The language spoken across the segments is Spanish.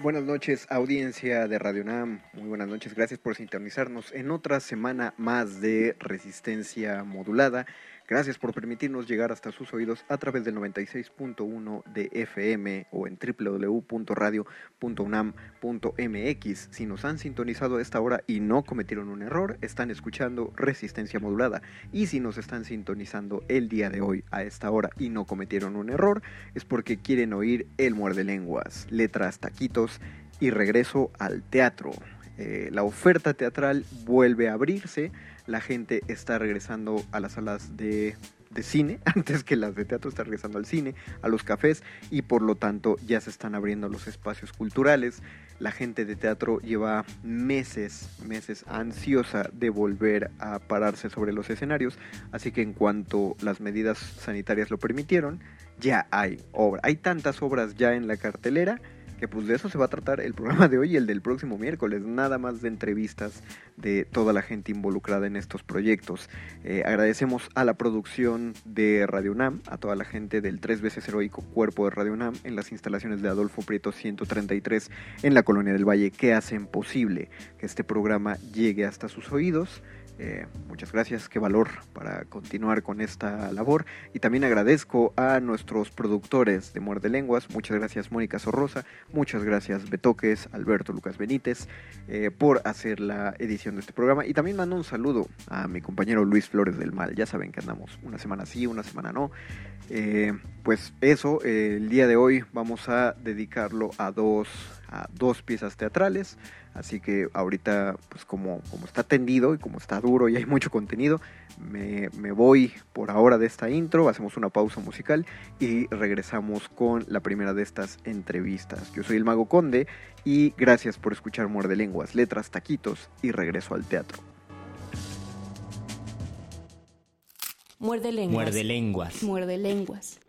Buenas noches, audiencia de Radio Nam. Muy buenas noches, gracias por sintonizarnos en otra semana más de Resistencia Modulada. Gracias por permitirnos llegar hasta sus oídos a través del 96.1 de FM o en www.radio.unam.mx. Si nos han sintonizado a esta hora y no cometieron un error, están escuchando Resistencia Modulada. Y si nos están sintonizando el día de hoy a esta hora y no cometieron un error, es porque quieren oír El Muerde Lenguas, letras, taquitos y regreso al teatro. Eh, la oferta teatral vuelve a abrirse la gente está regresando a las salas de, cine, antes que las de teatro, está regresando al cine, a los cafés y por lo tanto ya se están abriendo los espacios culturales. La gente de teatro lleva meses, meses ansiosa de volver a pararse sobre los escenarios, así que en cuanto las medidas sanitarias lo permitieron, ya hay obra. Hay tantas obras ya en la cartelera que pues de eso se va a tratar el programa de hoy y el del próximo miércoles, nada más de entrevistas de toda la gente involucrada en estos proyectos. Eh, agradecemos a la producción de Radio UNAM, a toda la gente del tres veces heroico cuerpo de Radio UNAM en las instalaciones de Adolfo Prieto 133 en la Colonia del Valle que hacen posible que este programa llegue hasta sus oídos. Eh, muchas gracias, qué valor para continuar con esta labor. Y también agradezco a nuestros productores de Muerde Lenguas. Muchas gracias, Mónica Sorrosa. Muchas gracias, Betoques, Alberto Lucas Benítez, eh, por hacer la edición de este programa. Y también mando un saludo a mi compañero Luis Flores del Mal. Ya saben que andamos una semana sí, una semana no. Eh, pues eso, el día de hoy vamos a dedicarlo a dos, a dos piezas teatrales. Así que ahorita, pues como, como está tendido y como está duro y hay mucho contenido, me, me, voy por ahora de esta intro, hacemos una pausa musical y regresamos con la primera de estas entrevistas. Yo soy el Mago Conde y gracias por escuchar Muerde Lenguas, Letras, Taquitos y regreso al teatro. Muerde lenguas. Muerde lenguas. Muerde lenguas.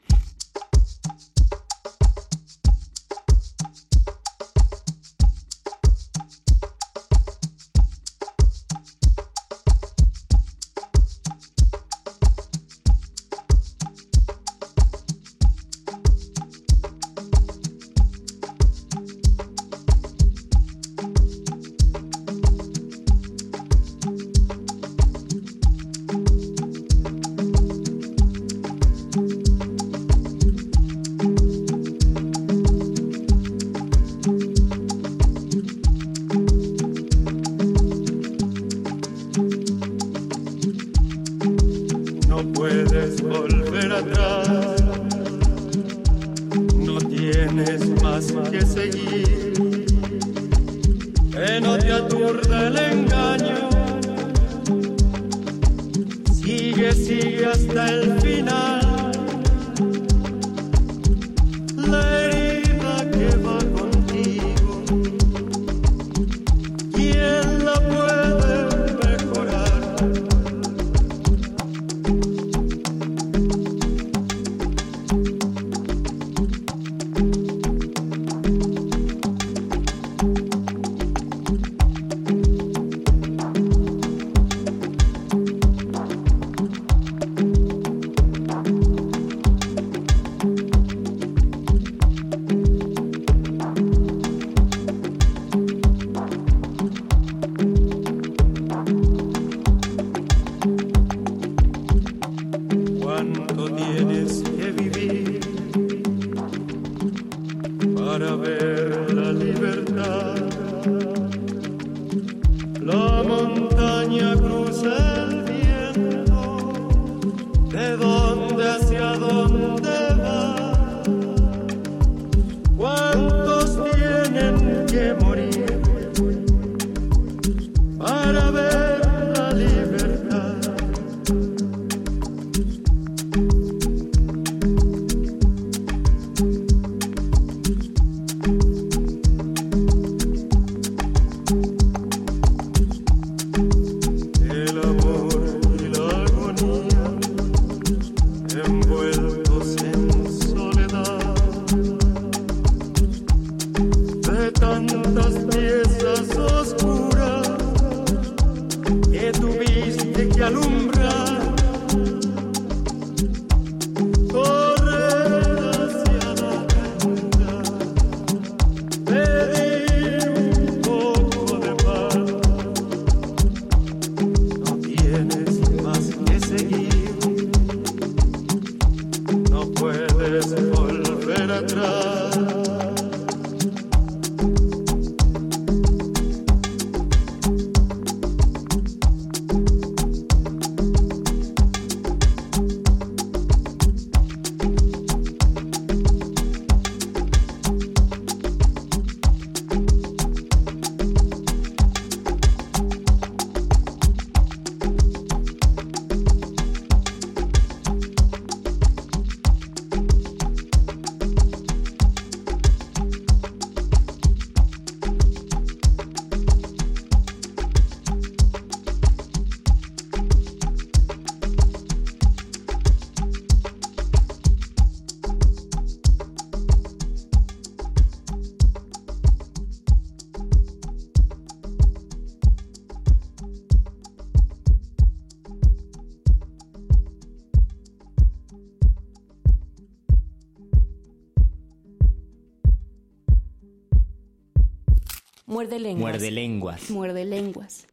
Muerde lenguas. Muerde lenguas. Muerde lenguas.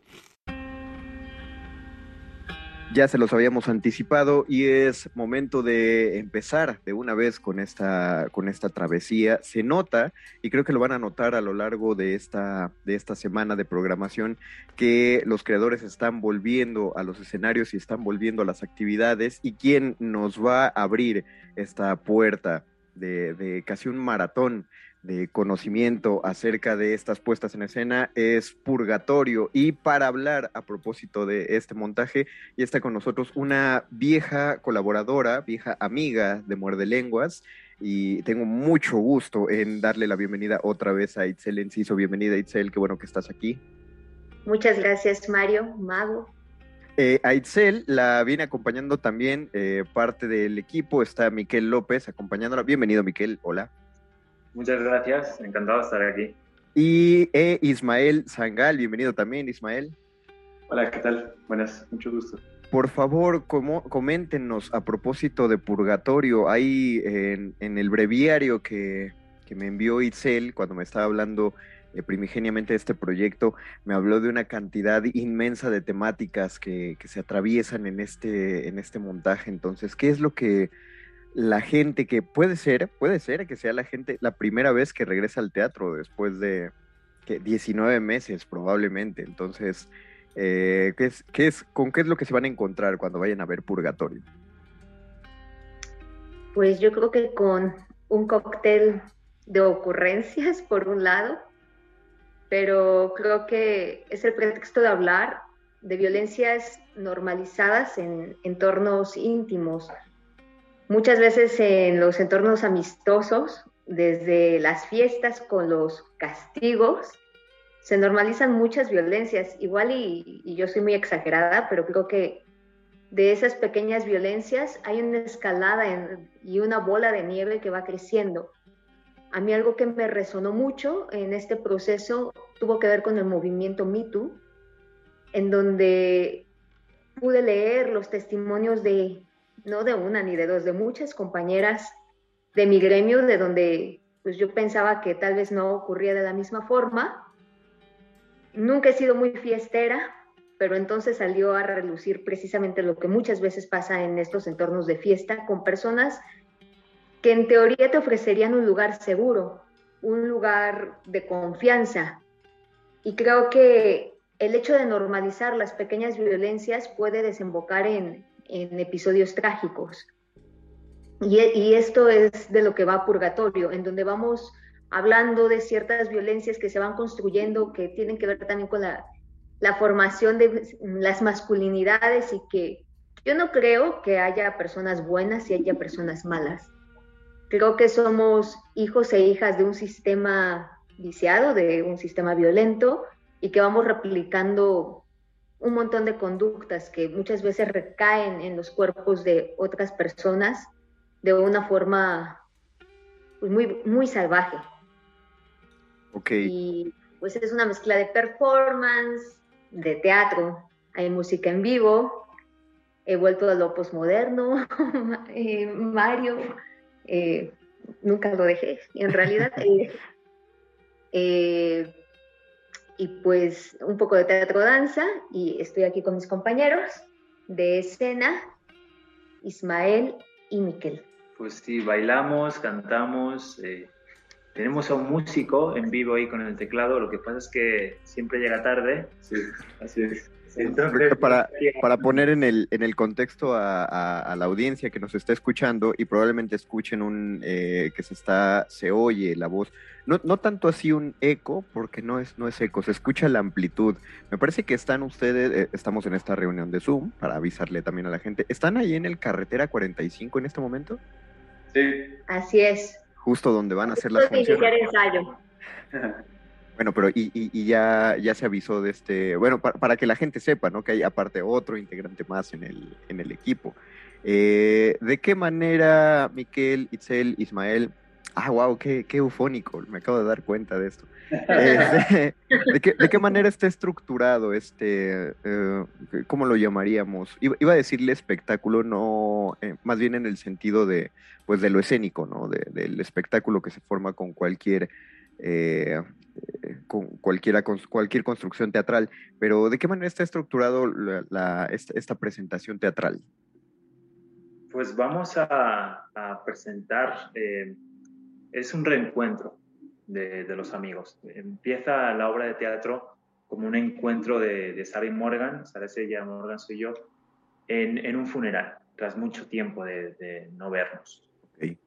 Ya se los habíamos anticipado y es momento de empezar de una vez con esta, con esta travesía. Se nota, y creo que lo van a notar a lo largo de esta, de esta semana de programación, que los creadores están volviendo a los escenarios y están volviendo a las actividades. Y quien nos va a abrir esta puerta de, de casi un maratón de conocimiento acerca de estas puestas en escena es Purgatorio. Y para hablar a propósito de este montaje, ya está con nosotros una vieja colaboradora, vieja amiga de Muerde Lenguas. Y tengo mucho gusto en darle la bienvenida otra vez a Itzel Enciso. Bienvenida, Itzel, qué bueno que estás aquí. Muchas gracias, Mario, Mago. Eh, a Itzel la viene acompañando también eh, parte del equipo. Está Miquel López acompañándola. Bienvenido, Miquel. Hola. Muchas gracias, encantado de estar aquí. Y eh, Ismael Zangal, bienvenido también, Ismael. Hola, ¿qué tal? Buenas, mucho gusto. Por favor, como, coméntenos a propósito de Purgatorio, ahí en, en el breviario que, que, me envió Itzel cuando me estaba hablando eh, primigeniamente de este proyecto, me habló de una cantidad inmensa de temáticas que, que se atraviesan en este, en este montaje. Entonces, ¿qué es lo que la gente que puede ser, puede ser que sea la gente la primera vez que regresa al teatro después de que 19 meses probablemente. Entonces, eh, ¿qué es, qué es, ¿con qué es lo que se van a encontrar cuando vayan a ver Purgatorio? Pues yo creo que con un cóctel de ocurrencias, por un lado, pero creo que es el pretexto de hablar de violencias normalizadas en entornos íntimos, Muchas veces en los entornos amistosos, desde las fiestas con los castigos, se normalizan muchas violencias. Igual y, yo soy muy exagerada, pero creo que de esas pequeñas violencias hay una escalada y una bola de nieve que va creciendo. A mí algo que me resonó mucho en este proceso tuvo que ver con el movimiento #MeToo, en donde pude leer los testimonios de no de una ni de dos, de muchas compañeras de mi gremio, de donde pues yo pensaba que tal vez no ocurría de la misma forma. Nunca he sido muy fiestera, pero entonces salió a relucir precisamente lo que muchas veces pasa en estos entornos de fiesta con personas que en teoría te ofrecerían un lugar seguro, un lugar de confianza. Y creo que el hecho de normalizar las pequeñas violencias puede desembocar en, en episodios trágicos. Y, y, esto es de lo que va Purgatorio, en donde vamos hablando de ciertas violencias que se van construyendo, que tienen que ver también con la, la formación de las masculinidades y que yo no creo que haya personas buenas y haya personas malas. Creo que somos hijos e hijas de un sistema viciado, de un sistema violento y que vamos replicando un montón de conductas que muchas veces recaen en los cuerpos de otras personas de una forma pues, muy, muy salvaje. Ok. Y pues es una mezcla de performance, de teatro, hay música en vivo, he vuelto a lo postmoderno, eh, Mario, eh, nunca lo dejé, en realidad. eh, eh y pues un poco de teatro danza y estoy aquí con mis compañeros de escena, Ismael y Miquel. Pues sí, bailamos, cantamos, eh, tenemos a un músico en vivo ahí con el teclado, lo que pasa es que siempre llega tarde. Sí, así es. Para, para, poner en el, en el contexto a, la audiencia que nos está escuchando y probablemente escuchen un eh, que se está, se oye la voz, no, no tanto así un eco, porque no es, no es eco, se escucha la amplitud. Me parece que están ustedes, eh, estamos en esta reunión de Zoom, para avisarle también a la gente, ¿están ahí en el carretera 45 en este momento? Sí. Así es justo donde van a hacer las funciones. ensayo. Bueno, pero y, y, ya, ya se avisó de este, bueno, para, que la gente sepa, ¿no? Que hay aparte otro integrante más en el, en el equipo. Eh, ¿De qué manera Miquel, Itzel, Ismael, ah, wow, qué, qué eufónico, me acabo de dar cuenta de esto. Este, ¿de, qué, ¿de, qué, manera está estructurado este, eh, cómo lo llamaríamos? Iba, iba, a decirle espectáculo, no, eh, más bien en el sentido de, pues de lo escénico, ¿no? del espectáculo que se forma con cualquier, eh, con cualquiera, cualquier construcción teatral. Pero ¿de qué manera está estructurado la, esta, presentación teatral? Pues vamos a, presentar, eh, es un reencuentro de, los amigos. Empieza la obra de teatro como un encuentro de, de Morgan, Sara ella, Morgan soy yo, en, un funeral, tras mucho tiempo de no vernos.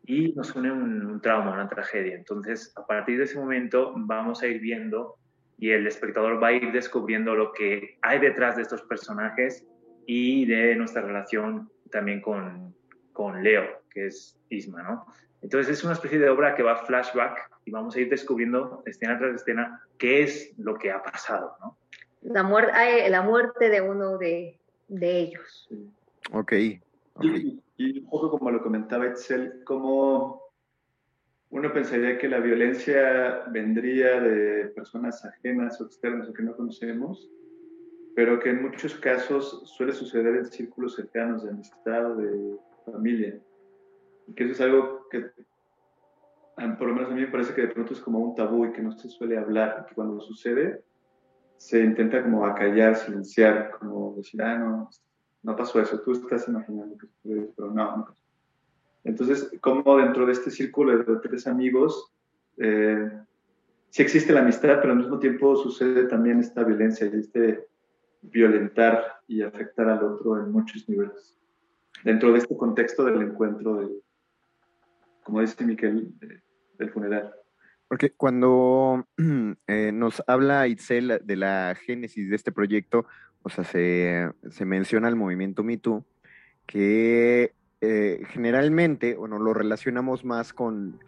Y nos une un, trauma, una tragedia. Entonces, a partir de ese momento vamos a ir viendo y el espectador va a ir descubriendo lo que hay detrás de estos personajes y de nuestra relación también con, con Leo, que es Isma, ¿no? Entonces es una especie de obra que va flashback y vamos a ir descubriendo escena tras escena qué es lo que ha pasado, ¿no? La, muerte, la muerte de uno de, de ellos. Ok. Okay. Y un poco como lo comentaba Excel, como uno pensaría que la violencia vendría de personas ajenas o externas o que no conocemos, pero que en muchos casos suele suceder en círculos cercanos de amistad de familia. Y que eso es algo que, por lo menos a mí me parece que de pronto es como un tabú y que no se suele hablar, que cuando sucede se intenta como acallar, silenciar, como decir, ah, no, no pasó eso, tú estás imaginando que sucedió, pero no, no pasó. Entonces, como dentro de este círculo de tres amigos, eh, sí existe la amistad, pero al mismo tiempo sucede también esta violencia y este violentar y afectar al otro en muchos niveles. Dentro de este contexto del encuentro, del, como dice Miquel, del funeral. Porque cuando eh, nos habla Itzel de la génesis de este proyecto, o sea, se, se menciona el movimiento #MeToo, que eh, generalmente, bueno, lo relacionamos más con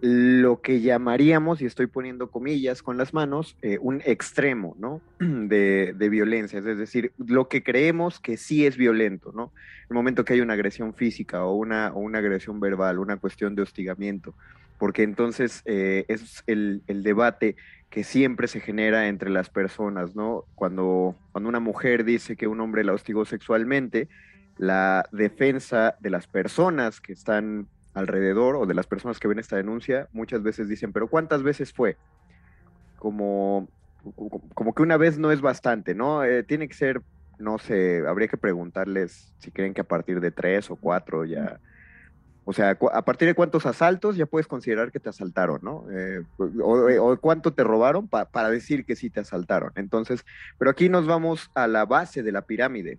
lo que llamaríamos, y estoy poniendo comillas con las manos, eh, un extremo, ¿no? De, de, violencia, es decir, lo que creemos que sí es violento, ¿no? El momento que hay una agresión física o una, o una agresión verbal, una cuestión de hostigamiento, porque entonces eh, es el, el, debate que siempre se genera entre las personas, ¿no? Cuando, cuando una mujer dice que un hombre la hostigó sexualmente, la defensa de las personas que están alrededor o de las personas que ven esta denuncia muchas veces dicen, pero ¿cuántas veces fue? Como, como que una vez no es bastante, ¿no? Eh, tiene que ser, no sé, habría que preguntarles si creen que a partir de tres o cuatro ya... O sea, a partir de cuántos asaltos ya puedes considerar que te asaltaron, ¿no? Eh, o, cuánto te robaron para decir que sí te asaltaron. Entonces, pero aquí nos vamos a la base de la pirámide,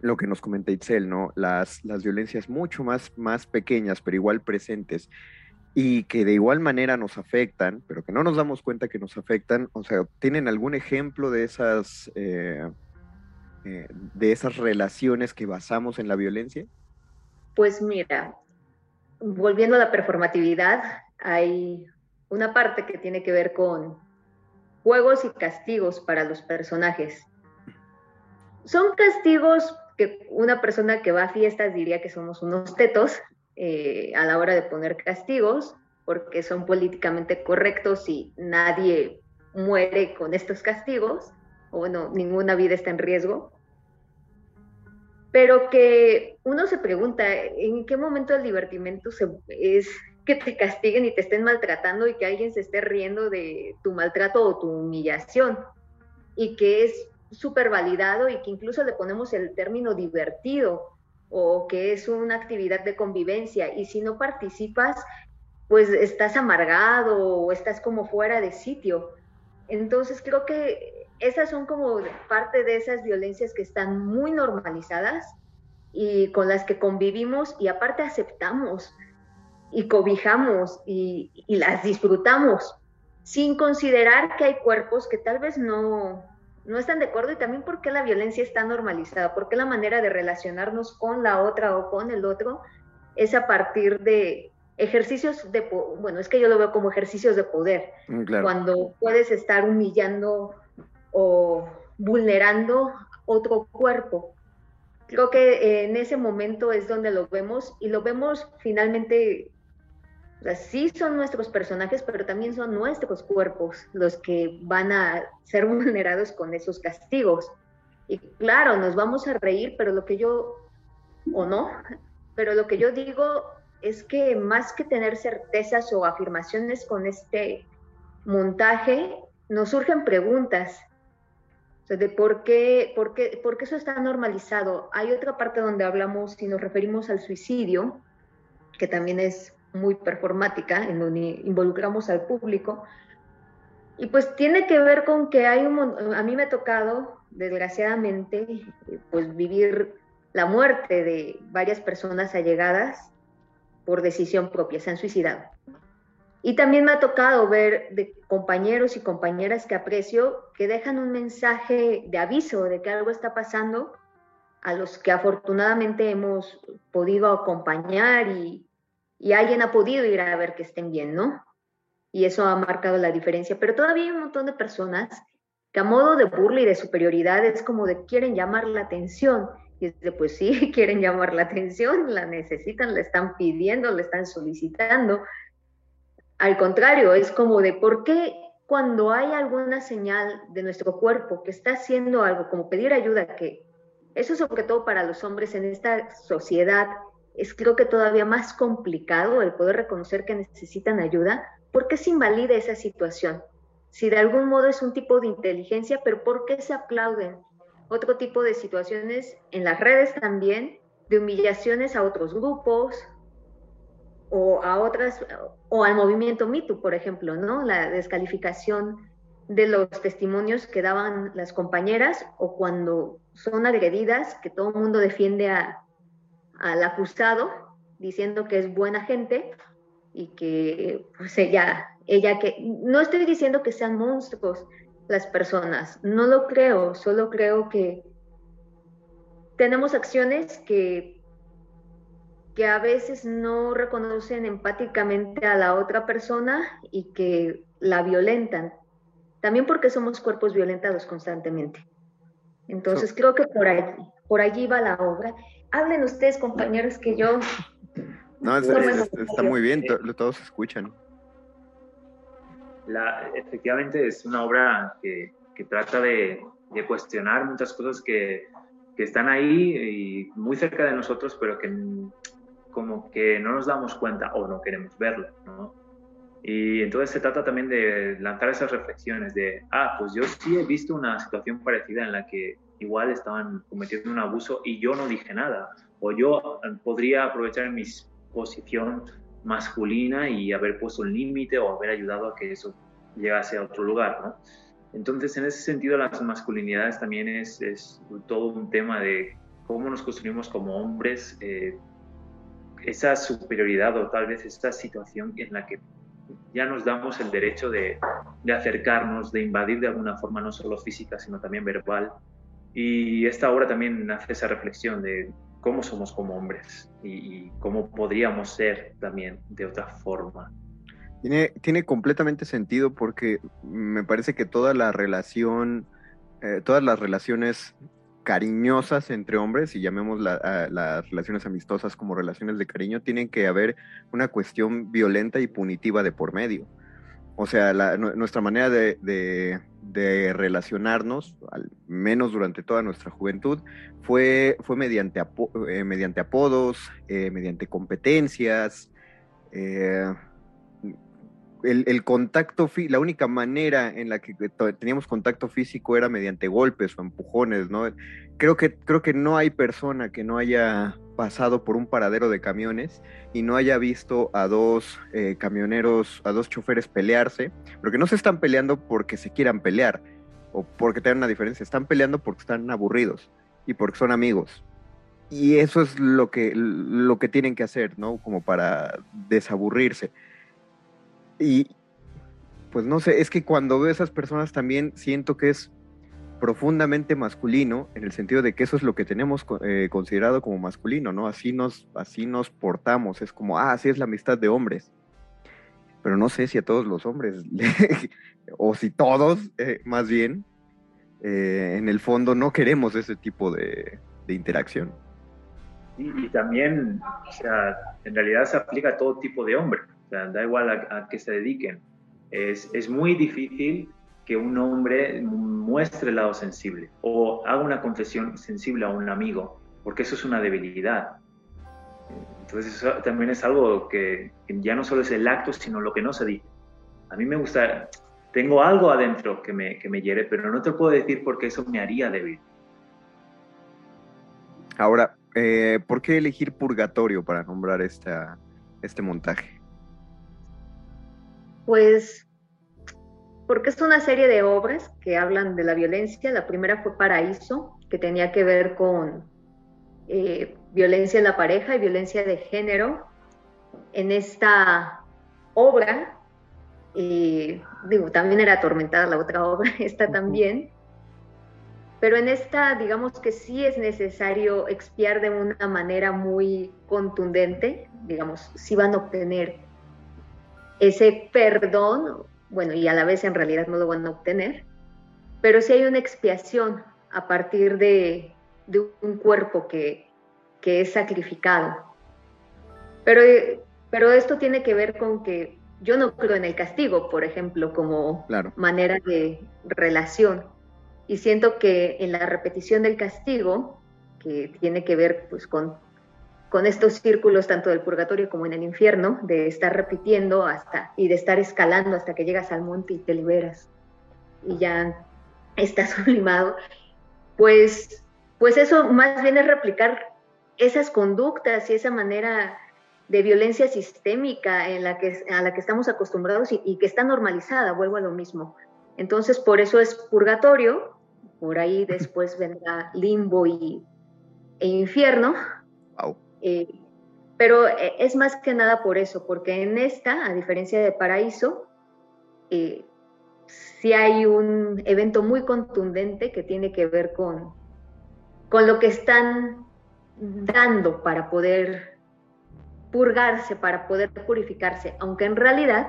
lo que nos comenta Itzel, ¿no? Las, las violencias mucho más, más pequeñas, pero igual presentes, y que de igual manera nos afectan, pero que no nos damos cuenta que nos afectan. O sea, ¿tienen algún ejemplo de esas, eh, eh, de esas relaciones que basamos en la violencia? Pues mira, volviendo a la performatividad, hay una parte que tiene que ver con juegos y castigos para los personajes. Son castigos que una persona que va a fiestas diría que somos unos tetos eh, a la hora de poner castigos, porque son políticamente correctos y nadie muere con estos castigos, o bueno, ninguna vida está en riesgo pero que uno se pregunta, ¿en qué momento el divertimento es que te castiguen y te estén maltratando y que alguien se esté riendo de tu maltrato o tu humillación? Y que es súper validado y que incluso le ponemos el término divertido, o que es una actividad de convivencia y si no participas, pues estás amargado o estás como fuera de sitio. Entonces creo que esas son como parte de esas violencias que están muy normalizadas y con las que convivimos y aparte aceptamos y cobijamos y, y las disfrutamos sin considerar que hay cuerpos que tal vez no, no están de acuerdo y también por qué la violencia está normalizada, por qué la manera de relacionarnos con la otra o con el otro es a partir de ejercicios de, bueno, es que yo lo veo como ejercicios de poder, mm, cuando puedes estar humillando o vulnerando otro cuerpo. Creo que en ese momento es donde lo vemos y lo vemos finalmente o sí son nuestros personajes, pero también son nuestros cuerpos los que van a ser vulnerados con esos castigos. Y claro, nos vamos a reír, pero lo que yo, o no, pero lo que yo digo es que más que tener certezas o afirmaciones con este montaje, nos surgen preguntas de por qué, por, qué, por qué eso está normalizado. Hay otra parte donde hablamos y nos referimos al suicidio, que también es muy performática, en donde involucramos al público. Y pues tiene que ver con que hay un, a mí me ha tocado, desgraciadamente, pues vivir la muerte de varias personas allegadas por decisión propia, se han suicidado. Y también me ha tocado ver de compañeros y compañeras que aprecio que dejan un mensaje de aviso de que algo está pasando a los que afortunadamente hemos podido acompañar y, y alguien ha podido ir a ver que estén bien, ¿no? Y eso ha marcado la diferencia. Pero todavía hay un montón de personas que a modo de burla y de superioridad es como de quieren llamar la atención. Y es de, pues sí, quieren llamar la atención, la necesitan, la están pidiendo, la están solicitando. Al contrario, es como de por qué cuando hay alguna señal de nuestro cuerpo que está haciendo algo, como pedir ayuda, que eso sobre todo para los hombres en esta sociedad es creo que todavía más complicado el poder reconocer que necesitan ayuda, porque se invalida esa situación. Si de algún modo es un tipo de inteligencia, pero ¿por qué se aplauden? Otro tipo de situaciones en las redes también, de humillaciones a otros grupos o a otras, o al movimiento MeToo, por ejemplo, ¿no? La descalificación de los testimonios que daban las compañeras o cuando son agredidas, que todo el mundo defiende a, al acusado diciendo que es buena gente y que pues ella, ella que, no estoy diciendo que sean monstruos las personas, no lo creo, solo creo que tenemos acciones que, que a veces no reconocen empáticamente a la otra persona y que la violentan, también porque somos cuerpos violentados constantemente. Entonces creo que por allí, por allí va la obra hablen ustedes, compañeros, que yo... No, está muy bien, todos escuchan. La, efectivamente es una obra que, que trata de, de, cuestionar muchas cosas que, que, están ahí y muy cerca de nosotros, pero que como que no nos damos cuenta o no queremos verlo, ¿no? Y entonces se trata también de lanzar esas reflexiones de, ah, pues yo sí he visto una situación parecida en la que igual estaban cometiendo un abuso y yo no dije nada. O yo eh, podría aprovechar mi posición masculina y haber puesto un límite o haber ayudado a que eso llegase a otro lugar, ¿no? Entonces, en ese sentido, las masculinidades también es, es todo un tema de cómo nos construimos como hombres, eh, esa superioridad o tal vez esta situación en la que ya nos damos el derecho de, acercarnos, de invadir de alguna forma, no solo física, sino también verbal, y esta obra también hace esa reflexión de cómo somos como hombres y, cómo podríamos ser también de otra forma. Tiene, tiene completamente sentido porque me parece que toda la relación, eh, todas las relaciones cariñosas entre hombres, y llamemos las relaciones amistosas como relaciones de cariño, tienen que haber una cuestión violenta y punitiva de por medio. O sea, nuestra manera de, relacionarnos, al menos durante toda nuestra juventud, fue, fue mediante, eh, mediante apodos, eh, mediante competencias. Eh, el, contacto, la única manera en la que teníamos contacto físico era mediante golpes o empujones, ¿no? Creo que, creo que no hay persona que no haya pasado por un paradero de camiones y no haya visto a dos eh, camioneros, a dos choferes pelearse, porque no se están peleando porque se quieran pelear o porque tengan una diferencia, están peleando porque están aburridos y porque son amigos. Y eso es lo que, lo que tienen que hacer, ¿no? Como para desaburrirse. Y pues no sé, es que cuando veo esas personas también siento que es profundamente masculino, en el sentido de que eso es lo que tenemos eh, considerado como masculino, ¿no? Así nos, así nos portamos, es como, ah, así es la amistad de hombres. Pero no sé si a todos los hombres, o si todos, eh, más bien, eh, en el fondo no queremos ese tipo de, interacción. Y, también, o sea, en realidad se aplica a todo tipo de hombre, da igual a, a qué se dediquen. Es, es muy difícil que un hombre muestre el lado sensible o haga una confesión sensible a un amigo, porque eso es una debilidad. Entonces eso también es algo que, ya no solo es el acto, sino lo que no se dice. A mí me gusta, tengo algo adentro que me, que me hiere, pero no te puedo decir porque eso me haría débil. Ahora, eh, ¿por qué elegir purgatorio para nombrar esta, este montaje? Pues porque es una serie de obras que hablan de la violencia. La primera fue Paraíso, que tenía que ver con eh, violencia en la pareja y violencia de género. En esta obra, eh, digo, también era atormentada la otra obra, esta también, pero en esta, digamos que sí es necesario expiar de una manera muy contundente, digamos, si van a obtener ese perdón bueno, y a la vez en realidad no lo van a obtener, pero sí hay una expiación a partir de, un cuerpo que, es sacrificado. Pero, pero esto tiene que ver con que yo no creo en el castigo, por ejemplo, como manera de relación. Y siento que en la repetición del castigo, que tiene que ver pues, con con estos círculos tanto del purgatorio como en el infierno, de estar repitiendo hasta y de estar escalando hasta que llegas al monte y te liberas y ya estás sublimado, pues, pues eso más bien es replicar esas conductas y esa manera de violencia sistémica en la que, a la que estamos acostumbrados y, que está normalizada, vuelvo a lo mismo. Entonces, por eso es purgatorio, por ahí después vendrá limbo y, e infierno, eh, pero eh, es más que nada por eso, porque en esta, a diferencia de Paraíso, eh, sí hay un evento muy contundente que tiene que ver con, con lo que están dando para poder purgarse, para poder purificarse, aunque en realidad,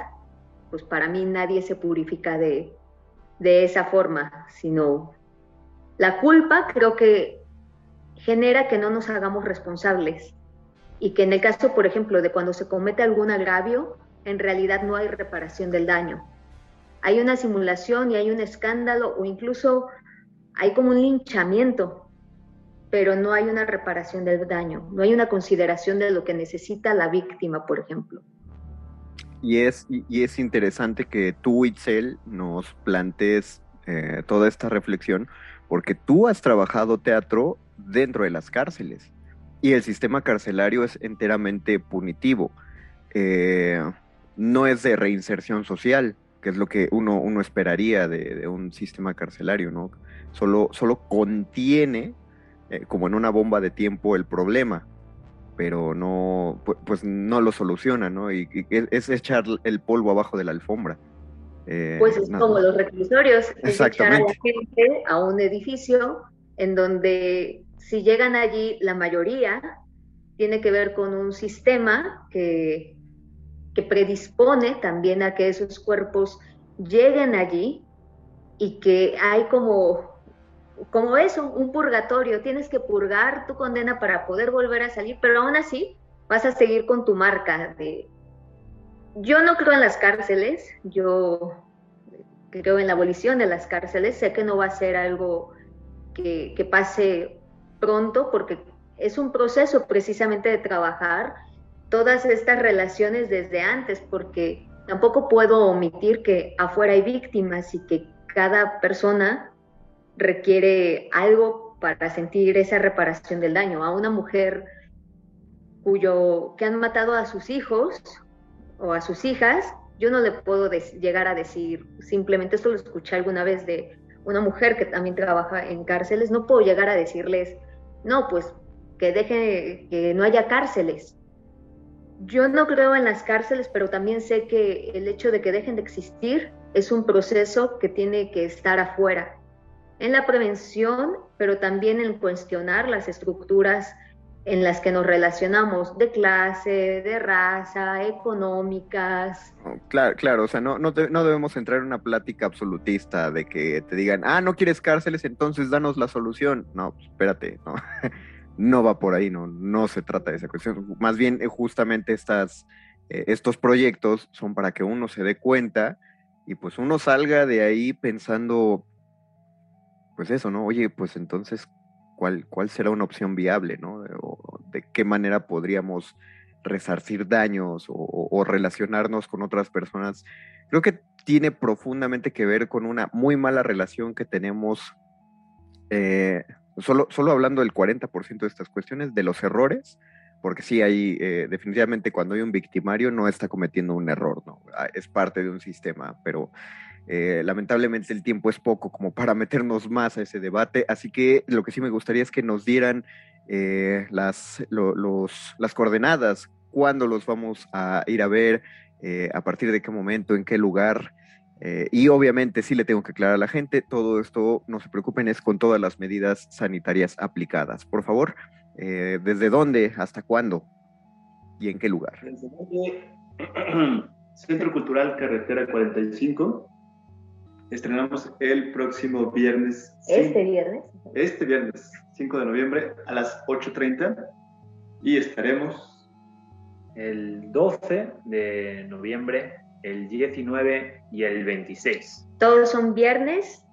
pues para mí nadie se purifica de, de esa forma, sino la culpa creo que genera que no nos hagamos responsables y que en el caso, por ejemplo, de cuando se comete algún agravio, en realidad no hay reparación del daño. Hay una simulación y hay un escándalo o incluso hay como un linchamiento, pero no hay una reparación del daño, no hay una consideración de lo que necesita la víctima, por ejemplo. Y es, y es interesante que tú, Itzel, nos plantees eh, toda esta reflexión, porque tú has trabajado teatro dentro de las cárceles y el sistema carcelario es enteramente punitivo. Eh, no es de reinserción social, que es lo que uno, uno esperaría de, un sistema carcelario, ¿no? Solo, solo contiene, eh, como en una bomba de tiempo, el problema, pero no, pues, no lo soluciona, ¿no? Y, es, echar el polvo abajo de la alfombra. Eh, pues es como los reclusorios, es echar a la gente a un edificio en donde si llegan allí, la mayoría tiene que ver con un sistema que, predispone también a que esos cuerpos lleguen allí y que hay como, como eso, un purgatorio. Tienes que purgar tu condena para poder volver a salir, pero aún así vas a seguir con tu marca de... Yo no creo en las cárceles, yo creo en la abolición de las cárceles, sé que no va a ser algo que pase pronto porque es un proceso precisamente de trabajar todas estas relaciones desde antes, porque tampoco puedo omitir que afuera hay víctimas y que cada persona requiere algo para sentir esa reparación del daño. A una mujer cuyo, que han matado a sus hijos o a sus hijas, yo no le puedo llegar a decir, simplemente esto lo escuché alguna vez de una mujer que también trabaja en cárceles, no puedo llegar a decirles, no, pues que deje, que no haya cárceles. Yo no creo en las cárceles, pero también sé que el hecho de que dejen de existir es un proceso que tiene que estar afuera, en la prevención, pero también en cuestionar las estructuras en las que nos relacionamos de clase, de raza, económicas. claro, claro, o sea, no, no, no, debemos entrar en una plática absolutista de que te digan, ah, no quieres cárceles, entonces danos la solución. No, pues, espérate, no, no va por ahí, no, no se trata de esa cuestión. Más bien, eh, justamente estas, eh, estos proyectos son para que uno se dé cuenta y pues uno salga de ahí pensando, pues eso, ¿no? Oye, pues entonces, ¿cuál, cuál será una opción viable, ¿no? O de qué manera podríamos resarcir daños o, relacionarnos con otras personas. Creo que tiene profundamente que ver con una muy mala relación que tenemos, eh, solo, solo hablando del 40% de estas cuestiones, de los errores, porque sí, hay, eh, definitivamente cuando hay un victimario no está cometiendo un error, ¿no? Ah, es parte de un sistema, pero eh, lamentablemente el tiempo es poco como para meternos más a ese debate, así que lo que sí me gustaría es que nos dieran eh, las, las coordenadas, cuándo los vamos a ir a ver, a partir de qué momento, en qué lugar. y obviamente sí le tengo que aclarar a la gente, todo esto, no se preocupen, es con todas las medidas sanitarias aplicadas. Por favor, eh, ¿Desde dónde? ¿Hasta cuándo? ¿Y en qué lugar? Centro Cultural Carretera 45. Estrenamos el próximo viernes. ¿Este viernes? Este viernes, 5 de noviembre, a las 8.30. Y estaremos... El 12 de noviembre, el 19 y el 26. Todos son viernes.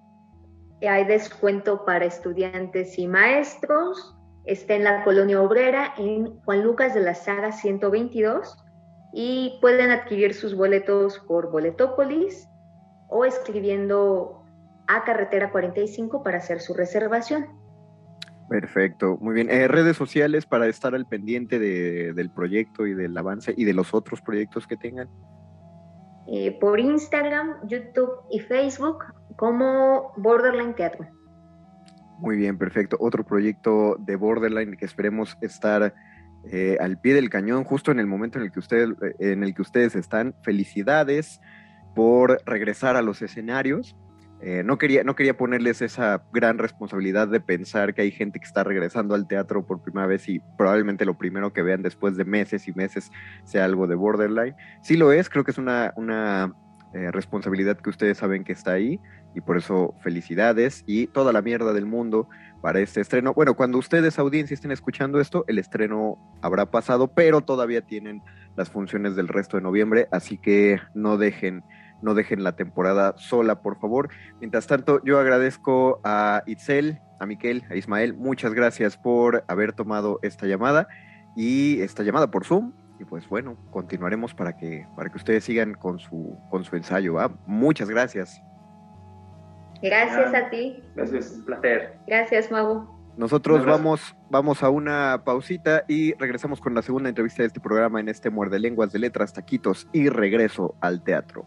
Hay descuento para estudiantes y maestros Está en la colonia obrera, en Juan Lucas de la Saga 122, y pueden adquirir sus boletos por Boletópolis o escribiendo a Carretera 45 para hacer su reservación. Perfecto, muy bien. Eh, redes sociales para estar al pendiente del proyecto y del avance y de los otros proyectos que tengan. Eh, por Instagram, YouTube y Facebook como Borderline Teatro. Muy bien, perfecto. Otro proyecto de Borderline que esperemos estar eh, al pie del cañón justo en el momento en el que ustedes, en el que ustedes están. Felicidades por regresar a los escenarios. Eh, no, quería, no quería ponerles esa gran responsabilidad de pensar que hay gente que está regresando al teatro por primera vez y probablemente lo primero que vean después de meses y meses sea algo de Borderline. Sí lo es, creo que es una, una responsabilidad que ustedes saben que está ahí y por eso felicidades y toda la mierda del mundo para este estreno. Bueno, cuando ustedes, audiencia, estén escuchando esto, el estreno habrá pasado, pero todavía tienen las funciones del resto de noviembre, así que no dejen, no dejen la temporada sola, por favor. Mientras tanto, yo agradezco a Itzel, a Miquel, a Ismael, muchas gracias por haber tomado esta llamada y esta llamada por Zoom. Y pues bueno, continuaremos para que, para que ustedes sigan con su, con su ensayo. Muchas gracias. Gracias a ti. Gracias, un placer. Gracias, Mago. Nosotros vamos, vamos a una pausita y regresamos con la segunda entrevista de este programa en este Muerde Lenguas de Letras, Taquitos y regreso al teatro.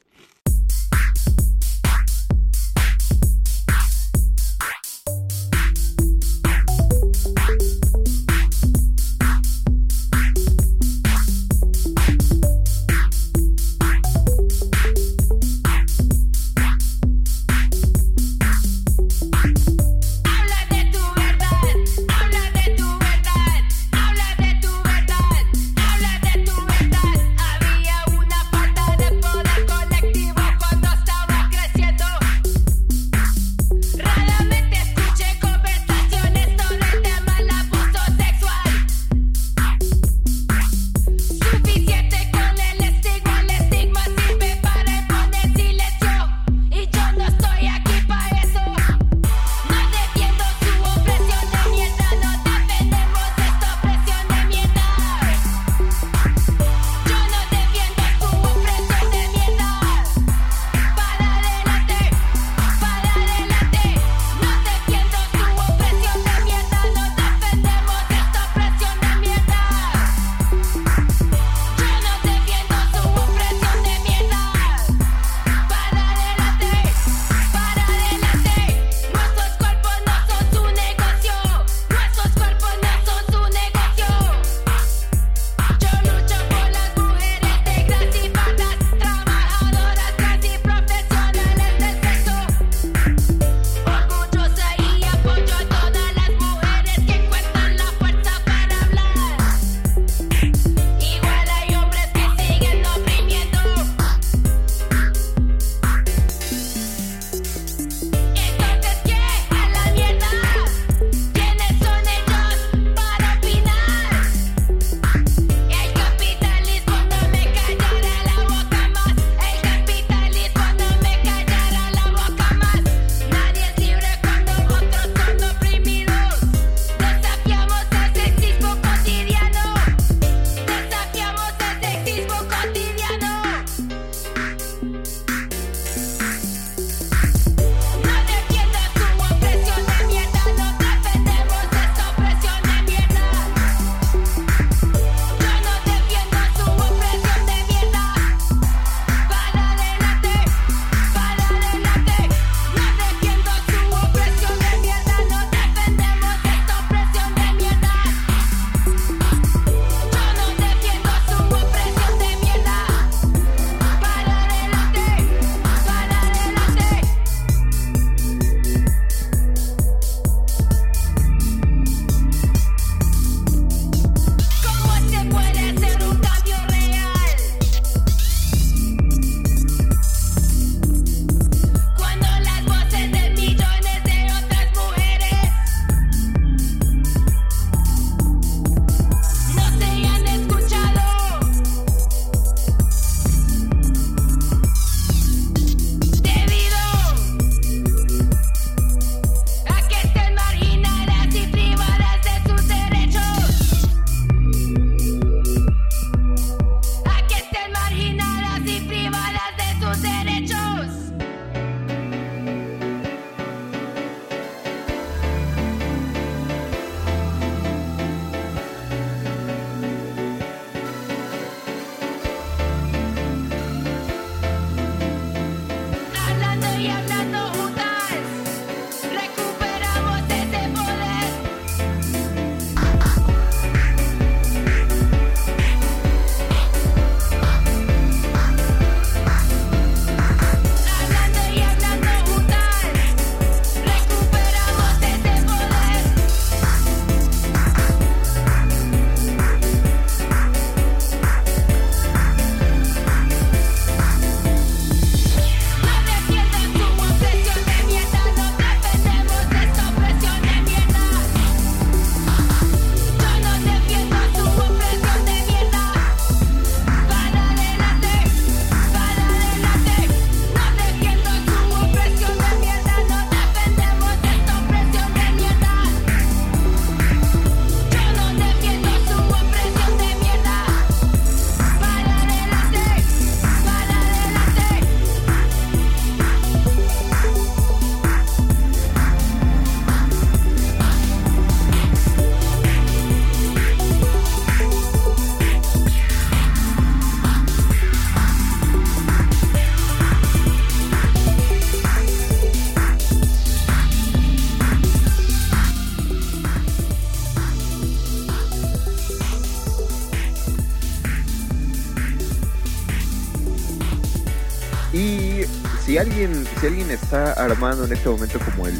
Si alguien está armando en este momento como el,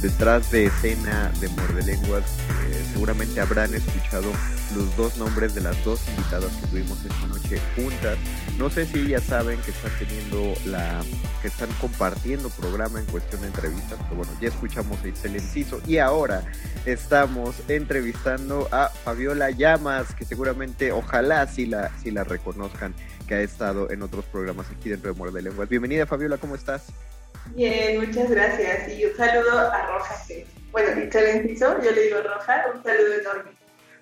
detrás de escena de Muerde Lenguas, eh, seguramente habrán escuchado los dos nombres de las dos invitadas que tuvimos esta noche juntas. No sé si ya saben que están teniendo la, que están compartiendo programa en cuestión de entrevistas, pero bueno, ya escuchamos a Itzel Enciso y ahora estamos entrevistando a Fabiola Llamas, que seguramente, ojalá si la, si la reconozcan, que ha estado en otros programas aquí dentro de Muerde Lenguas. Bienvenida Fabiola, ¿cómo estás? Bien, muchas gracias. Y un saludo a Roja, bueno, Itzel Enciso, yo le digo Roja, un saludo enorme.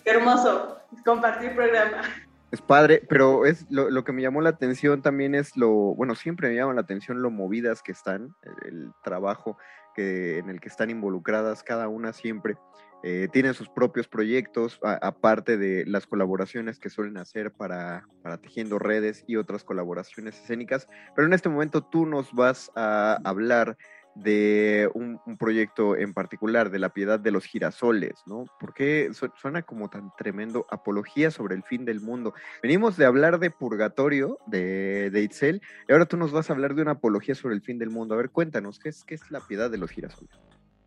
Qué hermoso compartir programa. Es padre, pero es lo, lo, que me llamó la atención también es lo, bueno, siempre me llama la atención lo movidas que están, el, el trabajo que, en el que están involucradas cada una siempre. Eh, tienen sus propios proyectos, aparte de las colaboraciones que suelen hacer para, para, Tejiendo Redes y otras colaboraciones escénicas. Pero en este momento tú nos vas a hablar de un, un, proyecto en particular, de la piedad de los girasoles, ¿no? Porque suena como tan tremendo apología sobre el fin del mundo. Venimos de hablar de purgatorio de, de Itzel, y ahora tú nos vas a hablar de una apología sobre el fin del mundo. A ver, cuéntanos, ¿qué es, qué es la piedad de los girasoles?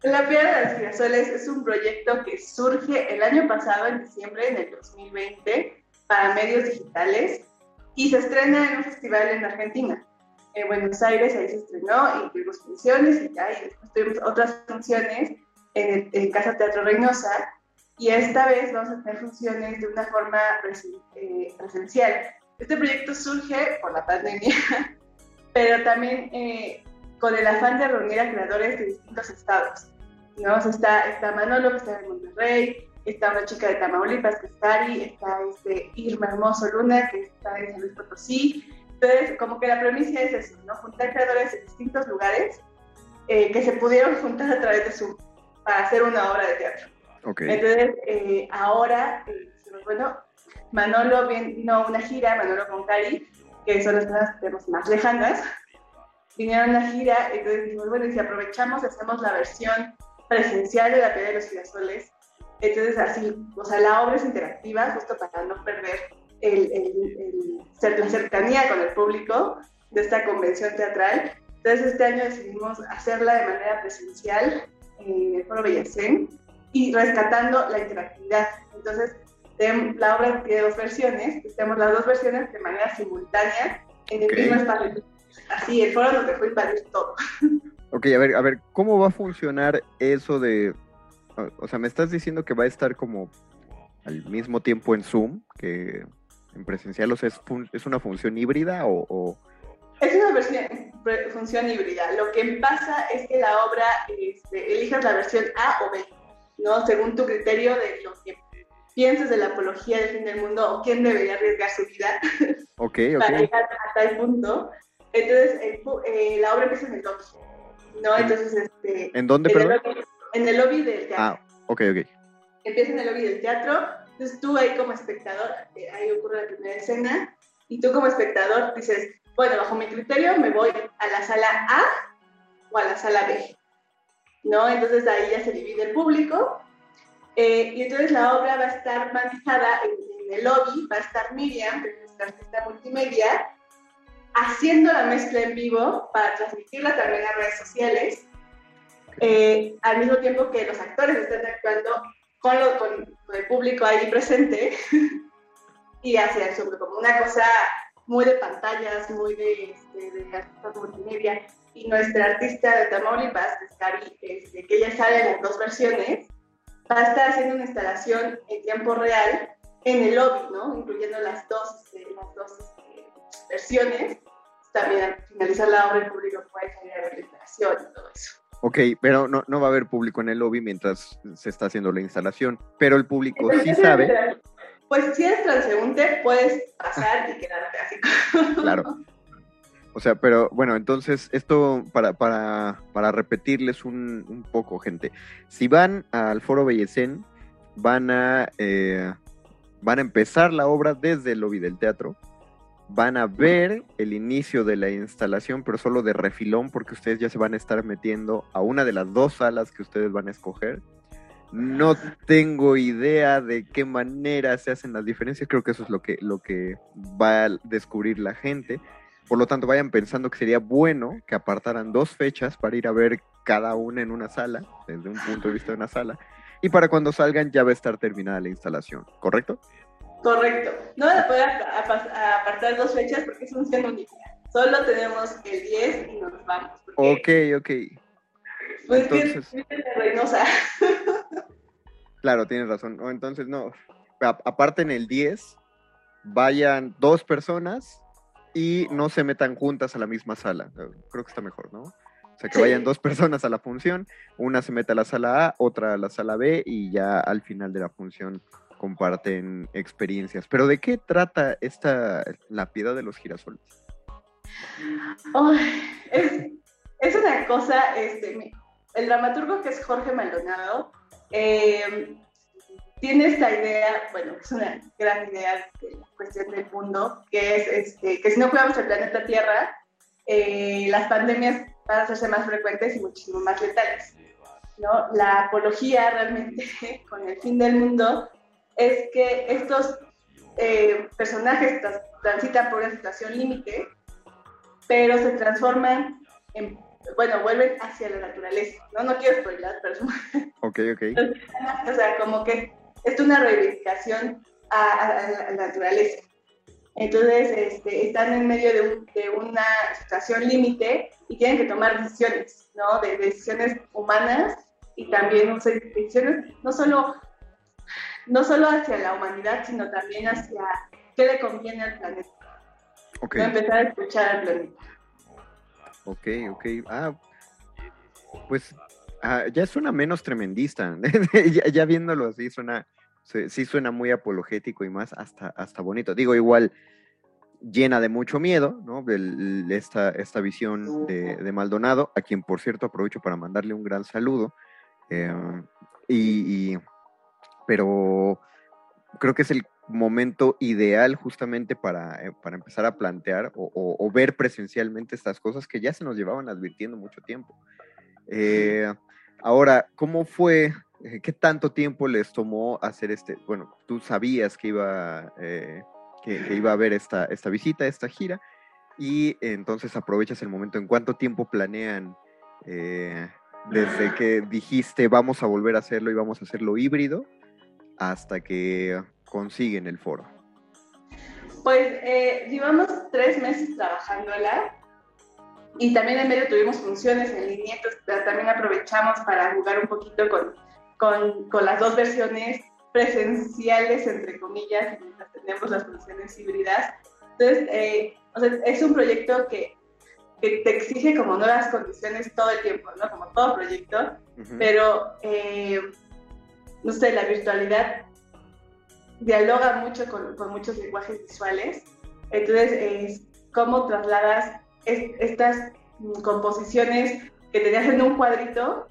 La piedad de los girasoles es un proyecto que surge el año pasado, en diciembre, en el 2020, para medios digitales, y se estrena en un festival en Argentina en Buenos Aires, ahí se estrenó y tuvimos funciones y, ya, y después tuvimos otras funciones en, en, Casa Teatro Reynosa y esta vez vamos a tener funciones de una forma eh, presencial. Este proyecto surge por la pandemia, pero también eh, con el afán de reunir a creadores de distintos estados. ¿No? está, está Manolo, que está en Monterrey, está una chica de Tamaulipas, que es Cari, está este Irma Hermoso Luna, que está en San Luis Potosí, entonces, como que la premisa es eso, ¿no? Juntar creadores de distintos lugares eh, que se pudieron juntar a través de Zoom para hacer una obra de teatro. Okay. Entonces, eh, ahora, eh, bueno, Manolo vino a una gira, Manolo con Cari, que son las personas que tenemos más lejanas, vinieron a una gira, entonces dijimos, bueno, y si aprovechamos, hacemos la versión presencial de la piedra de los girasoles, entonces así, o sea, la obra es interactiva, justo para no perder el, el, el, la cercanía con el público de esta convención teatral. Entonces este año decidimos hacerla de manera presencial en el Foro Bellacén y rescatando la interactividad. Entonces la obra tiene dos versiones, tenemos las dos versiones de manera simultánea en el okay. mismo espacio. Así, el foro nos dejó invadir todo. Ok, a ver, a ver, ¿cómo va a funcionar eso de... O sea, me estás diciendo que va a estar como al mismo tiempo en Zoom que en presencial? O sea, ¿es, es una función híbrida o, o, Es una versión, función híbrida. Lo que pasa es que la obra este, elijas la versión A o B, ¿no? Según tu criterio de lo que pienses de la apología del fin del mundo o quién debería arriesgar su vida Ok, para ok. llegar a tal punto. Entonces, el, eh, la obra empieza en el lobby, ¿no? Entonces, este... ¿En dónde, en el lobby- en el lobby del teatro. Ah, ok, ok. empieza en el lobby del teatro, entonces tú ahí como espectador, eh, ahí ocurre la primera escena, y tú como espectador dices, bueno, bajo mi criterio me voy a la sala A o a la sala B, ¿no? Entonces ahí ya se divide el público, eh, y entonces la obra va a estar manejada en, en el lobby, va a estar Miriam, que es nuestra artista multimedia, haciendo la mezcla en vivo para transmitirla también a redes sociales, eh, al mismo tiempo que los actores están actuando con, lo, con, el público ahí presente y hacia el sobre como una cosa muy de pantallas, muy de, este, de artistas multimedia. Y nuestra artista de Tamaulipas, Cari, este, que ella sale en las dos versiones, va a estar haciendo una instalación en tiempo real en el lobby, ¿no? Incluyendo las dos, este, las dos este, versiones. También al finalizar la obra el público puede salir a ver la instalación y todo eso. Ok, pero no, no va a haber público en el lobby mientras se está haciendo la instalación, pero el público sí sabe, Pues si eres transeúnte, puedes pasar y quedarte así. claro. O sea, pero bueno, entonces esto para, para, para repetirles un, un poco, gente. Si van al Foro Bellecén, van a, eh, van a empezar la obra desde el lobby del teatro. Van a ver el inicio de la instalación, pero solo de refilón, porque ustedes ya se van a estar metiendo a una de las dos salas que ustedes van a escoger. No tengo idea de qué manera se hacen las diferencias. Creo que eso es lo que, lo que va a descubrir la gente. Por lo tanto, vayan pensando que sería bueno que apartaran dos fechas para ir a ver cada una en una sala, desde un punto de vista de una sala, y para cuando salgan ya va a estar terminada la instalación, ¿correcto? Correcto. No van a poder apartar dos fechas porque es un única. Solo tenemos el 10 y nos vamos. Ok, ok. Pues Entonces... Reynosa. claro, tienes razón. entonces, no. Aparte en el 10, vayan dos personas y no se metan juntas a la misma sala. Creo que está mejor, ¿no? O sea, que vayan dos personas a la función, una se mete a la sala A, otra a la sala B y ya al final de la función comparten experiencias. Pero ¿de qué trata esta la piedad de los girasoles? es, una cosa, este, el dramaturgo que es Jorge Maldonado, eh, tiene esta idea, bueno, es una gran idea de la cuestión del mundo, que es este, que si no cuidamos el planeta Tierra, eh, las pandemias van a hacerse más frecuentes y muchísimo más letales. ¿no? La apología realmente con el fin del mundo es que estos eh, personajes transitan por una situación límite, pero se transforman en, bueno, vuelven hacia la naturaleza, ¿no? No quiero spoiler, pero... Ok, ok. O sea, como que es una reivindicación a, la naturaleza. Entonces, este, están en medio de, una situación límite y tienen que tomar decisiones, ¿no? De, decisiones humanas y también decisiones no solo, no solo hacia la humanidad, sino también hacia qué le conviene al planeta. Okay. empezar a escuchar al planeta. Ok, ok. Ah, pues ah, ya suena menos tremendista. ya, viéndolo así, suena, sí, suena muy apologético y más hasta, hasta bonito. Digo, igual llena de mucho miedo, ¿no? esta, esta visión de, Maldonado, a quien por cierto aprovecho para mandarle un gran saludo. Em, y, pero creo que es el momento ideal justamente para, eh, para empezar a plantear o, ver presencialmente estas cosas que ya se nos llevaban advirtiendo mucho tiempo. Eh, ahora, ¿cómo fue? Eh, ¿Qué tanto tiempo les tomó hacer este? Bueno, tú sabías que iba, que, iba a haber esta, esta visita, esta gira, y entonces aprovechas el momento. ¿En cuánto tiempo planean desde que dijiste vamos a volver a hacerlo y vamos a hacerlo híbrido hasta que consiguen el foro? Pues eh, llevamos tres meses trabajándola y también en medio tuvimos funciones en línea, entonces también aprovechamos para jugar un poquito con, con, con las dos versiones presenciales, entre comillas, mientras tenemos las funciones híbridas. Entonces, eh, o sea, es un proyecto que, que, te exige como nuevas condiciones todo el tiempo, ¿no? Como todo proyecto, pero, eh, no sé, la virtualidad dialoga mucho con, muchos lenguajes visuales. Entonces, es cómo trasladas estas composiciones que tenías en un cuadrito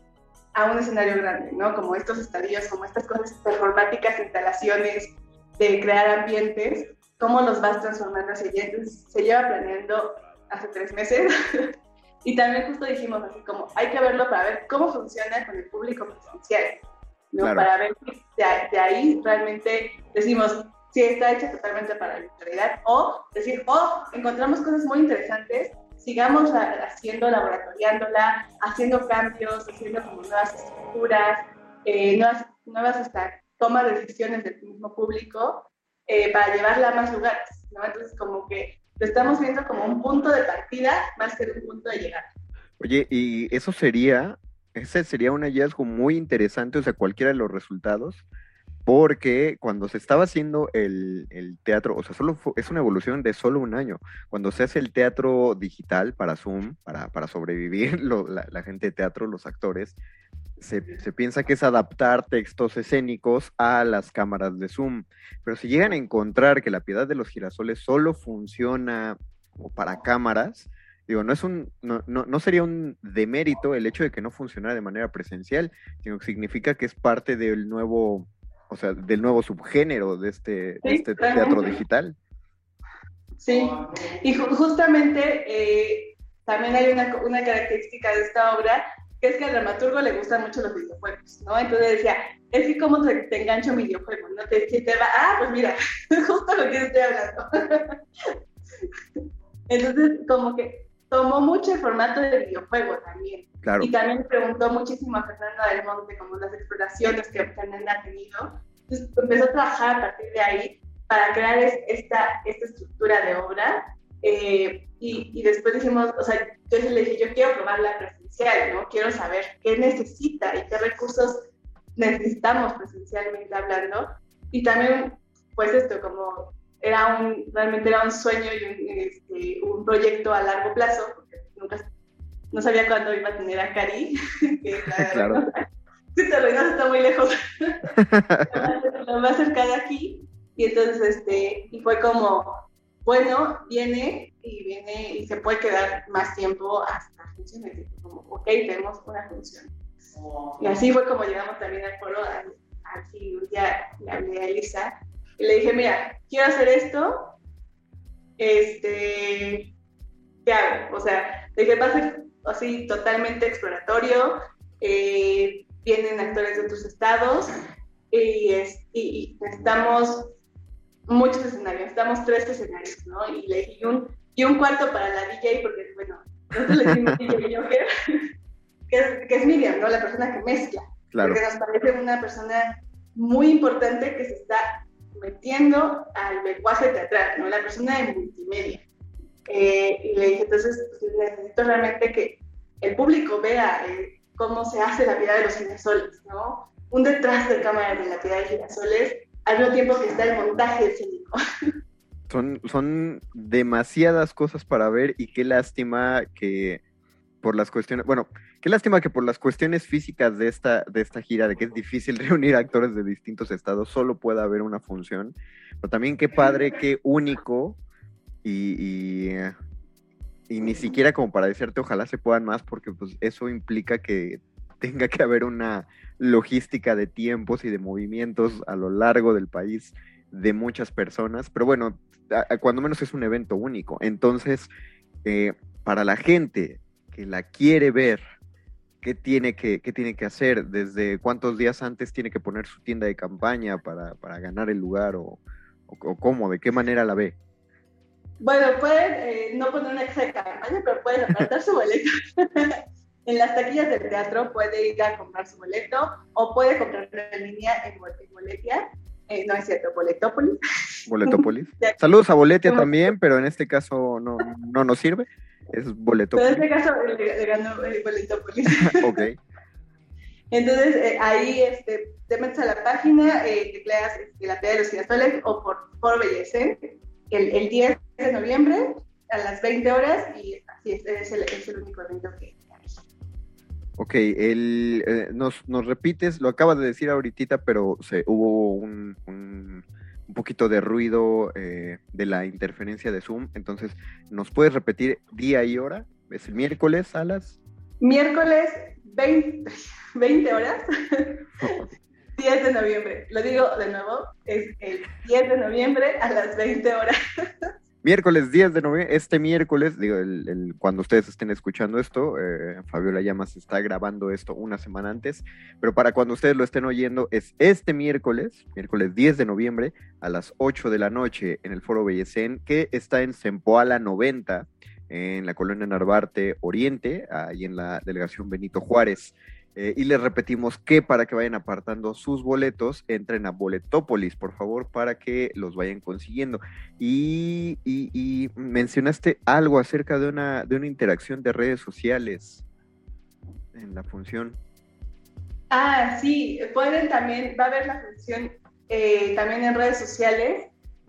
a un escenario grande, ¿no? Como estos estadios, como estas cosas performáticas, instalaciones, de crear ambientes, cómo los vas transformando hacia allá. Entonces, se lleva planeando hace tres meses. y también justo dijimos así como, hay que verlo para ver cómo funciona con el público presencial. ¿No? Para ver si de, ahí realmente decimos si está hecha totalmente para la virtualidad o decir, oh, encontramos cosas muy interesantes, sigamos haciendo, laboratoriándola, haciendo cambios, haciendo como nuevas estructuras, eh, nuevas, nuevas hasta tomas de decisiones del mismo público eh, para llevarla a más lugares, ¿no? Entonces como que lo estamos viendo como un punto de partida más que un punto de llegada. Oye, y eso sería ese sería un hallazgo muy interesante, o sea, cualquiera de los resultados, porque cuando se estaba haciendo el, teatro, o sea, solo es una evolución de solo un año. Cuando se hace el teatro digital para Zoom, para, para sobrevivir la, gente de teatro, los actores, se, se, piensa que es adaptar textos escénicos a las cámaras de Zoom. Pero si llegan a encontrar que la piedad de los girasoles solo funciona para cámaras, Digo, no es un, no, no, no, sería un demérito el hecho de que no funcionara de manera presencial, sino que significa que es parte del nuevo, o sea, del nuevo subgénero de este, este teatro digital. Sí, y justamente eh, también hay una, una, característica de esta obra, que es que al dramaturgo le gustan mucho los videojuegos, ¿no? Entonces decía, es que como te, te engancho un videojuego, ¿no? Te, te va, ah, pues mira, justo lo que estoy hablando. Entonces, como que tomó mucho el formato de videojuego también. Claro. Y también preguntó muchísimo a Fernanda del Monte, como las exploraciones que Fernanda ha tenido. Entonces, empezó a trabajar a partir de ahí para crear esta, esta estructura de obra. Eh, y, y, después dijimos, o sea, yo le dije, yo quiero probarla presencial, ¿no? Quiero saber qué necesita y qué recursos necesitamos presencialmente hablando. Y también, pues esto, como era un, realmente era un sueño y un, este, un proyecto a largo plazo, porque nunca, no sabía cuándo iba a tener a Cari, que claro. Sí, Reynosa está muy lejos, lo más cerca de aquí, y entonces, este, y fue como, bueno, viene y viene y se puede quedar más tiempo hasta funciones, como, ok, tenemos una función. Y así fue como llegamos también al foro, así un día le hablé a Elisa, y le dije, mira, quiero hacer esto, este, ¿qué hago? O sea, le dije, va a ser así totalmente exploratorio, eh, vienen actores de otros estados y, es, y, necesitamos muchos escenarios, necesitamos tres escenarios, ¿no? Y le dije, y un, y un cuarto para la DJ, porque, bueno, nosotros le decimos DJ Joker, que es, que es Miriam, ¿no? La persona que mezcla. Claro. Porque nos parece una persona muy importante que se está metiendo al lenguaje teatral, ¿no? La persona de multimedia. Eh, y le dije, entonces, pues, necesito realmente que el público vea eh, cómo se hace la piedad de los girasoles, ¿no? Un detrás de cámara de la piedad de girasoles, al mismo tiempo que está el montaje escénico. Son, son demasiadas cosas para ver y qué lástima que por las cuestiones, bueno, qué lástima que por las cuestiones físicas de esta, de esta gira, de que es difícil reunir actores de distintos estados, solo pueda haber una función, pero también qué padre, qué único y, y, y ni siquiera como para decirte ojalá se puedan más, porque pues eso implica que tenga que haber una logística de tiempos y de movimientos a lo largo del país de muchas personas, pero bueno, a, a cuando menos es un evento único. Entonces, eh, para la gente que la quiere ver, ¿qué tiene que, qué tiene que hacer? ¿Desde cuántos días antes tiene que poner su tienda de campaña para, para ganar el lugar? O, o, o, cómo? ¿De qué manera la ve? Bueno, pueden eh, no poner una caja de campaña, pero pueden apartar su boleto. en las taquillas del teatro puede ir a comprar su boleto o puede comprarlo en línea en, en Boletia. Eh, no es cierto, Boletópolis. Boletopolis. Saludos a Boletia también, pero en este caso no, no nos sirve. Es Boletopolis. Pero en este caso le, le ganó el Boletópolis. ok. Entonces, eh, ahí este, te metes a la página, eh, tecleas este, la piedra de los girasoles o por, por el, el 10 de noviembre a las 20 horas y así es, es, el, es el único evento que hay. Ok, el, eh, nos, nos repites, lo acabas de decir ahorita, pero se, hubo un, un, un poquito de ruido eh, de la interferencia de Zoom, entonces, ¿nos puedes repetir día y hora? ¿Es el miércoles a las? Miércoles 20, 20 horas, 10 de noviembre. Lo digo de nuevo, es el 10 de noviembre a las 20 horas. Miércoles 10 de noviembre, este miércoles, digo, cuando ustedes estén escuchando esto, eh, Fabiola Llamas está grabando esto una semana antes, pero para cuando ustedes lo estén oyendo es este miércoles, miércoles 10 de noviembre, a las 8 de la noche en el Foro Bellecén, que está en Sempoala 90, en la colonia Narvarte Oriente, ahí en la delegación Benito Juárez. Eh, y les repetimos que para que vayan apartando sus boletos, entren a Boletópolis, por favor, para que los vayan consiguiendo. Y, mencionaste algo acerca de una, de una interacción de redes sociales en la función. Ah, sí, pueden también, va a haber la función eh, también en redes sociales.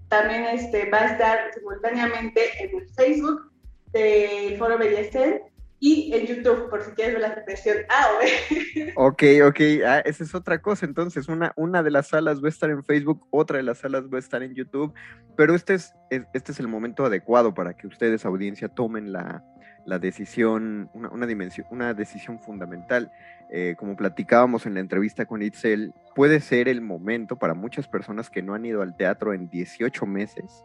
También este, va a estar simultáneamente en el Facebook del Foro Bellester y en YouTube, por si quieres ver la versión A o B. Ok, ok, ah, esa es otra cosa. Entonces, una, una de las salas va a estar en Facebook, otra de las salas va a estar en YouTube, pero este es, este es el momento adecuado para que ustedes, audiencia, tomen la, la decisión, una, una, dimensión, una decisión fundamental. Eh, como platicábamos en la entrevista con Itzel, puede ser el momento para muchas personas que no han ido al teatro en 18 meses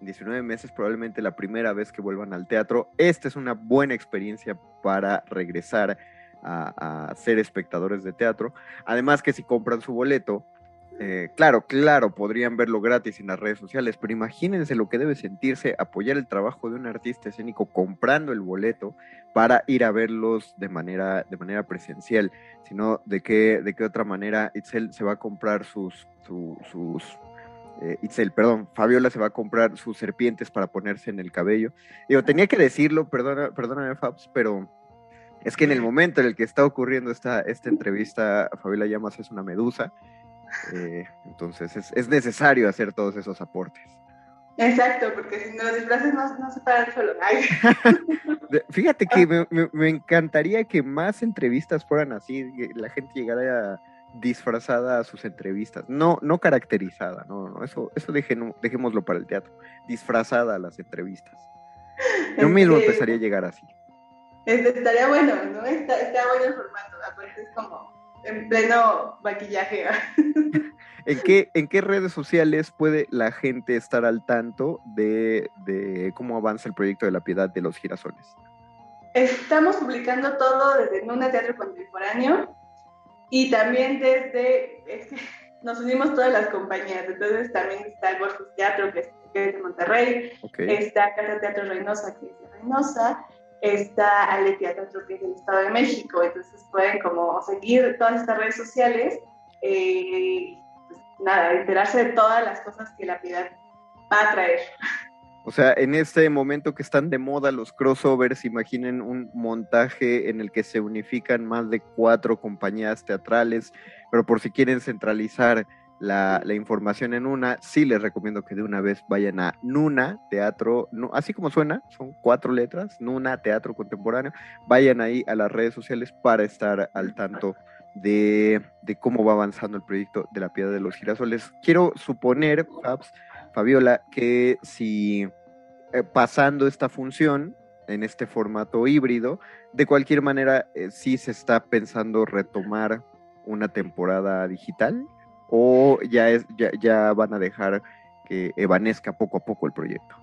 19 meses, probablemente la primera vez que vuelvan al teatro. Esta es una buena experiencia para regresar a, ser espectadores de teatro. Además que si compran su boleto, Eh, claro, claro, podrían verlo gratis en las redes sociales, pero imagínense lo que debe sentirse apoyar el trabajo de un artista escénico comprando el boleto para ir a verlos de manera, de manera presencial, sino de qué, de qué otra manera Itzel se va a comprar sus, sus eh, Itzel, perdón, Fabiola se va a comprar sus serpientes para ponerse en el cabello. Digo, tenía que decirlo, perdona, perdóname, Fabs, pero es que en el momento en el que está ocurriendo esta, esta entrevista, Fabiola Llamas es una medusa eh, entonces es, necesario hacer todos esos aportes. Exacto, porque si no los disfraces no, se paran solo. Fíjate que me, encantaría que más entrevistas fueran así, la gente llegara disfrazada a sus entrevistas, no, no caracterizada, no, no, eso, eso dejémoslo para el teatro, disfrazada a las entrevistas. Yo mismo empezaría a llegar así. estaría bueno, ¿no? Está, está bueno el formato, aparte es como en pleno maquillaje. ¿En qué, ¿En qué redes sociales puede la gente estar al tanto de, cómo avanza el proyecto de la piedad de los girasoles? Estamos publicando todo desde Nuna Teatro Contemporáneo y también desde, nos unimos todas las compañías, entonces también está el Borges Teatro, que es, de Monterrey, está Casa Teatro Reynosa, que es de Reynosa, está Ale Teatro que es del Estado de México, entonces pueden como seguir todas estas redes sociales, eh, pues, nada, enterarse de todas las cosas que la piedad va a traer. O sea, en este momento que están de moda los crossovers, imaginen un montaje en el que se unifican más de cuatro compañías teatrales, pero por si quieren centralizar la, información en una, sí les recomiendo que de una vez vayan a Nuna Teatro, así como suena, son cuatro letras, Nuna Teatro Contemporáneo, vayan ahí a las redes sociales para estar al tanto de, cómo va avanzando el proyecto de la Piedra de los Girasoles. Quiero suponer, Fabiola, que si eh, pasando esta función en este formato híbrido, de cualquier manera eh, sí se está pensando retomar una temporada digital o ya, es, ya, van a dejar que evanezca poco a poco el proyecto?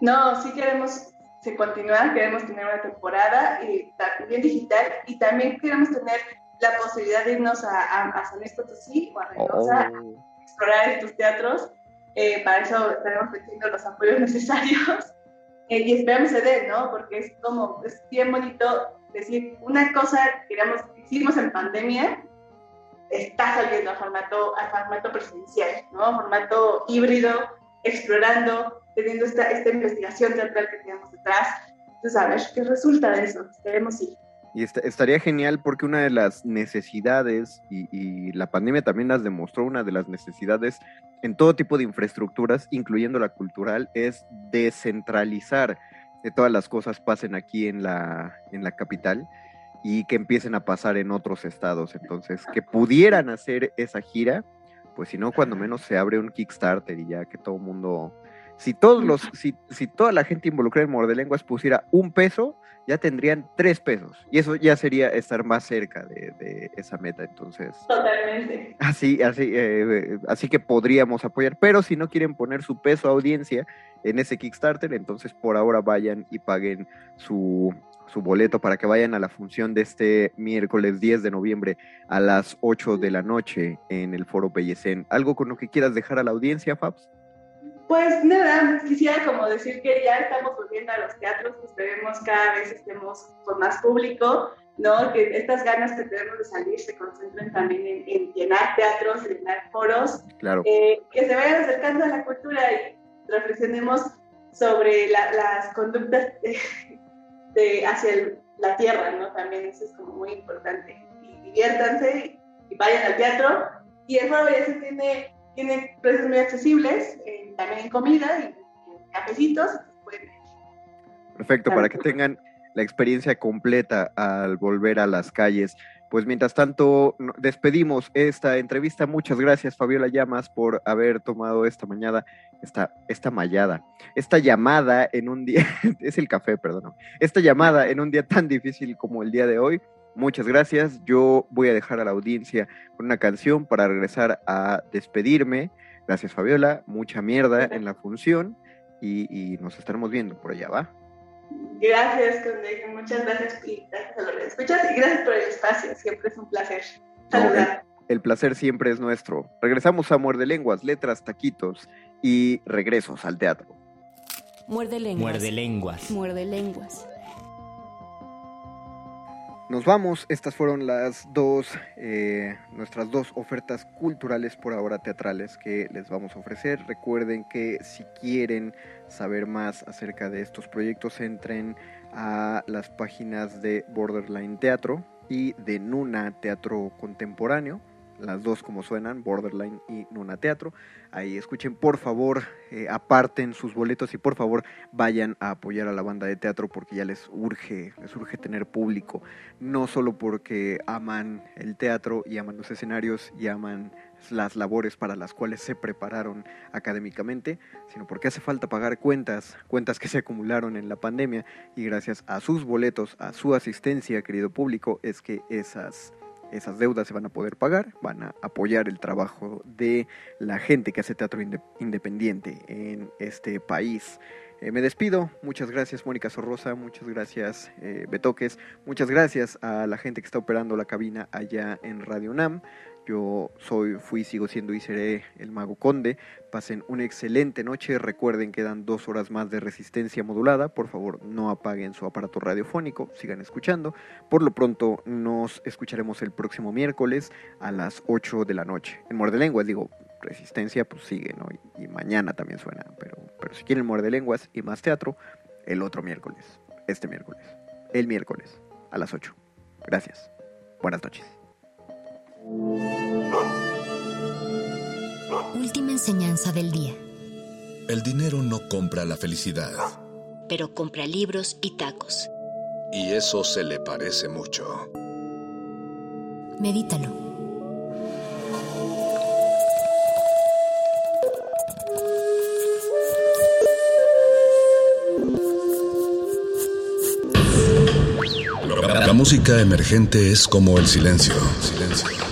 No, sí queremos se continuar, queremos tener una temporada y también digital y también queremos tener la posibilidad de irnos a, a, San Luis Potosí o a Reynosa oh. explorar estos teatros. Eh, para eso estaremos metiendo los apoyos necesarios eh, y esperamos ceder, ¿no? Porque es como, es bien bonito decir una cosa que hicimos en pandemia está saliendo a formato, a formato presencial, ¿no? Formato híbrido, explorando, teniendo esta, esta investigación teatral que tenemos detrás. Entonces, a ver, ¿qué resulta de eso? Esperemos sí. Y estaría genial porque una de las necesidades, y, y, la pandemia también las demostró, una de las necesidades en todo tipo de infraestructuras, incluyendo la cultural, es descentralizar que todas las cosas pasen aquí en la, en la capital y que empiecen a pasar en otros estados. Entonces, que pudieran hacer esa gira, pues si no, cuando menos se abre un Kickstarter y ya que todo el mundo, si todos los, si, si toda la gente involucrada en Lenguas pusiera un peso, ya tendrían tres pesos. Y eso ya sería estar más cerca de, esa meta. Entonces. Totalmente. Así, así, eh, así que podríamos apoyar. Pero si no quieren poner su peso audiencia en ese Kickstarter, entonces por ahora vayan y paguen su, su boleto para que vayan a la función de este miércoles 10 de noviembre a las 8 de la noche en el Foro Pellecén. ¿Algo con lo que quieras dejar a la audiencia, Fabs? Pues nada, quisiera como decir que ya estamos volviendo a los teatros, que esperemos cada vez estemos con más público, ¿no? Que estas ganas que tenemos de salir se concentren también en, llenar teatros, en llenar foros, claro. Eh, que se vayan acercando a la cultura y reflexionemos sobre las conductas hacia la tierra, ¿no? También eso es como muy importante. Y diviértanse y, vayan al teatro. Y el Foro Belleza tiene, tiene precios muy accesibles, eh, también en comida y, cafecitos. Perfecto, para que tengan la experiencia completa al volver a las calles. Pues mientras tanto, despedimos esta entrevista. Muchas gracias, Fabiola Llamas, por haber tomado esta mañana, esta, esta mallada, esta llamada en un día, es el café, perdón, esta llamada en un día tan difícil como el día de hoy. Muchas gracias. Yo voy a dejar a la audiencia con una canción para regresar a despedirme. Gracias, Fabiola. Mucha mierda en la función y, y nos estaremos viendo por allá, ¿va? Gracias, Conde. Muchas gracias y gracias a los escuchas y gracias por el espacio. Siempre es un placer saludar. el placer siempre es nuestro. Regresamos a Muerde Lenguas, Letras, Taquitos y regresos al teatro. Muerde lenguas. Muerde lenguas. Muerde lenguas. Nos vamos, estas fueron las dos, eh, nuestras dos ofertas culturales por ahora teatrales que les vamos a ofrecer. Recuerden que si quieren saber más acerca de estos proyectos, entren a las páginas de Borderline Teatro y de Nuna Teatro Contemporáneo las dos como suenan, Borderline y Nuna Teatro. Ahí escuchen, por favor, eh, aparten sus boletos y por favor vayan a apoyar a la banda de teatro porque ya les urge, les urge tener público. No solo porque aman el teatro y aman los escenarios y aman las labores para las cuales se prepararon académicamente, sino porque hace falta pagar cuentas, cuentas que se acumularon en la pandemia y gracias a sus boletos, a su asistencia, querido público, es que esas esas deudas se van a poder pagar, van a apoyar el trabajo de la gente que hace teatro independiente en este país. Eh, me despido, muchas gracias Mónica Sorrosa, muchas gracias eh, Betoques, muchas gracias a la gente que está operando la cabina allá en Radio NAM. Yo soy, fui, sigo siendo y seré el Mago Conde. Pasen una excelente noche. Recuerden que dan dos horas más de resistencia modulada. Por favor, no apaguen su aparato radiofónico. Sigan escuchando. Por lo pronto, nos escucharemos el próximo miércoles a las 8 de la noche. En Muerde Lenguas, digo, resistencia, pues sigue, ¿no? Y, mañana también suena. Pero, pero si quieren Muerde Lenguas y más teatro, el otro miércoles. Este miércoles. El miércoles a las 8. Gracias. Buenas noches. Última enseñanza del día. El dinero no compra la felicidad. Pero compra libros y tacos. Y eso se le parece mucho. Medítalo. La música emergente es como el silencio. Silencio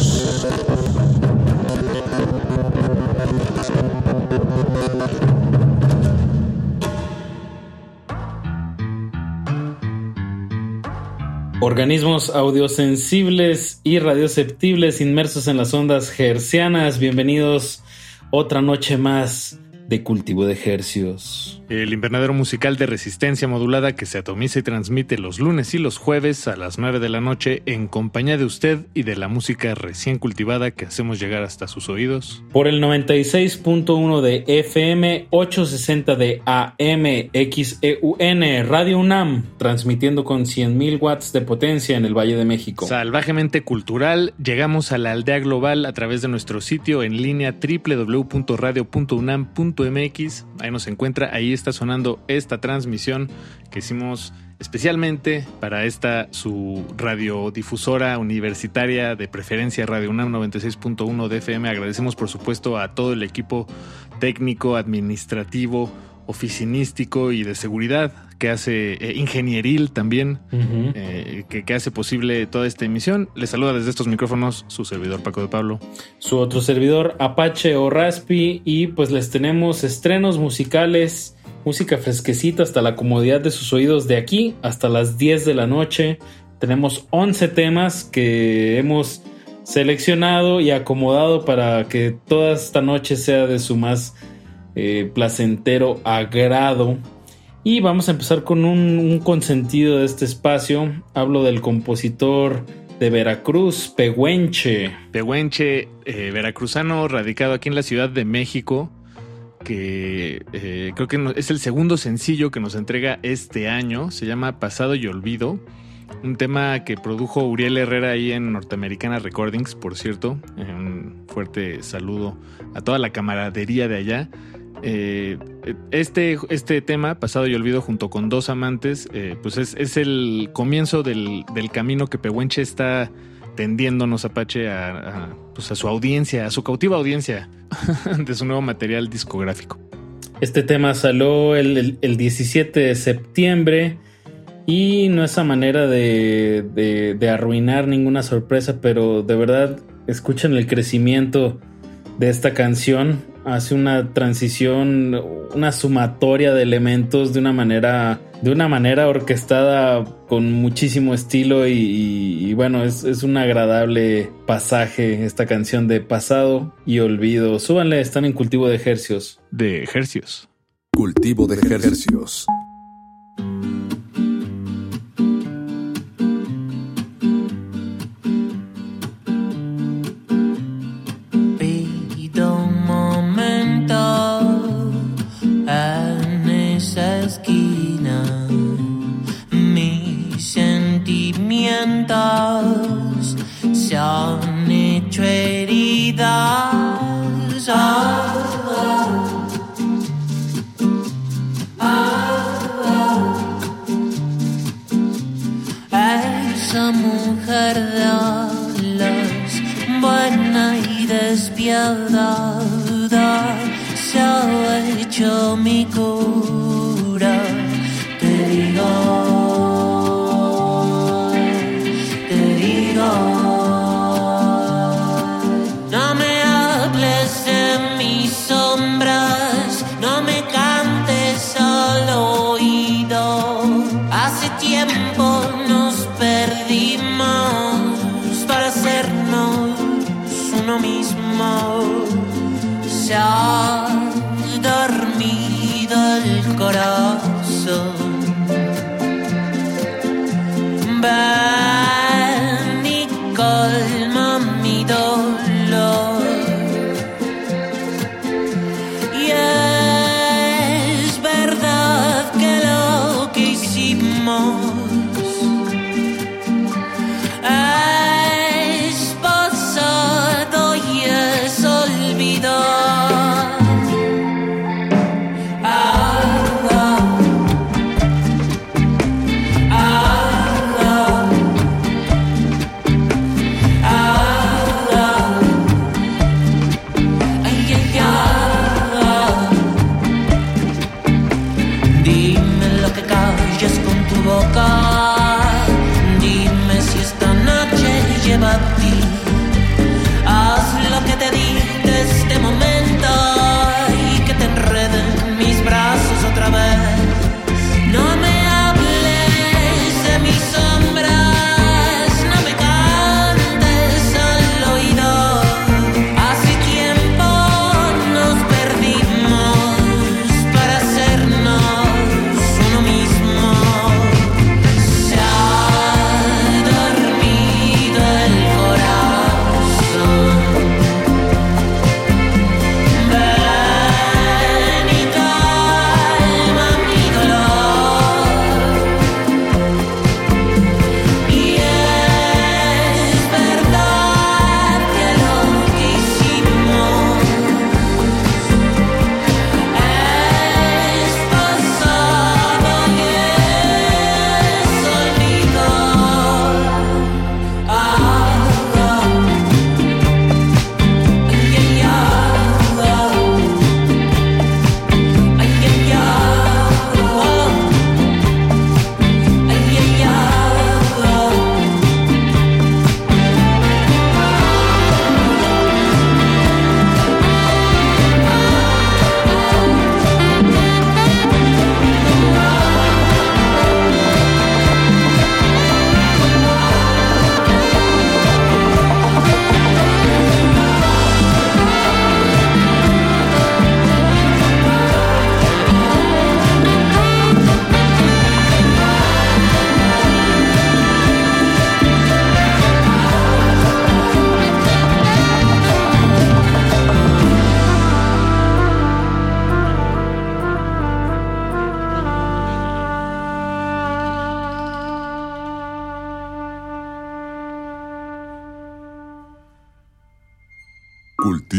Organismos audiosensibles y radioceptibles inmersos en las ondas hercianas, bienvenidos otra noche más de cultivo de ejercios el invernadero musical de resistencia modulada que se atomiza y transmite los lunes y los jueves a las 9 de la noche en compañía de usted y de la música recién cultivada que hacemos llegar hasta sus oídos. Por el 96.1 de FM, 860 de AM, XEUN, Radio UNAM, transmitiendo con 100.000 watts de potencia en el Valle de México. Salvajemente cultural, llegamos a la aldea global a través de nuestro sitio en línea www.radio.unam.mx. Ahí nos encuentra, ahí está sonando esta transmisión que hicimos especialmente para esta su radiodifusora universitaria de preferencia Radio UNAM 96.1 de FM. Agradecemos por supuesto a todo el equipo técnico, administrativo, oficinístico y de seguridad que hace eh, ingenieril también, eh, que, que, hace posible toda esta emisión. Les saluda desde estos micrófonos su servidor Paco de Pablo. Su otro servidor Apache o Raspi y pues les tenemos estrenos musicales música fresquecita hasta la comodidad de sus oídos de aquí hasta las 10 de la noche. Tenemos 11 temas que hemos seleccionado y acomodado para que toda esta noche sea de su más eh, placentero agrado. Y vamos a empezar con un, consentido de este espacio. Hablo del compositor de Veracruz, Pehuenche. Pehuenche, eh, veracruzano, radicado aquí en la Ciudad de México que eh, creo que es el segundo sencillo que nos entrega este año. Se llama Pasado y Olvido. Un tema que produjo Uriel Herrera ahí en Norteamericana Recordings, por cierto. Un fuerte saludo a toda la camaradería de allá. Eh, este, este tema, Pasado y Olvido, junto con dos amantes, pues es, el comienzo del, del camino que Pehuenche está tendiéndonos Apache a, pues a su audiencia, a su cautiva audiencia de su nuevo material discográfico. Este tema salió el, 17 de septiembre Y no es a manera de, de, de arruinar ninguna sorpresa, pero de verdad escuchen el crecimiento de esta canción. Hace una transición, una sumatoria de elementos de una manera, de una manera orquestada con muchísimo estilo y, y, y bueno, es, es, un agradable pasaje esta canción de pasado y olvido. Súbanle, están en cultivo de ejercios. De ejercios. Cultivo de ejercios. Esa mujer de alas, buena y despiadada, se ha hecho mi cura.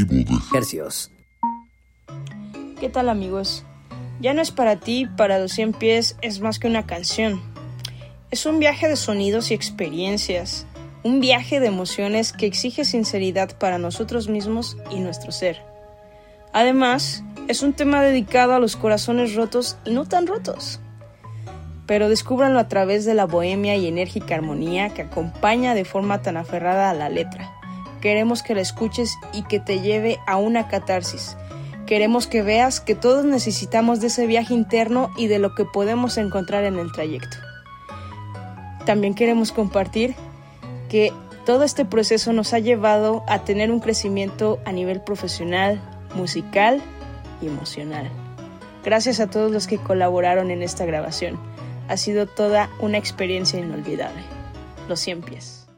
De Hercios. ¿Qué tal amigos? Ya no es para ti, para los 100 pies es más que una canción. Es un viaje de sonidos y experiencias, un viaje de emociones que exige sinceridad para nosotros mismos y nuestro ser. Además, es un tema dedicado a los corazones rotos y no tan rotos. pero descúbranlo a través de la bohemia y enérgica armonía que acompaña de forma tan aferrada a la letra. Queremos que la escuches y que te lleve a una catarsis. Queremos que veas que todos necesitamos de ese viaje interno y de lo que podemos encontrar en el trayecto. También queremos compartir que todo este proceso nos ha llevado a tener un crecimiento a nivel profesional, musical y emocional. Gracias a todos los que colaboraron en esta grabación. Ha sido toda una experiencia inolvidable. Los 100 pies.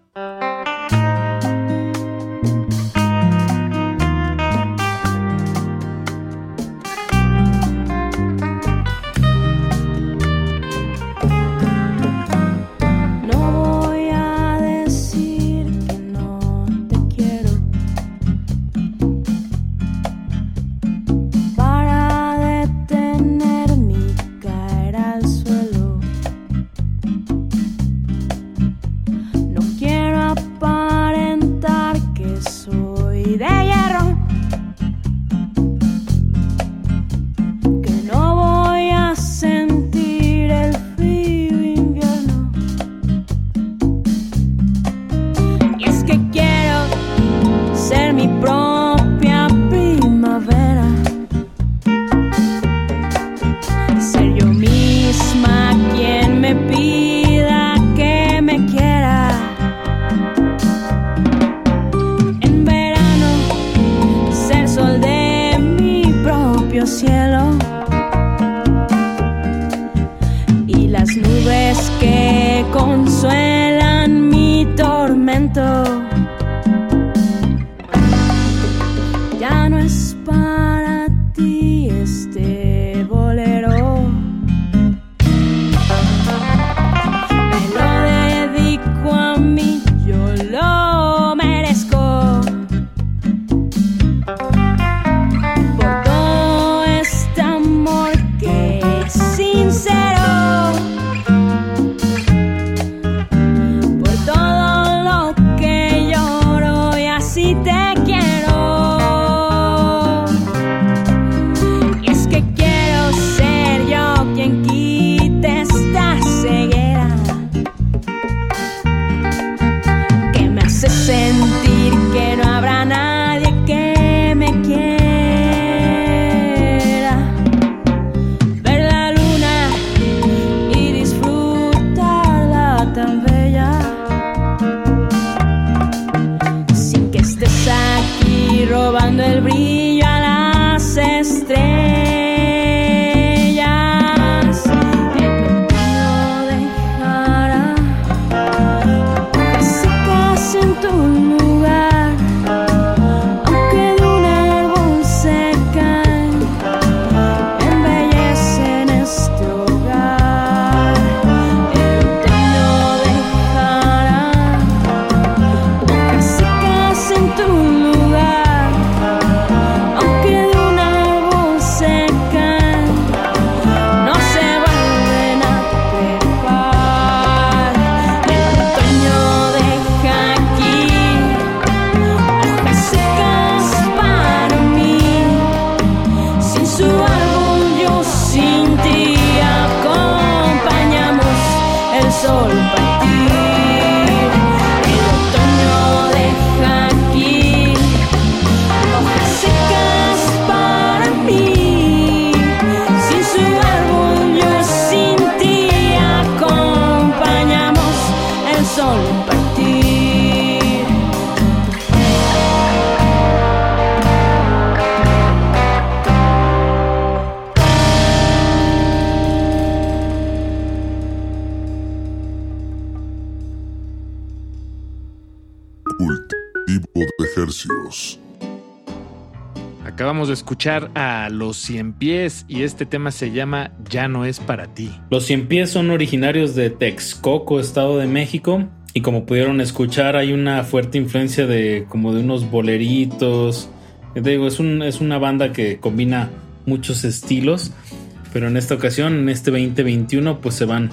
Escuchar a Los Cien Pies y este tema se llama Ya no es para ti. Los Cien Pies son originarios de Texcoco, Estado de México, y como pudieron escuchar hay una fuerte influencia de como de unos boleritos. Digo, es, es una banda que combina muchos estilos, pero en esta ocasión, en este 2021, pues se van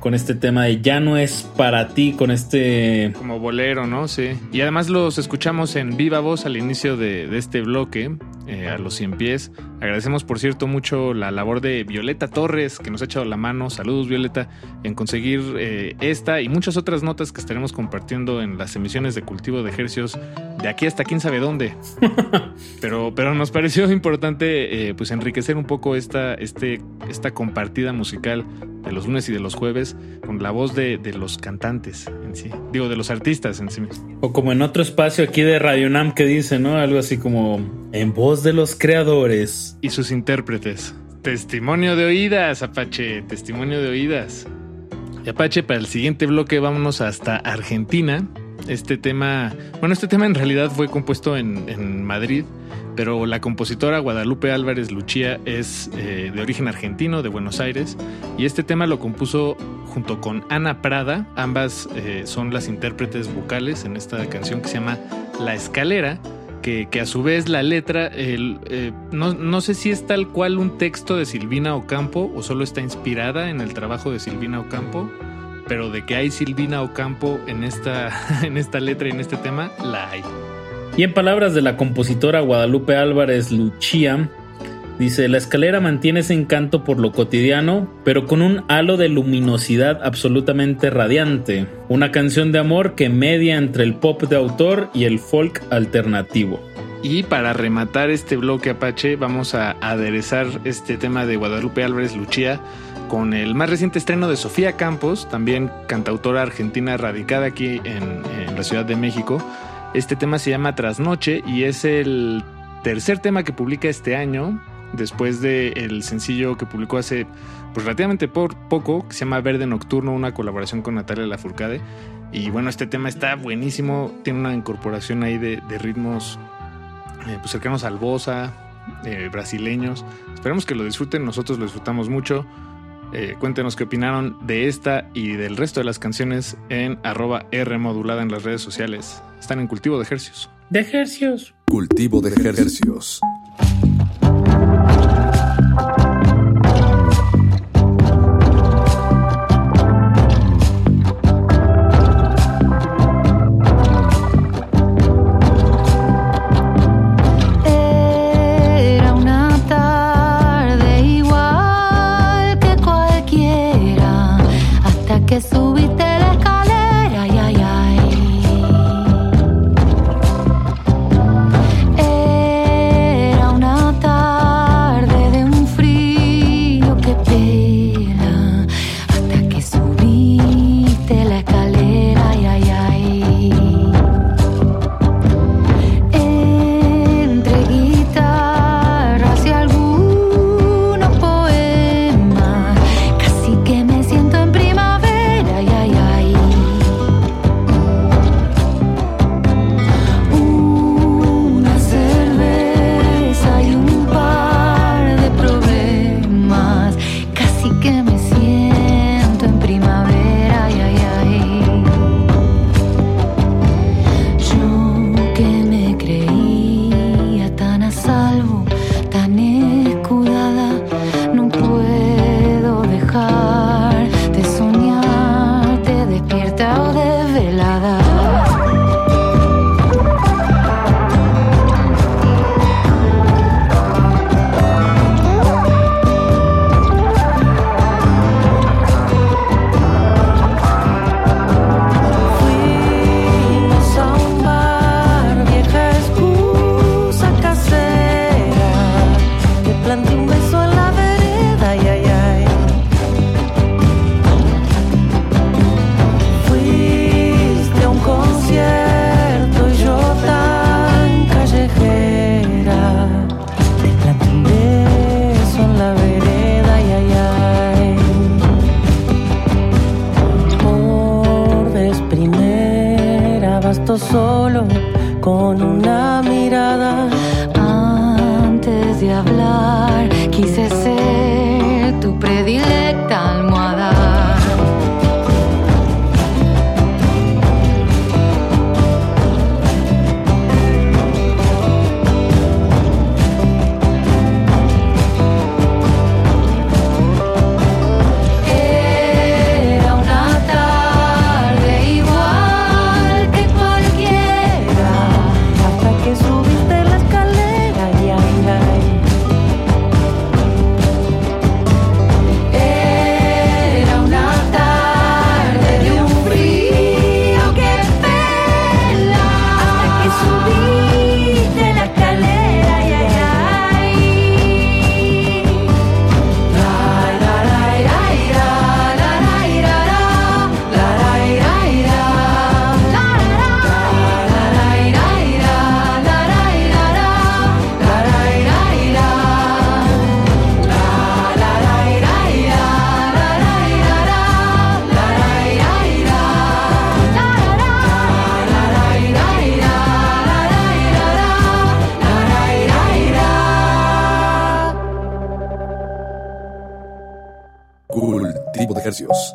con este tema de ya no es para ti, con este... Como bolero, ¿no? Sí. Y además los escuchamos en viva voz al inicio de, este bloque, eh, a los 100 pies. Agradecemos, por cierto, mucho la labor de Violeta Torres, que nos ha echado la mano. Saludos, Violeta, en conseguir eh, esta y muchas otras notas que estaremos compartiendo en las emisiones de cultivo de ejercicios de aquí hasta quién sabe dónde. pero, pero nos pareció importante eh, pues enriquecer un poco esta, este, esta compartida musical de los lunes y de los jueves con la voz de, de, los cantantes en sí, digo, de los artistas en sí mismos. O como en otro espacio aquí de Radio Nam que dice, ¿no? Algo así como en voz de los creadores. Y sus intérpretes. Testimonio de oídas, Apache, testimonio de oídas. Y Apache, para el siguiente bloque vámonos hasta Argentina. Este tema, bueno, este tema en realidad fue compuesto en, Madrid pero la compositora Guadalupe Álvarez Luchía es eh, de origen argentino, de Buenos Aires, y este tema lo compuso junto con Ana Prada, ambas eh, son las intérpretes vocales en esta canción que se llama La Escalera, que, a su vez la letra, eh, no, sé si es tal cual un texto de Silvina Ocampo o solo está inspirada en el trabajo de Silvina Ocampo, pero de que hay Silvina Ocampo en esta, en esta letra y en este tema, la hay. Y en palabras de la compositora Guadalupe Álvarez Luchía, dice, la escalera mantiene ese encanto por lo cotidiano, pero con un halo de luminosidad absolutamente radiante. Una canción de amor que media entre el pop de autor y el folk alternativo. Y para rematar este bloque Apache, vamos a aderezar este tema de Guadalupe Álvarez Luchía con el más reciente estreno de Sofía Campos, también cantautora argentina radicada aquí en, en la Ciudad de México este tema se llama Trasnoche y es el tercer tema que publica este año, después del sencillo que publicó hace pues, relativamente por poco, que se llama Verde Nocturno, una colaboración con Natalia Lafourcade. Y bueno, este tema está buenísimo, tiene una incorporación ahí de, de ritmos eh, pues cercanos al bossa, eh, brasileños. Esperemos que lo disfruten, nosotros lo disfrutamos mucho. Eh, cuéntenos qué opinaron de esta y del resto de las canciones en arroba R modulada en las redes sociales. Están en cultivo de ejercios. De ejercios. Cultivo de ejercios. De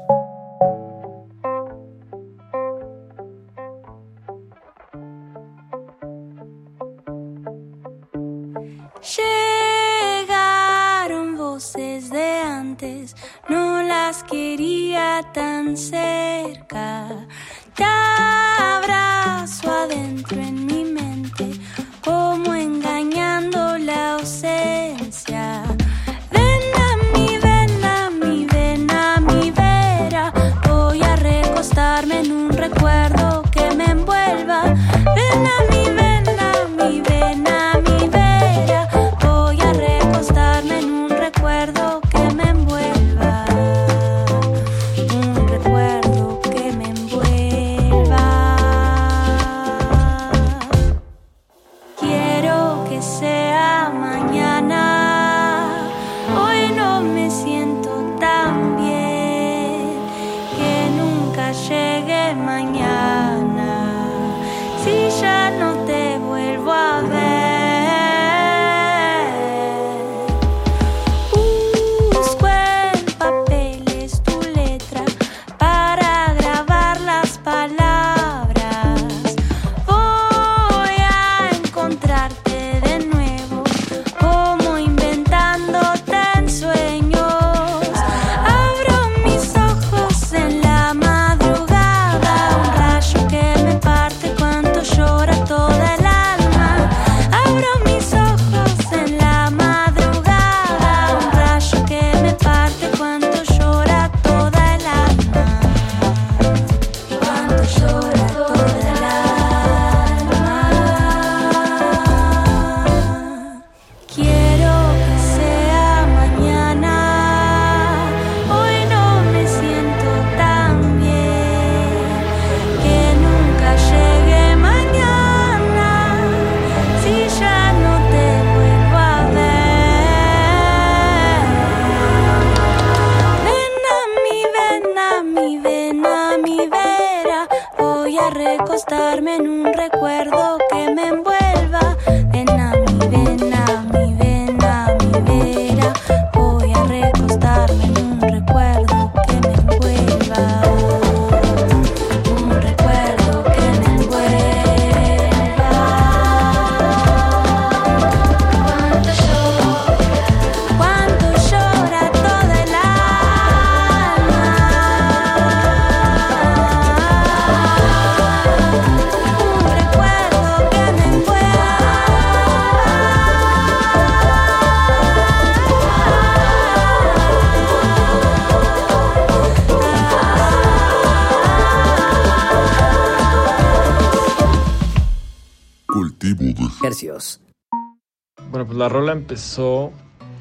la rola empezó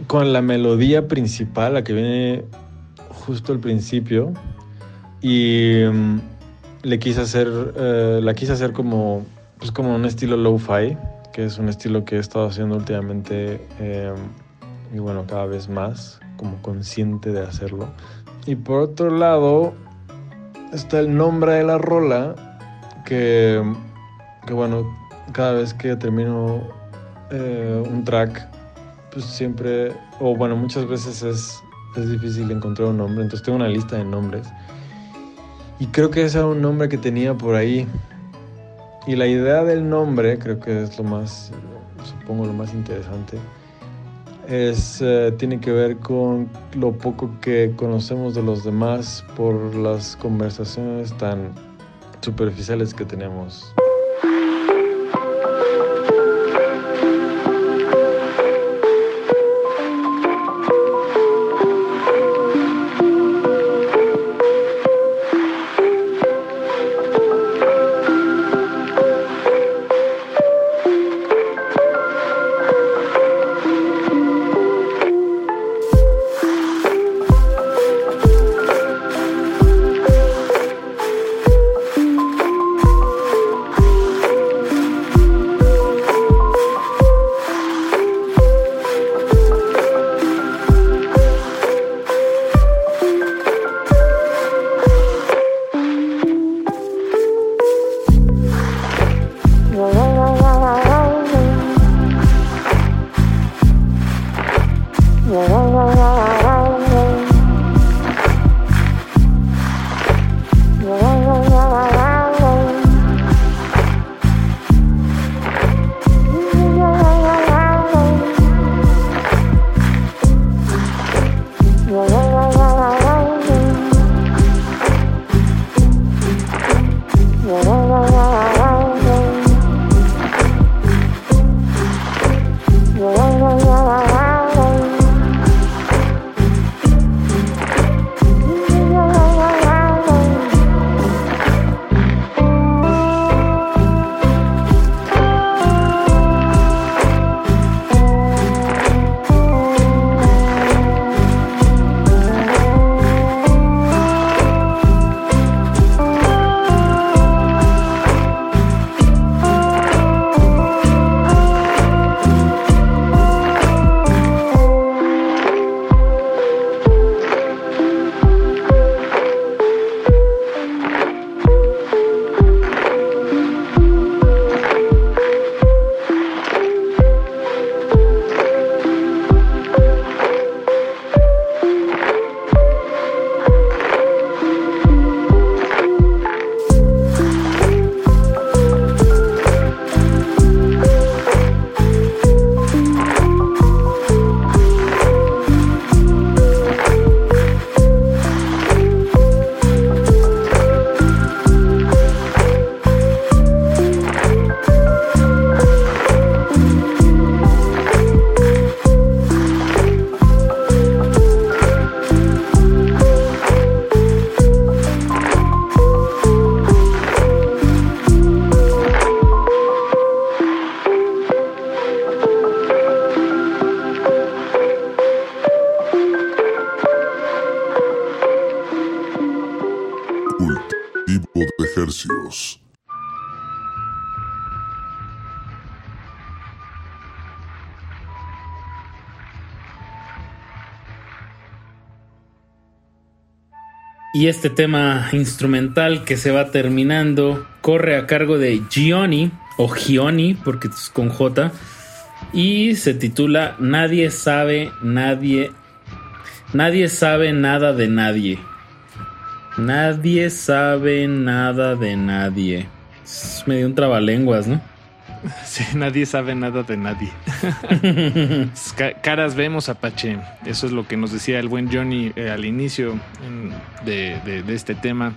con la melodía principal, la que viene justo al principio. Y mm, le quise hacer, eh, la quise hacer como, pues como un estilo lo-fi, que es un estilo que he estado haciendo últimamente eh, y bueno, cada vez más, como consciente de hacerlo. Y por otro lado, está el nombre de la rola, que, que bueno, cada vez que termino eh, un track, pues siempre, o bueno, muchas veces es, es difícil encontrar un nombre, entonces tengo una lista de nombres. Y creo que ese era un nombre que tenía por ahí. Y la idea del nombre, creo que es lo más, supongo lo más interesante, es, eh, tiene que ver con lo poco que conocemos de los demás por las conversaciones tan superficiales que tenemos. Y este tema instrumental que se va terminando corre a cargo de Gioni, o Gioni, porque es con J, y se titula Nadie sabe, nadie, nadie sabe nada de nadie. Nadie sabe nada de nadie. Es medio un trabalenguas, ¿no? Sí, nadie sabe nada de nadie. caras vemos, Apache. Eso es lo que nos decía el buen Johnny eh, al inicio de, este tema,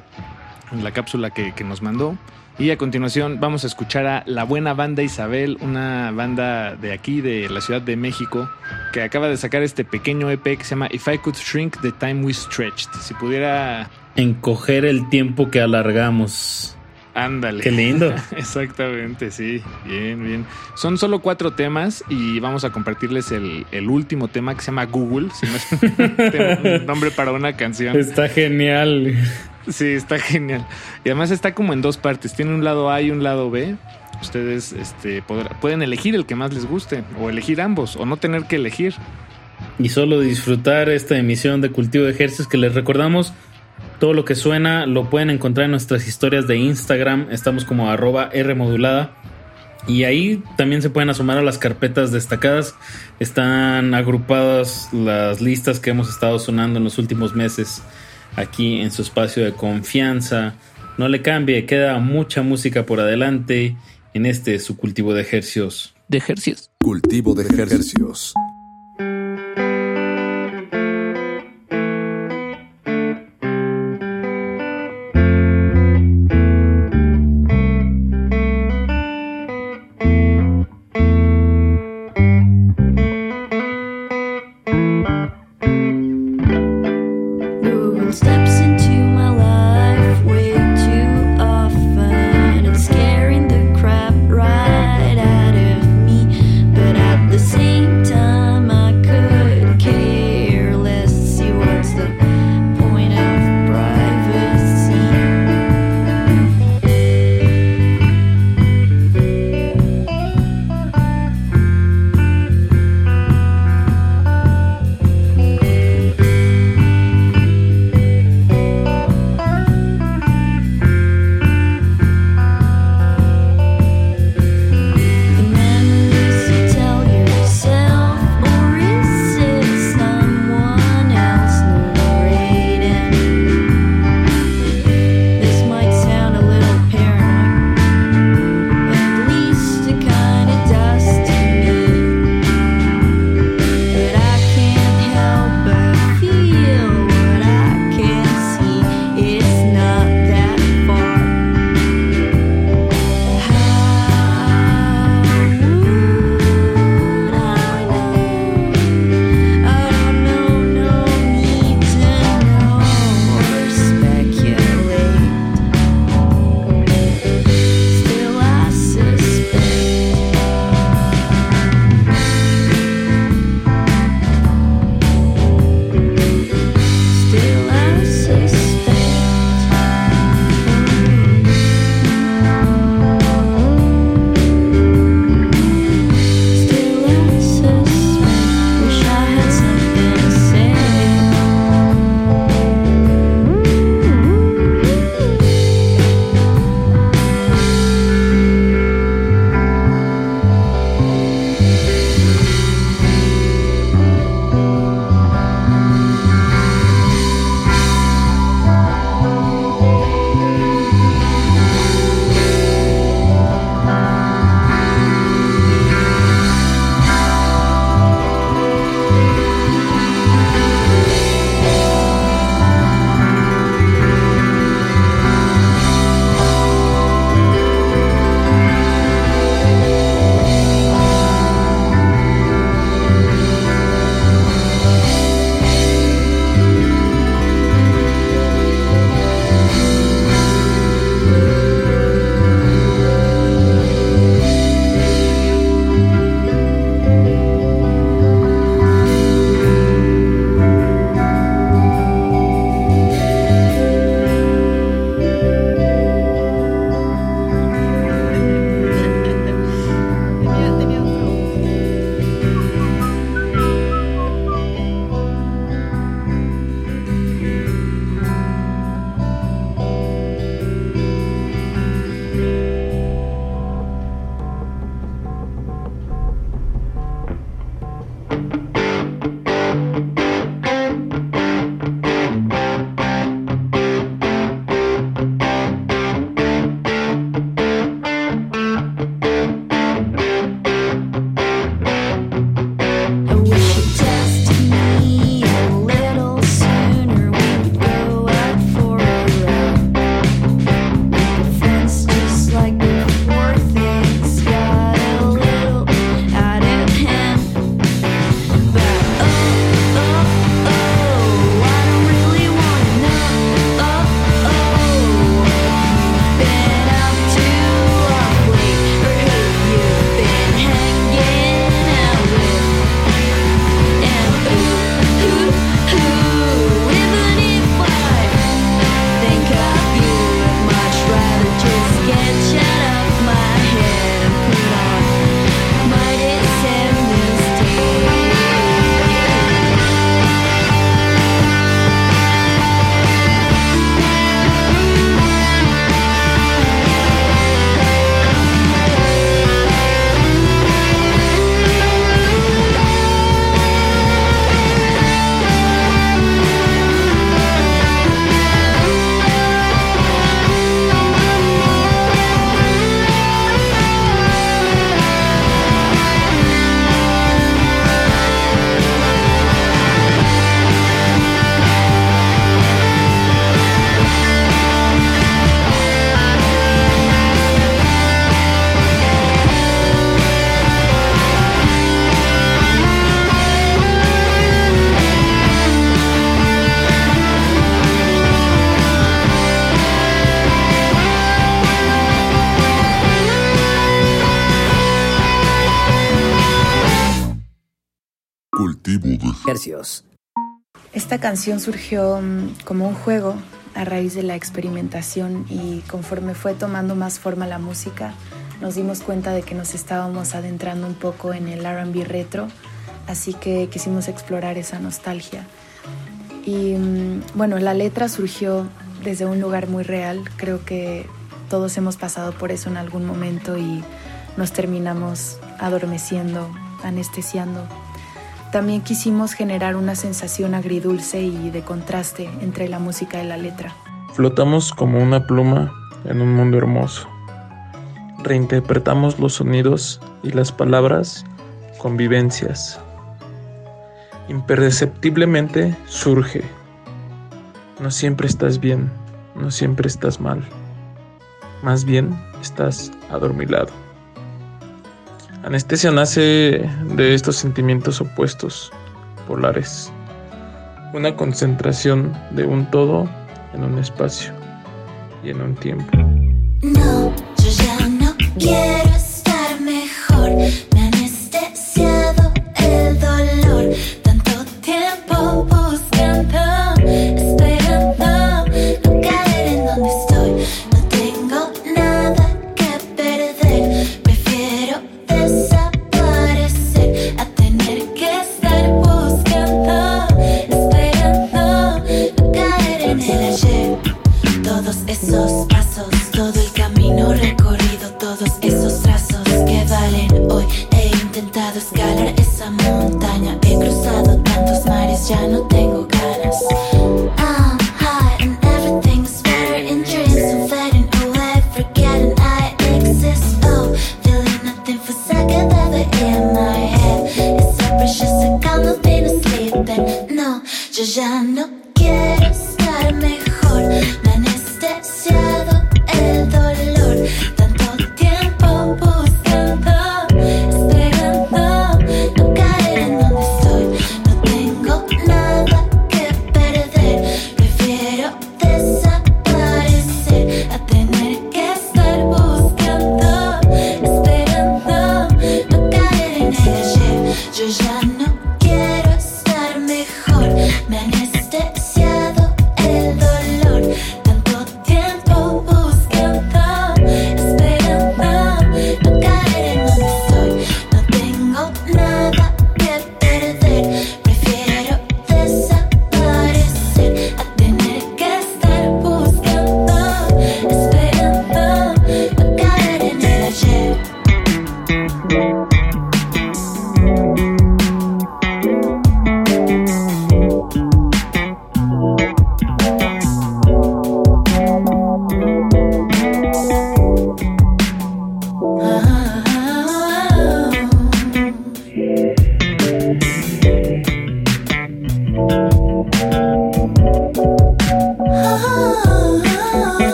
en la cápsula que, nos mandó. Y a continuación vamos a escuchar a la buena banda Isabel, una banda de aquí, de la Ciudad de México, que acaba de sacar este pequeño EP que se llama If I Could Shrink the Time We Stretched. Si pudiera... Encoger el tiempo que alargamos. Ándale. Qué lindo. Exactamente, sí. Bien, bien. Son solo cuatro temas y vamos a compartirles el, último tema que se llama Google. Si no es un nombre para una canción. Está genial. Sí, está genial. Y además está como en dos partes. Tiene un lado A y un lado B. Ustedes este, pueden elegir el que más les guste o elegir ambos o no tener que elegir. Y solo disfrutar esta emisión de Cultivo de Ejercicios que les recordamos todo lo que suena lo pueden encontrar en nuestras historias de Instagram. Estamos como arroba Rmodulada. Y ahí también se pueden asomar a las carpetas destacadas. Están agrupadas las listas que hemos estado sonando en los últimos meses aquí en su espacio de confianza. No le cambie, queda mucha música por adelante en este su cultivo de ejercicios. De ejercicios. Cultivo de ejercicios. Esta canción surgió mm, como un juego a raíz de la experimentación y conforme fue tomando más forma la música, nos dimos cuenta de que nos estábamos adentrando un poco en el RB retro, así que quisimos explorar esa nostalgia. Y mm, bueno, la letra surgió desde un lugar muy real, creo que todos hemos pasado por eso en algún momento y nos terminamos adormeciendo, anestesiando. También quisimos generar una sensación agridulce y de contraste entre la música y la letra. Flotamos como una pluma en un mundo hermoso. Reinterpretamos los sonidos y las palabras con vivencias. Imperceptiblemente surge. No siempre estás bien, no siempre estás mal. Más bien estás adormilado. Anestesia nace de estos sentimientos opuestos, polares. Una concentración de un todo en un espacio y en un tiempo. No, yo ya no quiero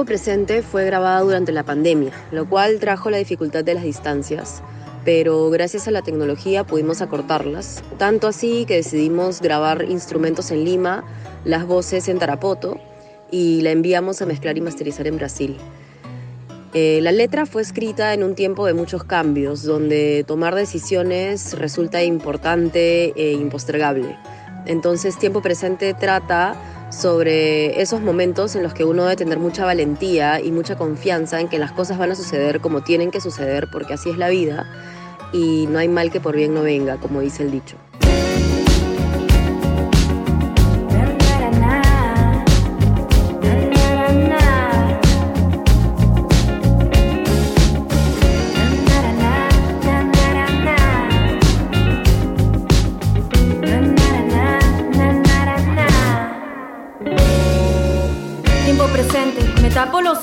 Tiempo presente fue grabada durante la pandemia, lo cual trajo la dificultad de las distancias, pero gracias a la tecnología pudimos acortarlas, tanto así que decidimos grabar instrumentos en Lima, las voces en Tarapoto y la enviamos a mezclar y masterizar en Brasil. Eh, la letra fue escrita en un tiempo de muchos cambios, donde tomar decisiones resulta importante e impostergable. Entonces, Tiempo Presente trata sobre esos momentos en los que uno debe tener mucha valentía y mucha confianza en que las cosas van a suceder como tienen que suceder, porque así es la vida y no hay mal que por bien no venga, como dice el dicho.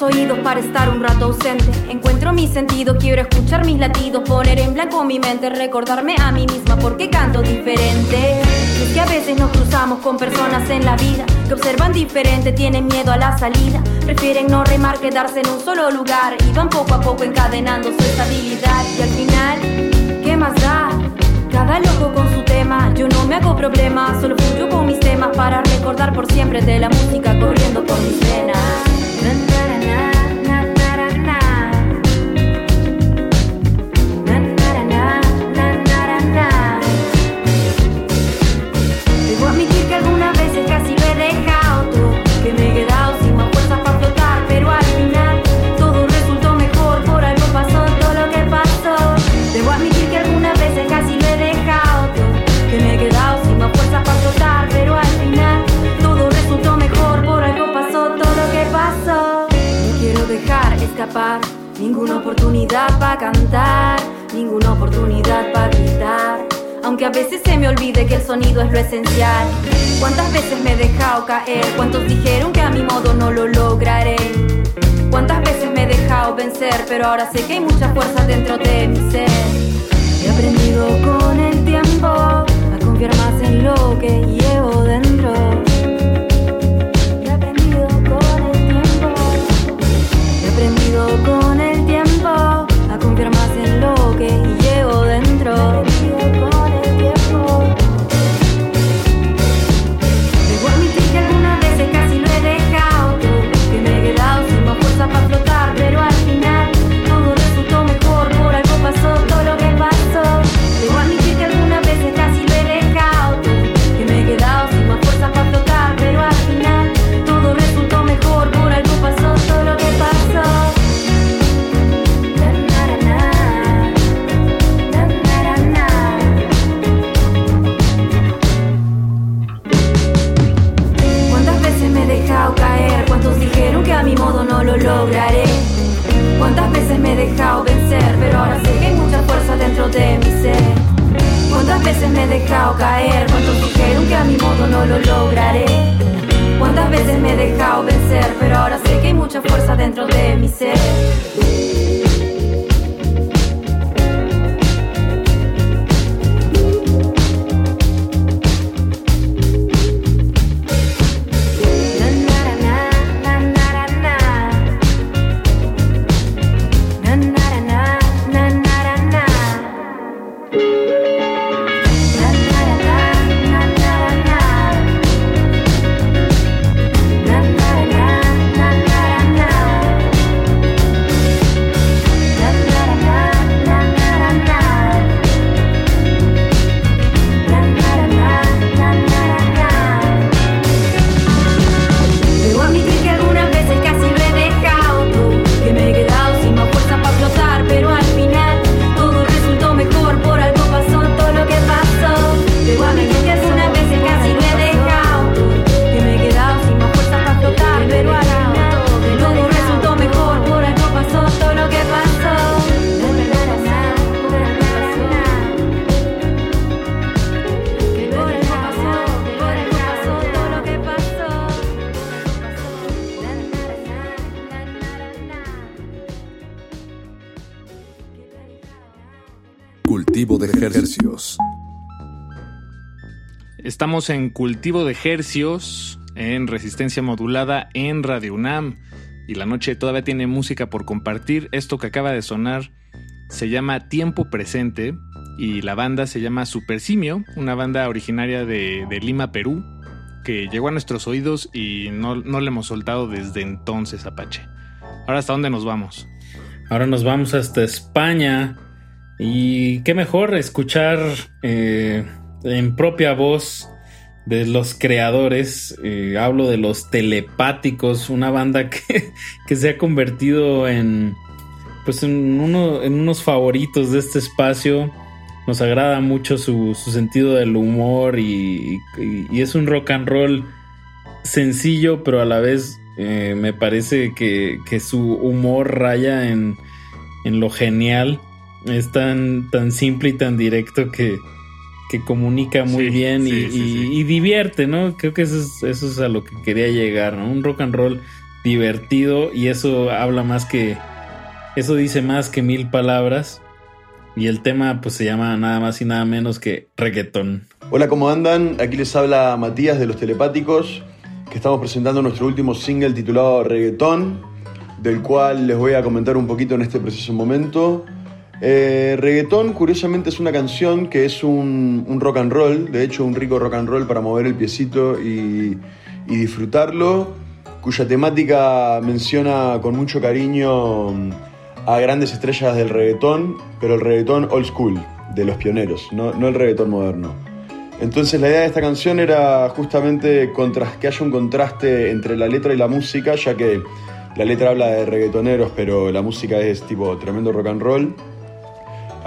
Oídos para estar un rato ausente. Encuentro mi sentido, quiero escuchar mis latidos, poner en blanco mi mente, recordarme a mí misma porque canto diferente. Es que a veces nos cruzamos con personas en la vida que observan diferente, tienen miedo a la salida, prefieren no remar, quedarse en un solo lugar y van poco a poco encadenando su estabilidad. Y al final, ¿qué ¿qué más da? Cada loco con su tema, yo no me hago problemas, solo fluyo con mis temas para recordar por siempre de la música corriendo por mis venas. Ninguna oportunidad para cantar, ninguna oportunidad para gritar. Aunque a veces se me olvide que el sonido es lo esencial. ¿Cuántas veces me he dejado caer? ¿Cuántos dijeron que a mi modo no lo lograré? ¿Cuántas veces me he dejado vencer? Pero ahora sé que hay mucha fuerza dentro de mi ser. He aprendido con el tiempo a confiar más en lo que llevo dentro. Con el tiempo a confiar más en lo que llevo dentro. ¿Cuántas veces me he dejado vencer? Pero ahora sé que hay mucha fuerza dentro de mi ser. ¿Cuántas veces me he dejado caer? ¿Cuántos dijeron que a mi modo no lo lograré? ¿Cuántas veces me he dejado vencer? Pero ahora sé que hay mucha fuerza dentro de mi ser. En cultivo de hercios, en resistencia modulada en Radio UNAM. Y la noche todavía tiene música por compartir. Esto que acaba de sonar se llama Tiempo Presente y la banda se llama Super Simio, una banda originaria de, Lima, Perú, que llegó a nuestros oídos y no, no le hemos soltado desde entonces, Apache. Ahora, ¿hasta dónde nos vamos? Ahora nos vamos hasta España. Y qué mejor escuchar eh, en propia voz de los creadores, eh, hablo de los telepáticos, una banda que, que se ha convertido en, pues en, uno, en unos favoritos de este espacio. Nos agrada mucho su, su sentido del humor y, y, es un rock and roll sencillo, pero a la vez eh, me parece que, que, su humor raya en, en lo genial. Es tan, tan simple y tan directo que, que comunica muy bien y, divierte, ¿no? Creo que eso es, eso es a lo que quería llegar, ¿no? Un rock and roll divertido y eso habla más que, eso dice más que mil palabras. Y el tema pues se llama nada más y nada menos que reggaetón. Hola, ¿cómo andan? Aquí les habla Matías de Los Telepáticos, que estamos presentando nuestro último single titulado Reggaetón, del cual les voy a comentar un poquito en este preciso momento. Eh, reggaetón, curiosamente, es una canción que es un, rock and roll, de hecho, un rico rock and roll para mover el piecito y, disfrutarlo, cuya temática menciona con mucho cariño a grandes estrellas del reggaetón, pero el reggaetón old school, de los pioneros, no, no el reggaetón moderno. Entonces la idea de esta canción era justamente que haya un contraste entre la letra y la música, ya que la letra habla de reggaetoneros, pero la música es tipo tremendo rock and roll.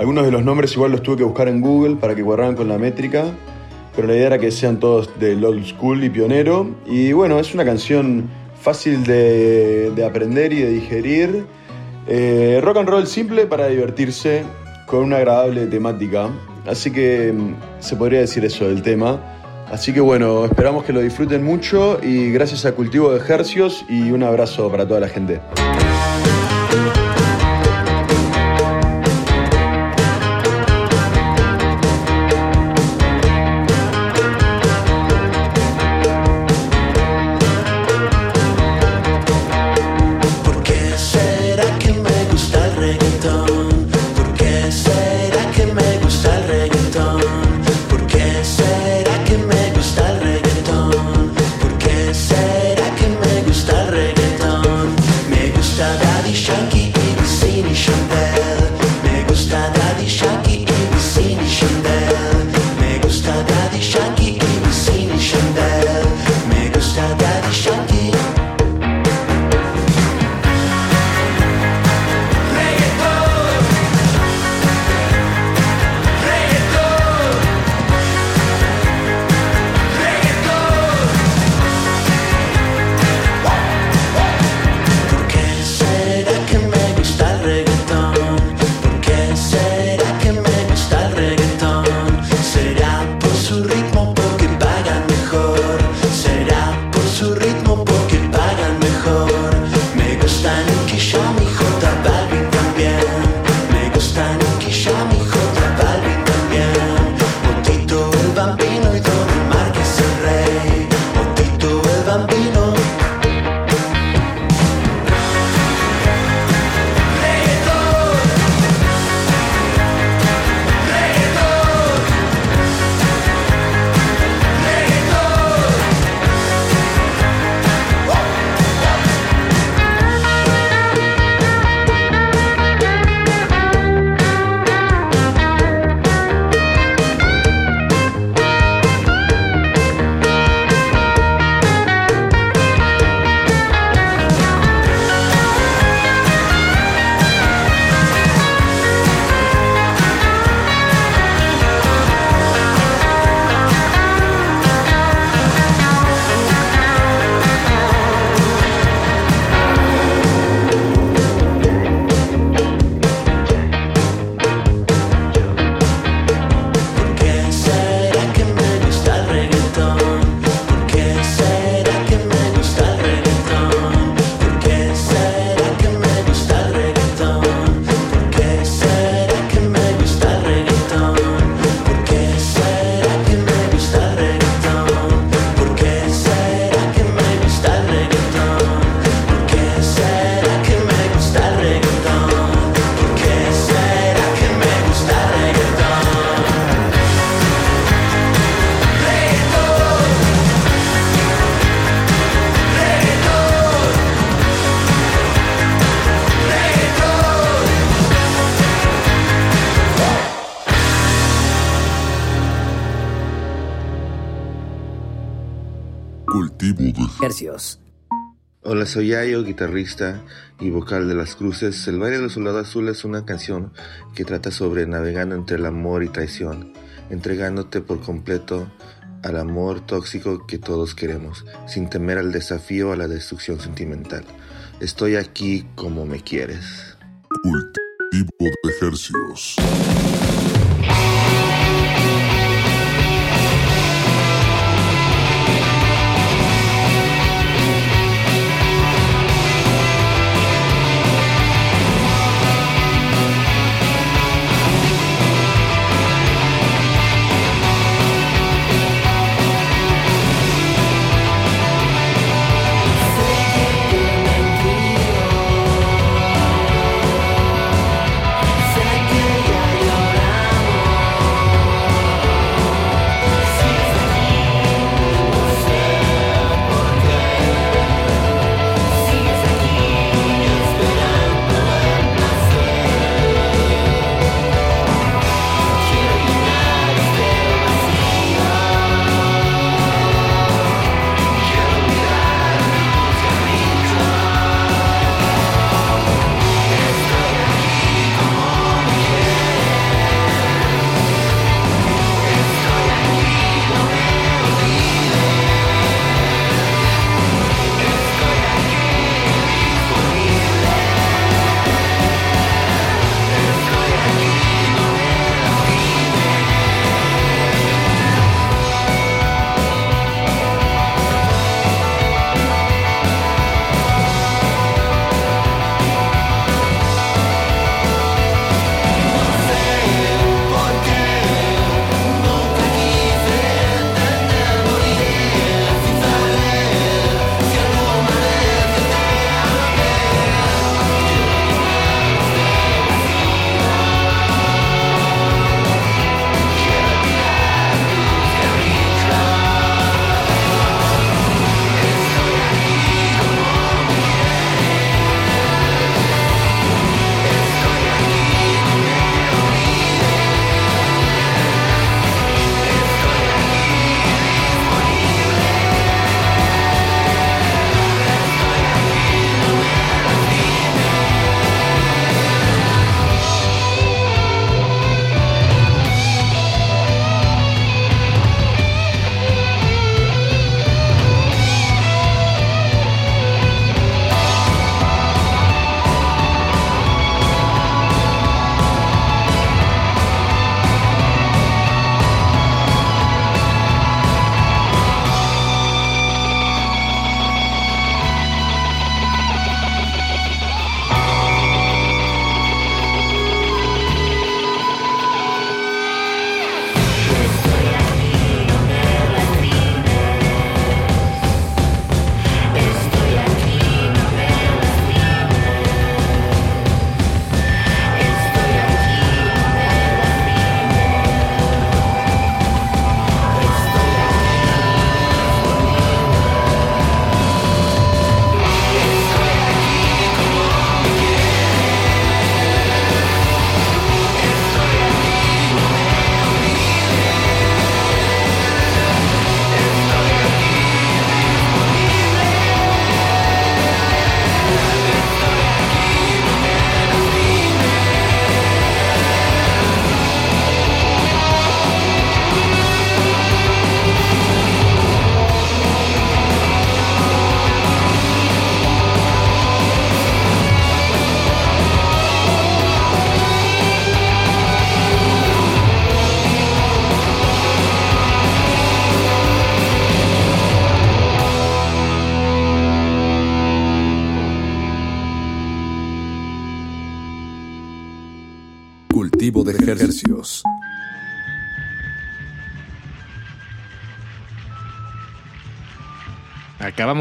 Algunos de los nombres igual los tuve que buscar en Google para que cuadraran con la métrica, pero la idea era que sean todos del old school y pionero. Y bueno, es una canción fácil de, aprender y de digerir. Eh, rock and roll simple para divertirse, con una agradable temática. Así que mm, se podría decir eso del tema. Así que bueno, esperamos que lo disfruten mucho y gracias a Cultivo de Ejercios y un abrazo para toda la gente. Hola, soy Yayo, guitarrista y vocal de Las Cruces. El baile del soldado azul es una canción que trata sobre navegando entre el amor y traición, entregándote por completo al amor tóxico que todos queremos, sin temer al desafío a la destrucción sentimental. Estoy aquí como me quieres. Cultivo de ejercicios.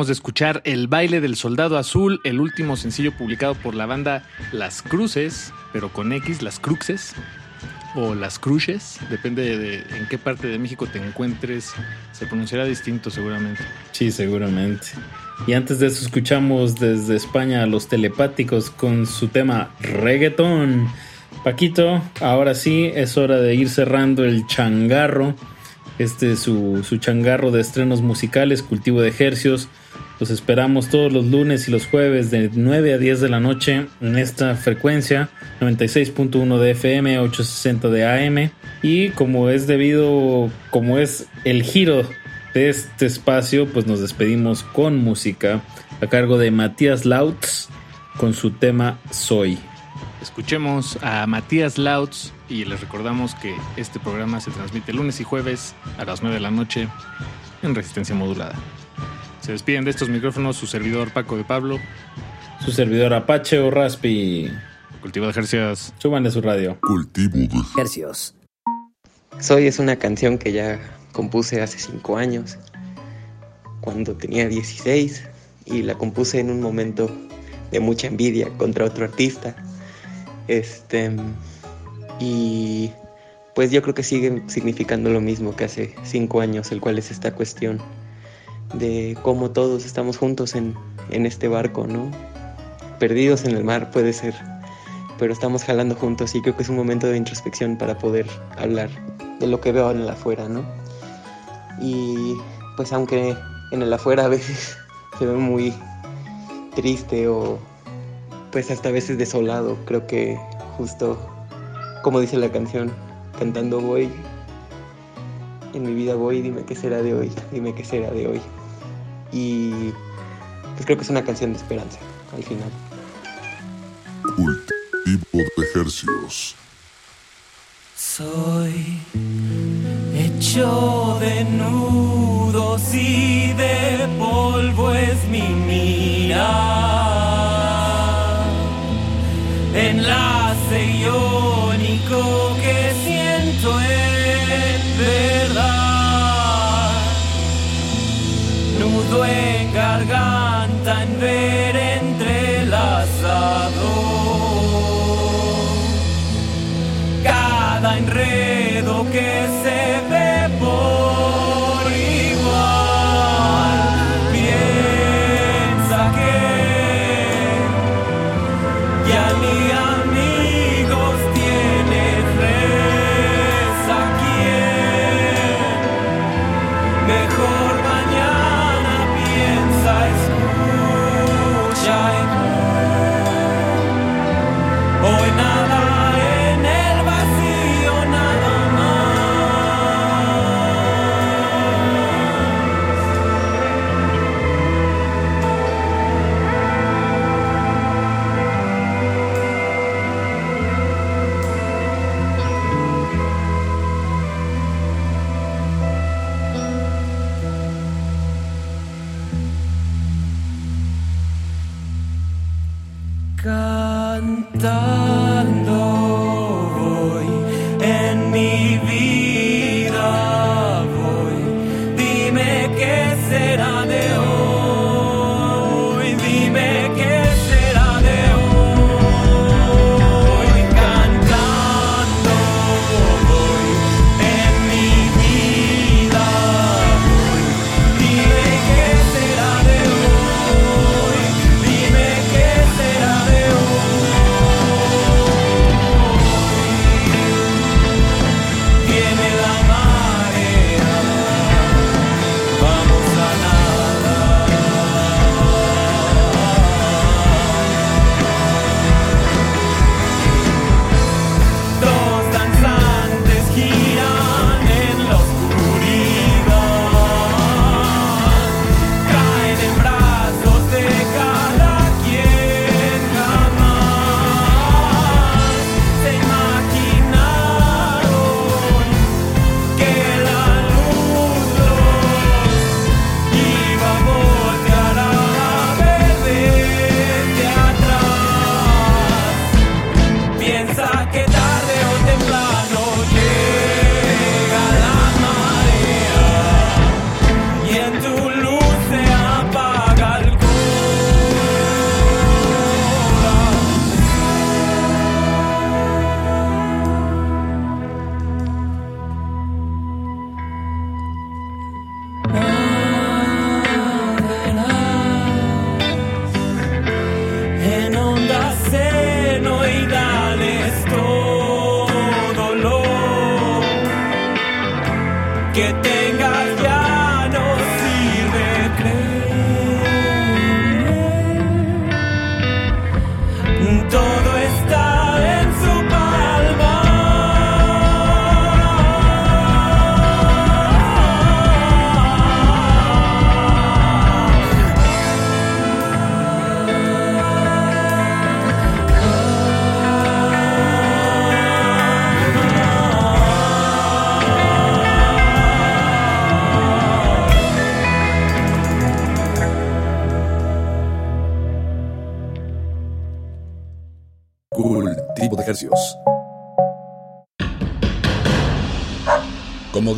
De escuchar El baile del soldado azul, el último sencillo publicado por la banda Las Cruces, pero con X, Las Cruces, o Las Cruces, depende de en qué parte de México te encuentres, se pronunciará distinto seguramente. Sí, seguramente. Y antes de eso escuchamos desde España a los telepáticos con su tema reggaetón. Paquito, ahora sí es hora de ir cerrando el changarro este es su, su changarro de estrenos musicales, cultivo de ejercios. Los esperamos todos los lunes y los jueves de 9 a 10 de la noche en esta frecuencia 96.1 de FM, 860 de AM. Y como es debido, como es el giro de este espacio, pues nos despedimos con música a cargo de Matías Lautz con su tema Soy. Escuchemos a Matías Lautz y les recordamos que este programa se transmite lunes y jueves a las 9 de la noche en resistencia modulada. Se despiden de estos micrófonos su servidor Paco de Pablo, su servidor Apache o Raspi. Cultivo de ejercicios. Suban su radio. Cultivo de ejercicios. Soy es una canción que ya compuse hace 5 años, cuando tenía 16, y la compuse en un momento de mucha envidia contra otro artista este, y pues yo creo que sigue significando lo mismo que hace cinco años, el cual es esta cuestión de cómo todos estamos juntos en, en este barco, ¿no? Perdidos en el mar puede ser, pero estamos jalando juntos y creo que es un momento de introspección para poder hablar de lo que veo en el afuera, ¿no? Y pues aunque en el afuera a veces se ve muy triste o pues hasta a veces desolado. Creo que justo como dice la canción, cantando voy, en mi vida voy, dime qué será de hoy, dime qué será de hoy. Y pues creo que es una canción de esperanza al final. Cultivo de ejercicios. Soy hecho de nudos y de polvo es mi mirada enlace iónico Nudo en garganta en ver entrelazado. Cada enredo que cantando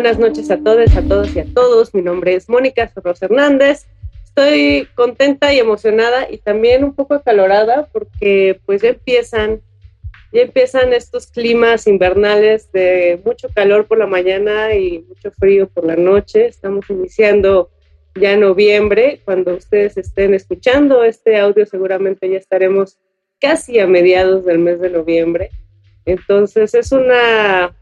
Buenas noches a todos, a todos y a todos. Mi nombre es Mónica Sorros Hernández. Estoy contenta y emocionada y también un poco acalorada porque pues ya empiezan, ya empiezan estos climas invernales de mucho calor por la mañana y mucho frío por la noche. Estamos iniciando ya noviembre. Cuando ustedes estén escuchando este audio seguramente ya estaremos casi a mediados del mes de noviembre. Entonces es una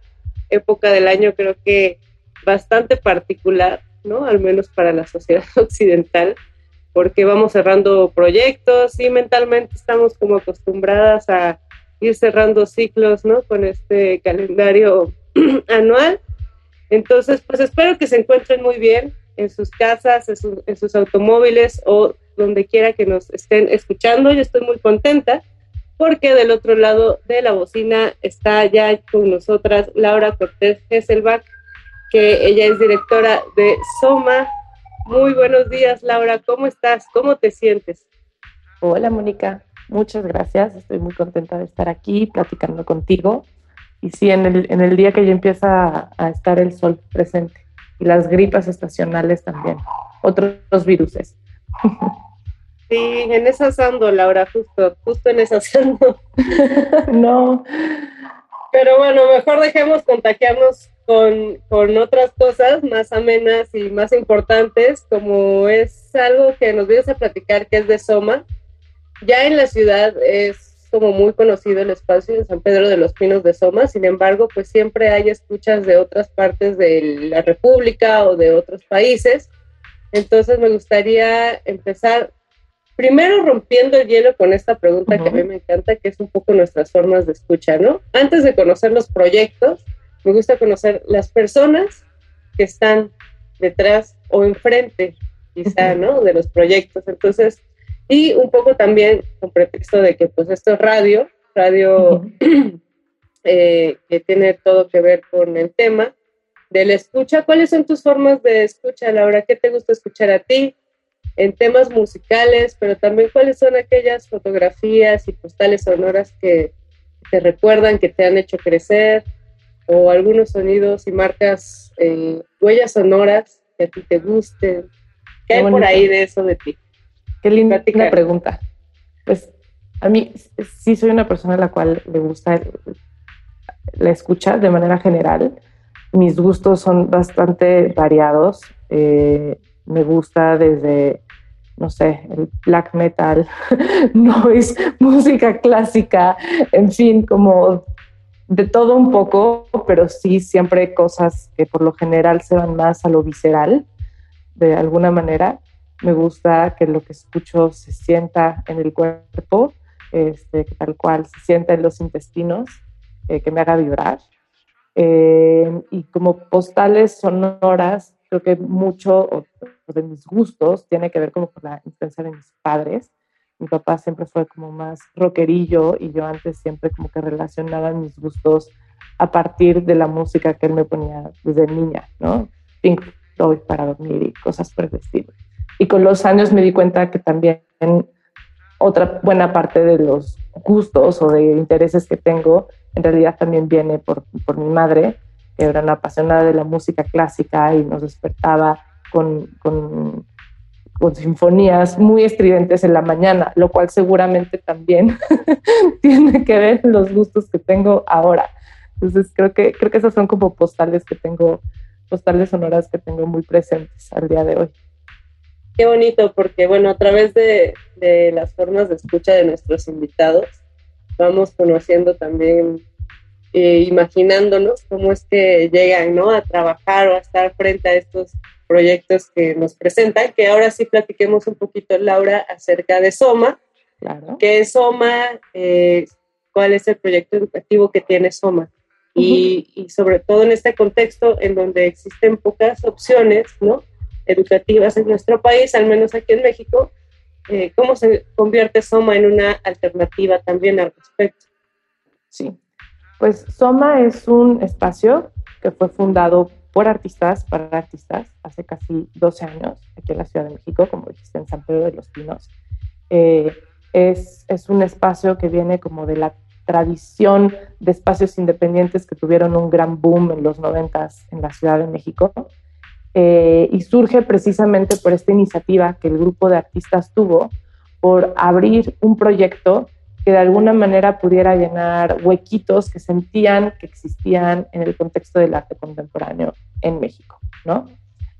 época del año creo que bastante particular, ¿no? Al menos para la sociedad occidental, porque vamos cerrando proyectos y mentalmente estamos como acostumbradas a ir cerrando ciclos, ¿no? Con este calendario anual. Entonces, pues espero que se encuentren muy bien en sus casas, en, su- en sus automóviles o donde quiera que nos estén escuchando. Yo estoy muy contenta porque del otro lado de la bocina está ya con nosotras Laura Cortés Hesselbach, que ella es directora de Soma. Muy buenos días, Laura, ¿cómo estás? ¿Cómo te sientes? Hola Mónica, muchas gracias. Estoy muy contenta de estar aquí platicando contigo. Y sí, en el, en el día que ya empieza a, a estar el sol presente y las gripas estacionales también, otros viruses. Sí, en esas ando, Laura, justo, justo en esas ando. no. Pero bueno, mejor dejemos contagiarnos con, con otras cosas más amenas y más importantes, como es algo que nos vienes a platicar, que es de Soma. Ya en la ciudad es como muy conocido el espacio de San Pedro de los Pinos de Soma, sin embargo, pues siempre hay escuchas de otras partes de la República o de otros países. Entonces me gustaría empezar primero rompiendo el hielo con esta pregunta que a mí me encanta, que es un poco nuestras formas de escucha, ¿no? Antes de conocer los proyectos, me gusta conocer las personas que están detrás o enfrente, quizá, ¿no? De los proyectos. Entonces, y un poco también con pretexto de que pues esto es radio, radio eh, que tiene todo que ver con el tema de la escucha. ¿Cuáles son tus formas de escucha, Laura? ¿Qué te gusta escuchar a ti? en temas musicales, pero también cuáles son aquellas fotografías y postales sonoras que te recuerdan, que te han hecho crecer, o algunos sonidos y marcas, eh, huellas sonoras que a ti te gusten. ¿Qué Qué hay por ahí de eso de ti? Qué linda pregunta. Pues a mí sí soy una persona a la cual le gusta la escucha de manera general. Mis gustos son bastante variados. Eh, me gusta desde, no sé, el black metal, noise, música clásica, en fin, como de todo un poco, pero sí siempre cosas que por lo general se van más a lo visceral, de alguna manera. Me gusta que lo que escucho se sienta en el cuerpo, este, que tal cual se sienta en los intestinos, eh, que me haga vibrar. Eh, y como postales sonoras, creo que mucho de mis gustos tiene que ver como con la influencia de mis padres. Mi papá siempre fue como más rockerillo y yo antes siempre como que relacionaba mis gustos a partir de la música que él me ponía desde niña, ¿no? Pink Floyd para dormir y cosas por. Y con los años me di cuenta que también otra buena parte de los gustos o de intereses que tengo en realidad también viene por, por mi madre, que era una apasionada de la música clásica y nos despertaba con, con, con sinfonías muy estridentes en la mañana, lo cual seguramente también tiene que ver los gustos que tengo ahora. Entonces creo que, creo que esas son como postales que tengo, postales sonoras que tengo muy presentes al día de hoy. qué bonito, porque bueno, a través de, de las formas de escucha de nuestros invitados, vamos conociendo también, eh, imaginándonos cómo es que llegan ¿no? a trabajar o a estar frente a estos proyectos que nos presentan, que ahora sí platiquemos un poquito, Laura, acerca de Soma. Claro. ¿Qué es Soma? Eh, ¿Cuál es el proyecto educativo que tiene Soma? Y, y, sobre todo en este contexto en donde existen pocas opciones ¿no? educativas en nuestro país, al menos aquí en México, eh, ¿cómo se convierte Soma en una alternativa también al respecto? Sí, pues Soma es un espacio que fue fundado por artistas para artistas hace casi 12 años aquí en la Ciudad de México, como dijiste, en San Pedro de los Pinos. Eh, es, es un espacio que viene como de la tradición de espacios independientes que tuvieron un gran boom en los noventas en la Ciudad de México. Eh, y surge precisamente por esta iniciativa que el grupo de artistas tuvo por abrir un proyecto que de alguna manera pudiera llenar huequitos que sentían que existían en el contexto del arte contemporáneo en México, ¿no?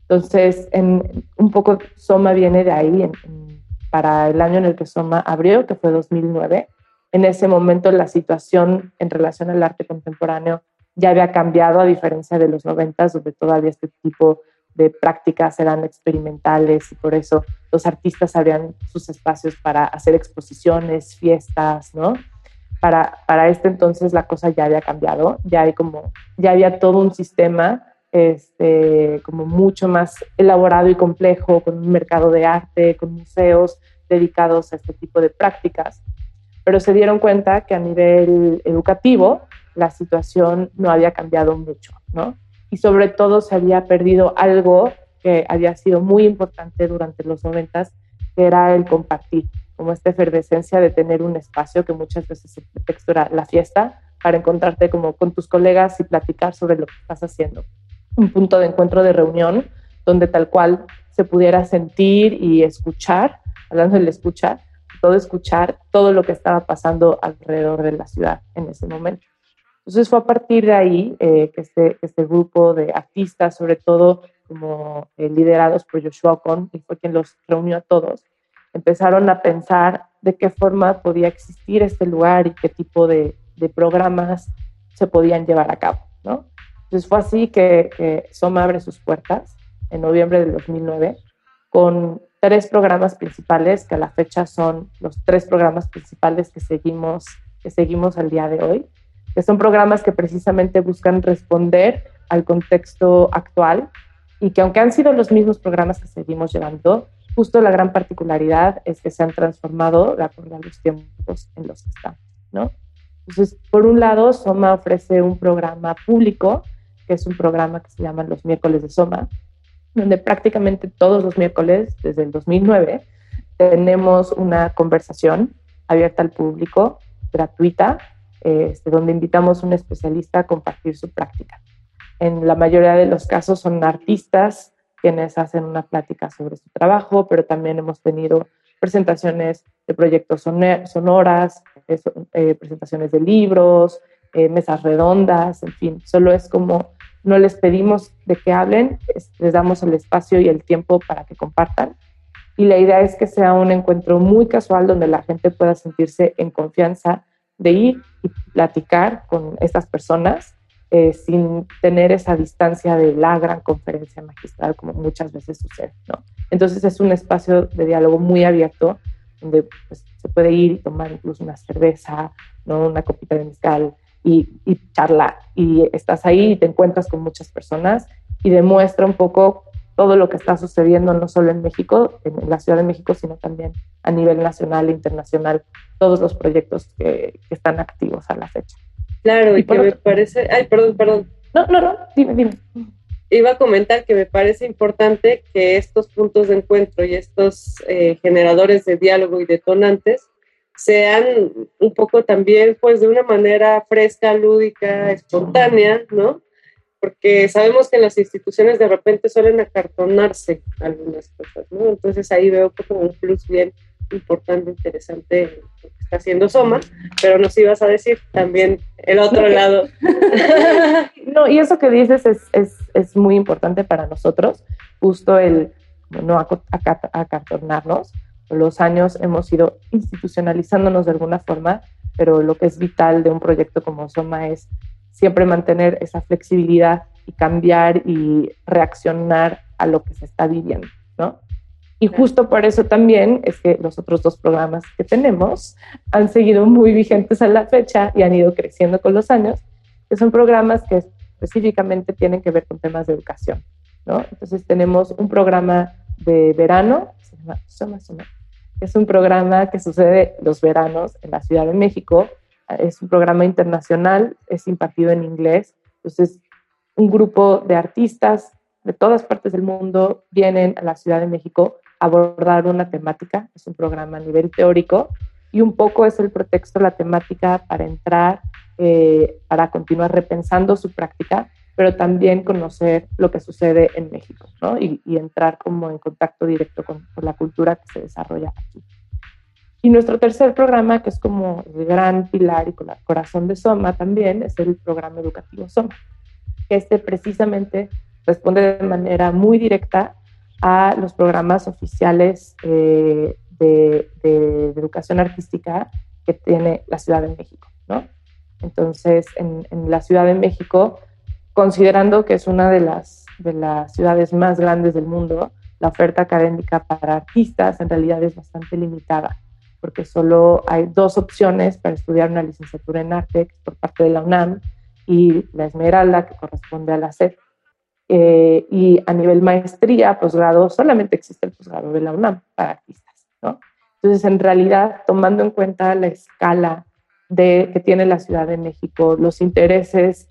Entonces, en, un poco Soma viene de ahí, para el año en el que Soma abrió, que fue 2009. En ese momento la situación en relación al arte contemporáneo ya había cambiado, a diferencia de los 90, donde todavía este tipo de prácticas eran experimentales y por eso los artistas abrían sus espacios para hacer exposiciones, fiestas, ¿no? Para, para este entonces la cosa ya había cambiado, ya, hay como, ya había todo un sistema este, como mucho más elaborado y complejo, con un mercado de arte, con museos dedicados a este tipo de prácticas. Pero se dieron cuenta que a nivel educativo la situación no había cambiado mucho, ¿no? Y sobre todo se había perdido algo que había sido muy importante durante los noventas, que era el compartir, como esta efervescencia de tener un espacio que muchas veces el pretexto la fiesta, para encontrarte como con tus colegas y platicar sobre lo que estás haciendo. Un punto de encuentro de reunión donde tal cual se pudiera sentir y escuchar, hablando del escuchar, todo escuchar todo lo que estaba pasando alrededor de la ciudad en ese momento. Entonces fue a partir de ahí eh, que, este, este, grupo de artistas, sobre todo como eh, liderados por Joshua Con, y fue quien los reunió a todos, empezaron a pensar de qué forma podía existir este lugar y qué tipo de, de programas se podían llevar a cabo. ¿no? Entonces fue así que, que Soma abre sus puertas en noviembre del 2009 con tres programas principales, que a la fecha son los tres programas principales que seguimos, que seguimos al día de hoy que son programas que precisamente buscan responder al contexto actual y que aunque han sido los mismos programas que seguimos llevando, justo la gran particularidad es que se han transformado de a los tiempos en los que estamos, ¿no? Entonces, por un lado, Soma ofrece un programa público, que es un programa que se llama Los Miércoles de Soma, donde prácticamente todos los miércoles, desde el 2009, tenemos una conversación abierta al público, gratuita, este, donde invitamos a un especialista a compartir su práctica. En la mayoría de los casos son artistas quienes hacen una plática sobre su trabajo, pero también hemos tenido presentaciones de proyectos sonoras, eh, presentaciones de libros, eh, mesas redondas, en fin, solo es como no les pedimos de que hablen, les damos el espacio y el tiempo para que compartan. Y la idea es que sea un encuentro muy casual donde la gente pueda sentirse en confianza de ir y platicar con estas personas eh, sin tener esa distancia de la gran conferencia magistral como muchas veces sucede, ¿no? Entonces es un espacio de diálogo muy abierto donde pues, se puede ir y tomar incluso una cerveza, ¿no? Una copita de mezcal y, y charlar y estás ahí y te encuentras con muchas personas y demuestra un poco todo lo que está sucediendo no solo en México, en la Ciudad de México, sino también a nivel nacional e internacional, todos los proyectos que, que están activos a la fecha. Claro, y, y que me parece, ay, perdón, perdón. No, no, no, dime, dime. Iba a comentar que me parece importante que estos puntos de encuentro y estos eh, generadores de diálogo y detonantes sean un poco también, pues, de una manera fresca, lúdica, espontánea, ¿no? Porque sabemos que en las instituciones de repente suelen acartonarse algunas cosas, ¿no? Entonces ahí veo como un plus bien importante, interesante lo que está haciendo Soma, pero nos ibas a decir también el otro lado. no, y eso que dices es, es, es muy importante para nosotros, justo el no acartonarnos. Los años hemos ido institucionalizándonos de alguna forma, pero lo que es vital de un proyecto como Soma es siempre mantener esa flexibilidad y cambiar y reaccionar a lo que se está viviendo, ¿no? Y justo por eso también es que los otros dos programas que tenemos han seguido muy vigentes a la fecha y han ido creciendo con los años, que son programas que específicamente tienen que ver con temas de educación. ¿no? Entonces tenemos un programa de verano, se llama Soma Soma, que es un programa que sucede los veranos en la Ciudad de México. Es un programa internacional, es impartido en inglés. Entonces, un grupo de artistas de todas partes del mundo vienen a la Ciudad de México abordar una temática, es un programa a nivel teórico y un poco es el pretexto, la temática para entrar, eh, para continuar repensando su práctica, pero también conocer lo que sucede en México ¿no? y, entrar como en contacto directo con, la cultura que se desarrolla aquí. Y nuestro tercer programa, que es como el gran pilar y corazón de Soma también, es el programa educativo Soma, que este precisamente responde de manera muy directa a los programas oficiales eh, de, educación artística que tiene la Ciudad de México. ¿no? Entonces, en, la Ciudad de México, considerando que es una de las, de las ciudades más grandes del mundo, la oferta académica para artistas en realidad es bastante limitada, porque solo hay dos opciones para estudiar una licenciatura en arte por parte de la UNAM y la Esmeralda, que corresponde a la SED. Eh, y a nivel maestría, posgrado, solamente existe el posgrado de la UNAM para artistas, ¿no? Entonces, en realidad, tomando en cuenta la escala de, que tiene la Ciudad de México, los intereses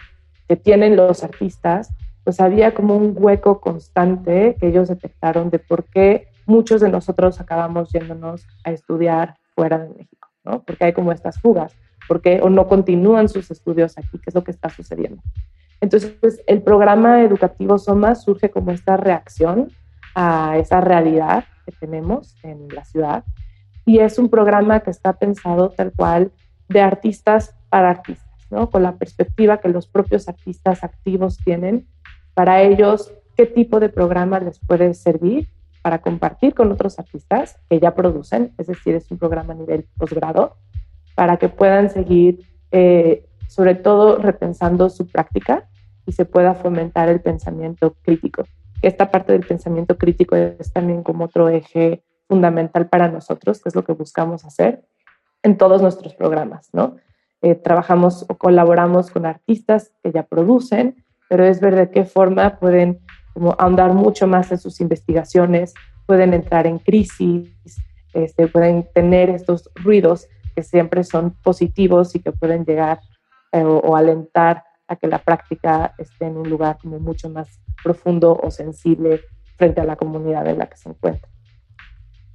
que tienen los artistas, pues había como un hueco constante que ellos detectaron de por qué muchos de nosotros acabamos yéndonos a estudiar fuera de México, ¿no? Porque hay como estas fugas, porque o no continúan sus estudios aquí, qué es lo que está sucediendo. Entonces, el programa educativo Soma surge como esta reacción a esa realidad que tenemos en la ciudad y es un programa que está pensado tal cual de artistas para artistas, ¿no? Con la perspectiva que los propios artistas activos tienen para ellos, qué tipo de programa les puede servir para compartir con otros artistas que ya producen, es decir, es un programa a nivel posgrado, para que puedan seguir eh, sobre todo repensando su práctica y se pueda fomentar el pensamiento crítico. Esta parte del pensamiento crítico es también como otro eje fundamental para nosotros, que es lo que buscamos hacer en todos nuestros programas, ¿no? Eh, trabajamos o colaboramos con artistas que ya producen, pero es ver de qué forma pueden como ahondar mucho más en sus investigaciones, pueden entrar en crisis, este, pueden tener estos ruidos que siempre son positivos y que pueden llegar eh, o, alentar a que la práctica esté en un lugar como mucho más profundo o sensible frente a la comunidad en la que se encuentra.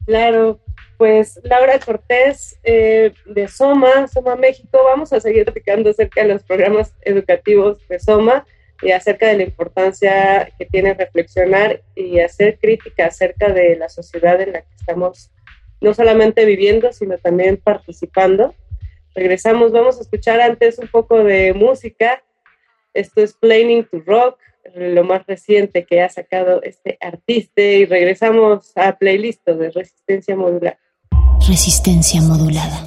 Claro, pues Laura Cortés eh, de Soma, Soma México, vamos a seguir platicando acerca de los programas educativos de Soma y acerca de la importancia que tiene reflexionar y hacer crítica acerca de la sociedad en la que estamos no solamente viviendo, sino también participando. Regresamos, vamos a escuchar antes un poco de música. Esto es Planning to Rock, lo más reciente que ha sacado este artista y regresamos a playlist de Resistencia Modular. Resistencia modulada.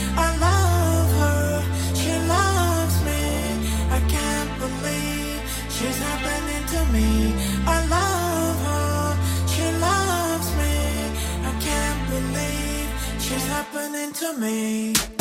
to me.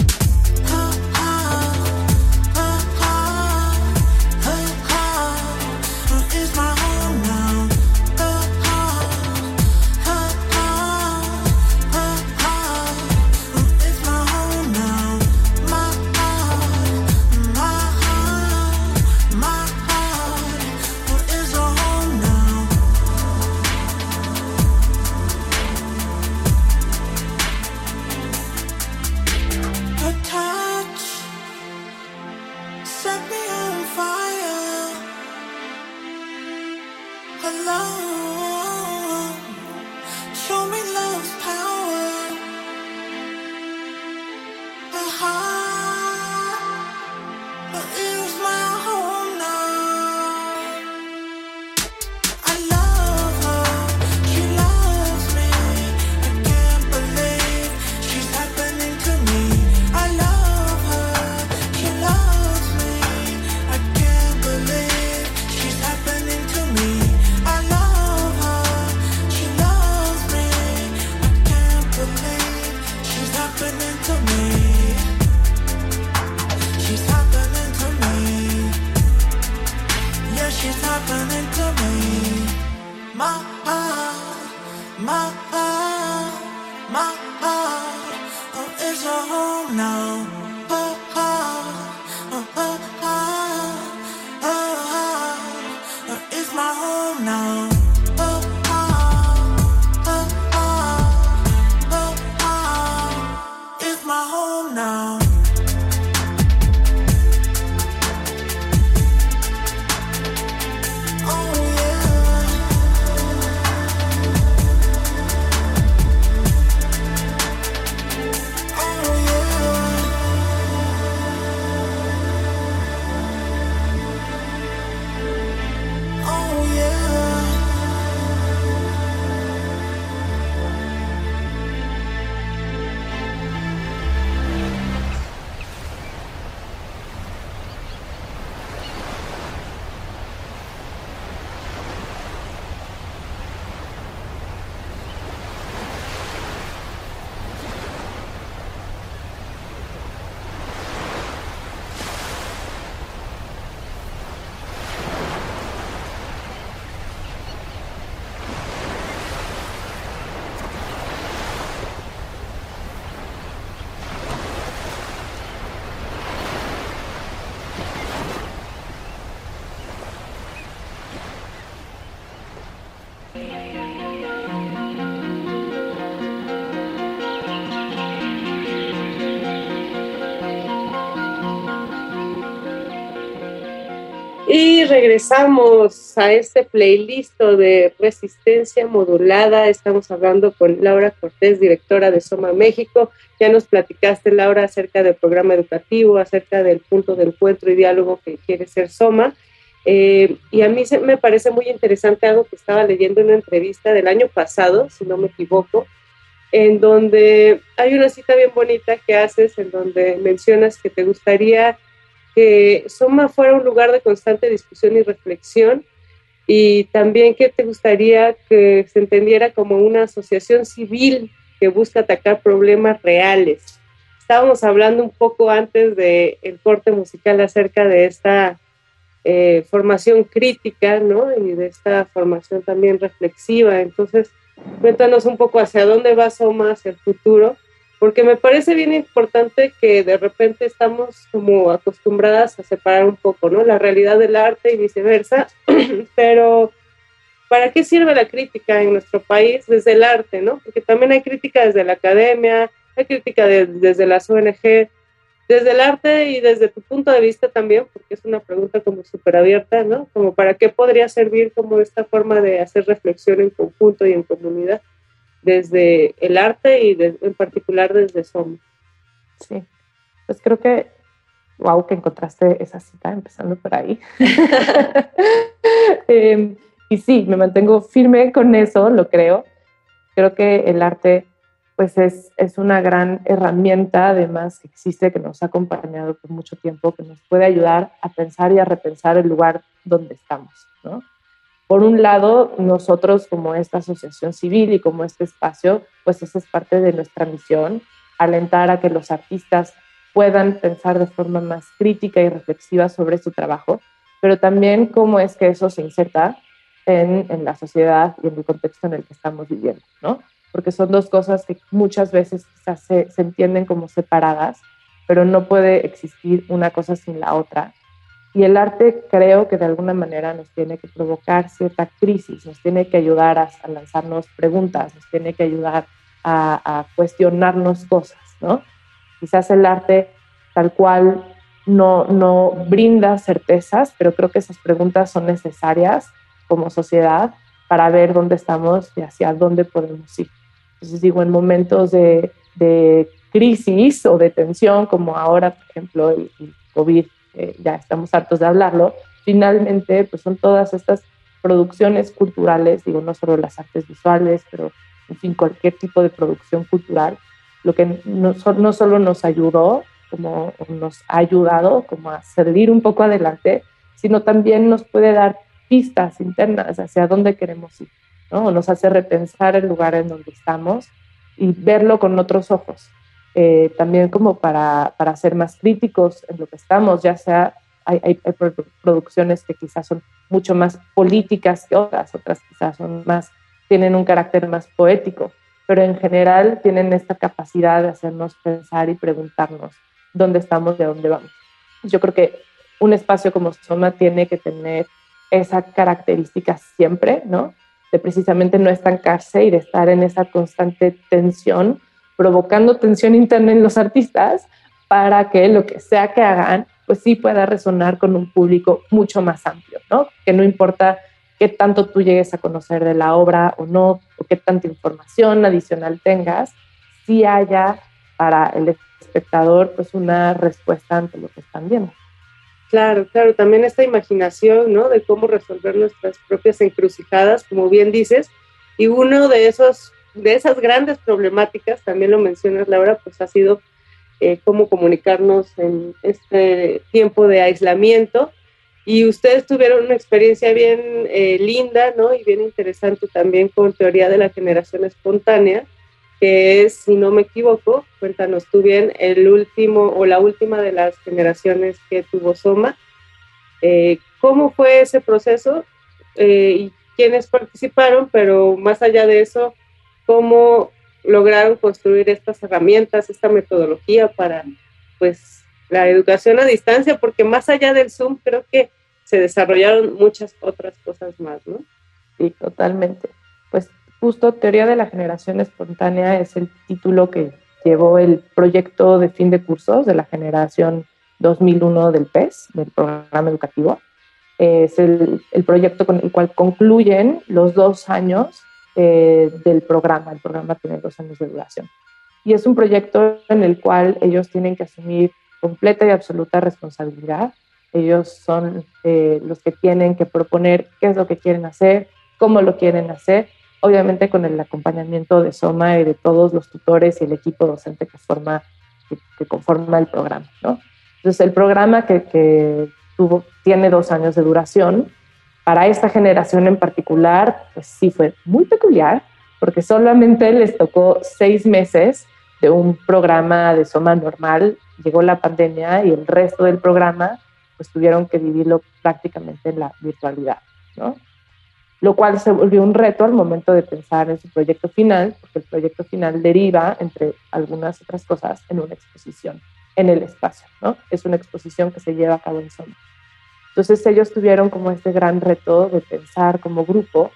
Regresamos a este playlist de resistencia modulada. Estamos hablando con Laura Cortés, directora de Soma México. Ya nos platicaste, Laura, acerca del programa educativo, acerca del punto de encuentro y diálogo que quiere ser Soma. Eh, y a mí se, me parece muy interesante algo que estaba leyendo en una entrevista del año pasado, si no me equivoco, en donde hay una cita bien bonita que haces, en donde mencionas que te gustaría que Soma fuera un lugar de constante discusión y reflexión y también que te gustaría que se entendiera como una asociación civil que busca atacar problemas reales. Estábamos hablando un poco antes del el corte musical acerca de esta eh, formación crítica, ¿no? Y de esta formación también reflexiva. Entonces, cuéntanos un poco hacia dónde va Soma hacia el futuro porque me parece bien importante que de repente estamos como acostumbradas a separar un poco, ¿no? La realidad del arte y viceversa, pero ¿para qué sirve la crítica en nuestro país desde el arte, ¿no? Porque también hay crítica desde la academia, hay crítica desde las ONG, desde el arte y desde tu punto de vista también, porque es una pregunta como súper abierta, ¿no? Como para qué podría servir como esta forma de hacer reflexión en conjunto y en comunidad desde el arte y en particular desde Soma. Sí, pues creo que, wow, que encontraste esa cita empezando por ahí. Em, y sí, me mantengo firme con eso, lo creo. Creo que el arte pues es, es una gran herramienta, además que existe, que nos ha acompañado por mucho tiempo, que nos puede ayudar a pensar y a repensar el lugar donde estamos, ¿no? Por un lado, nosotros como esta asociación civil y como este espacio, pues esa es parte de nuestra misión, alentar a que los artistas puedan pensar de forma más crítica y reflexiva sobre su trabajo, pero también cómo es que eso se inserta en, en, la sociedad y en el contexto en el que estamos viviendo, ¿no? Porque son dos cosas que muchas veces se, se entienden como separadas, pero no puede existir una cosa sin la otra. Y el arte creo que de alguna manera nos tiene que provocar cierta crisis, nos tiene que ayudar a, a lanzarnos preguntas, nos tiene que ayudar a, a cuestionarnos cosas, ¿no? Quizás el arte tal cual no, no brinda certezas, pero creo que esas preguntas son necesarias como sociedad para ver dónde estamos y hacia dónde podemos ir. Entonces digo, en momentos de, de crisis o de tensión, como ahora, por ejemplo, el, el COVID, eh, ya estamos hartos de hablarlo, finalmente pues son todas estas producciones culturales, digo, no solo las artes visuales, pero en fin, cualquier tipo de producción cultural, lo que no, no solo nos ayudó, como nos ha ayudado como a salir un poco adelante, sino también nos puede dar pistas internas hacia dónde queremos ir, ¿no? Nos hace repensar el lugar en donde estamos y verlo con otros ojos. Eh, también como para, para, ser más críticos en lo que estamos, ya sea hay, hay, producciones que quizás son mucho más políticas que otras, otras quizás son más, tienen un carácter más poético, pero en general tienen esta capacidad de hacernos pensar y preguntarnos dónde estamos, de dónde vamos. Yo creo que un espacio como Soma tiene que tener esa característica siempre, ¿no? De precisamente no estancarse y de estar en esa constante tensión, provocando tensión interna en los artistas para que lo que sea que hagan, pues sí pueda resonar con un público mucho más amplio, ¿no? Que no importa qué tanto tú llegues a conocer de la obra o no, o qué tanta información adicional tengas, si haya para el espectador pues una respuesta ante lo que están viendo. Claro, claro, también esta imaginación, ¿no? De cómo resolver nuestras propias encrucijadas, como bien dices, y uno de esos, de esas grandes problemáticas, también lo mencionas Laura, pues ha sido eh, cómo comunicarnos en este tiempo de aislamiento, y ustedes tuvieron una experiencia bien eh, linda, ¿no? Y bien interesante también con teoría de la generación espontánea, que es, si no me equivoco, cuéntanos tú bien, el último o la última de las generaciones que tuvo Soma. Eh, ¿Cómo fue ese proceso y quiénes participaron? Pero más allá de eso, ¿cómo lograron construir estas herramientas, esta metodología para, pues, la educación a distancia? Porque más allá del Zoom, creo que se desarrollaron muchas otras cosas más, ¿no? Sí, totalmente. Pues justo Teoría de la Generación Espontánea es el título que llevó el proyecto de fin de cursos de la generación 2001 del PES, del programa educativo. Es el, el proyecto con el cual concluyen los dos años eh, del programa. El programa tiene dos años de duración. Y es un proyecto en el cual ellos tienen que asumir completa y absoluta responsabilidad ellos son eh, los que tienen que proponer qué es lo que quieren hacer, cómo lo quieren hacer, obviamente con el acompañamiento de Soma y de todos los tutores y el equipo docente que, forma, que, conforma el programa. ¿no? Entonces, el programa que, tiene dos años de duración, para esta generación en particular, pues sí fue muy peculiar, porque solamente les tocó seis meses de un programa de Soma normal, llegó la pandemia y el resto del programa pues tuvieron que vivirlo prácticamente en la virtualidad, ¿no? Lo cual se volvió un reto al momento de pensar en su proyecto final, porque el proyecto final deriva, entre algunas otras cosas, en una exposición en el espacio, ¿no? Es una exposición que se lleva a cabo en Soma. Entonces ellos tuvieron como este gran reto de pensar como grupo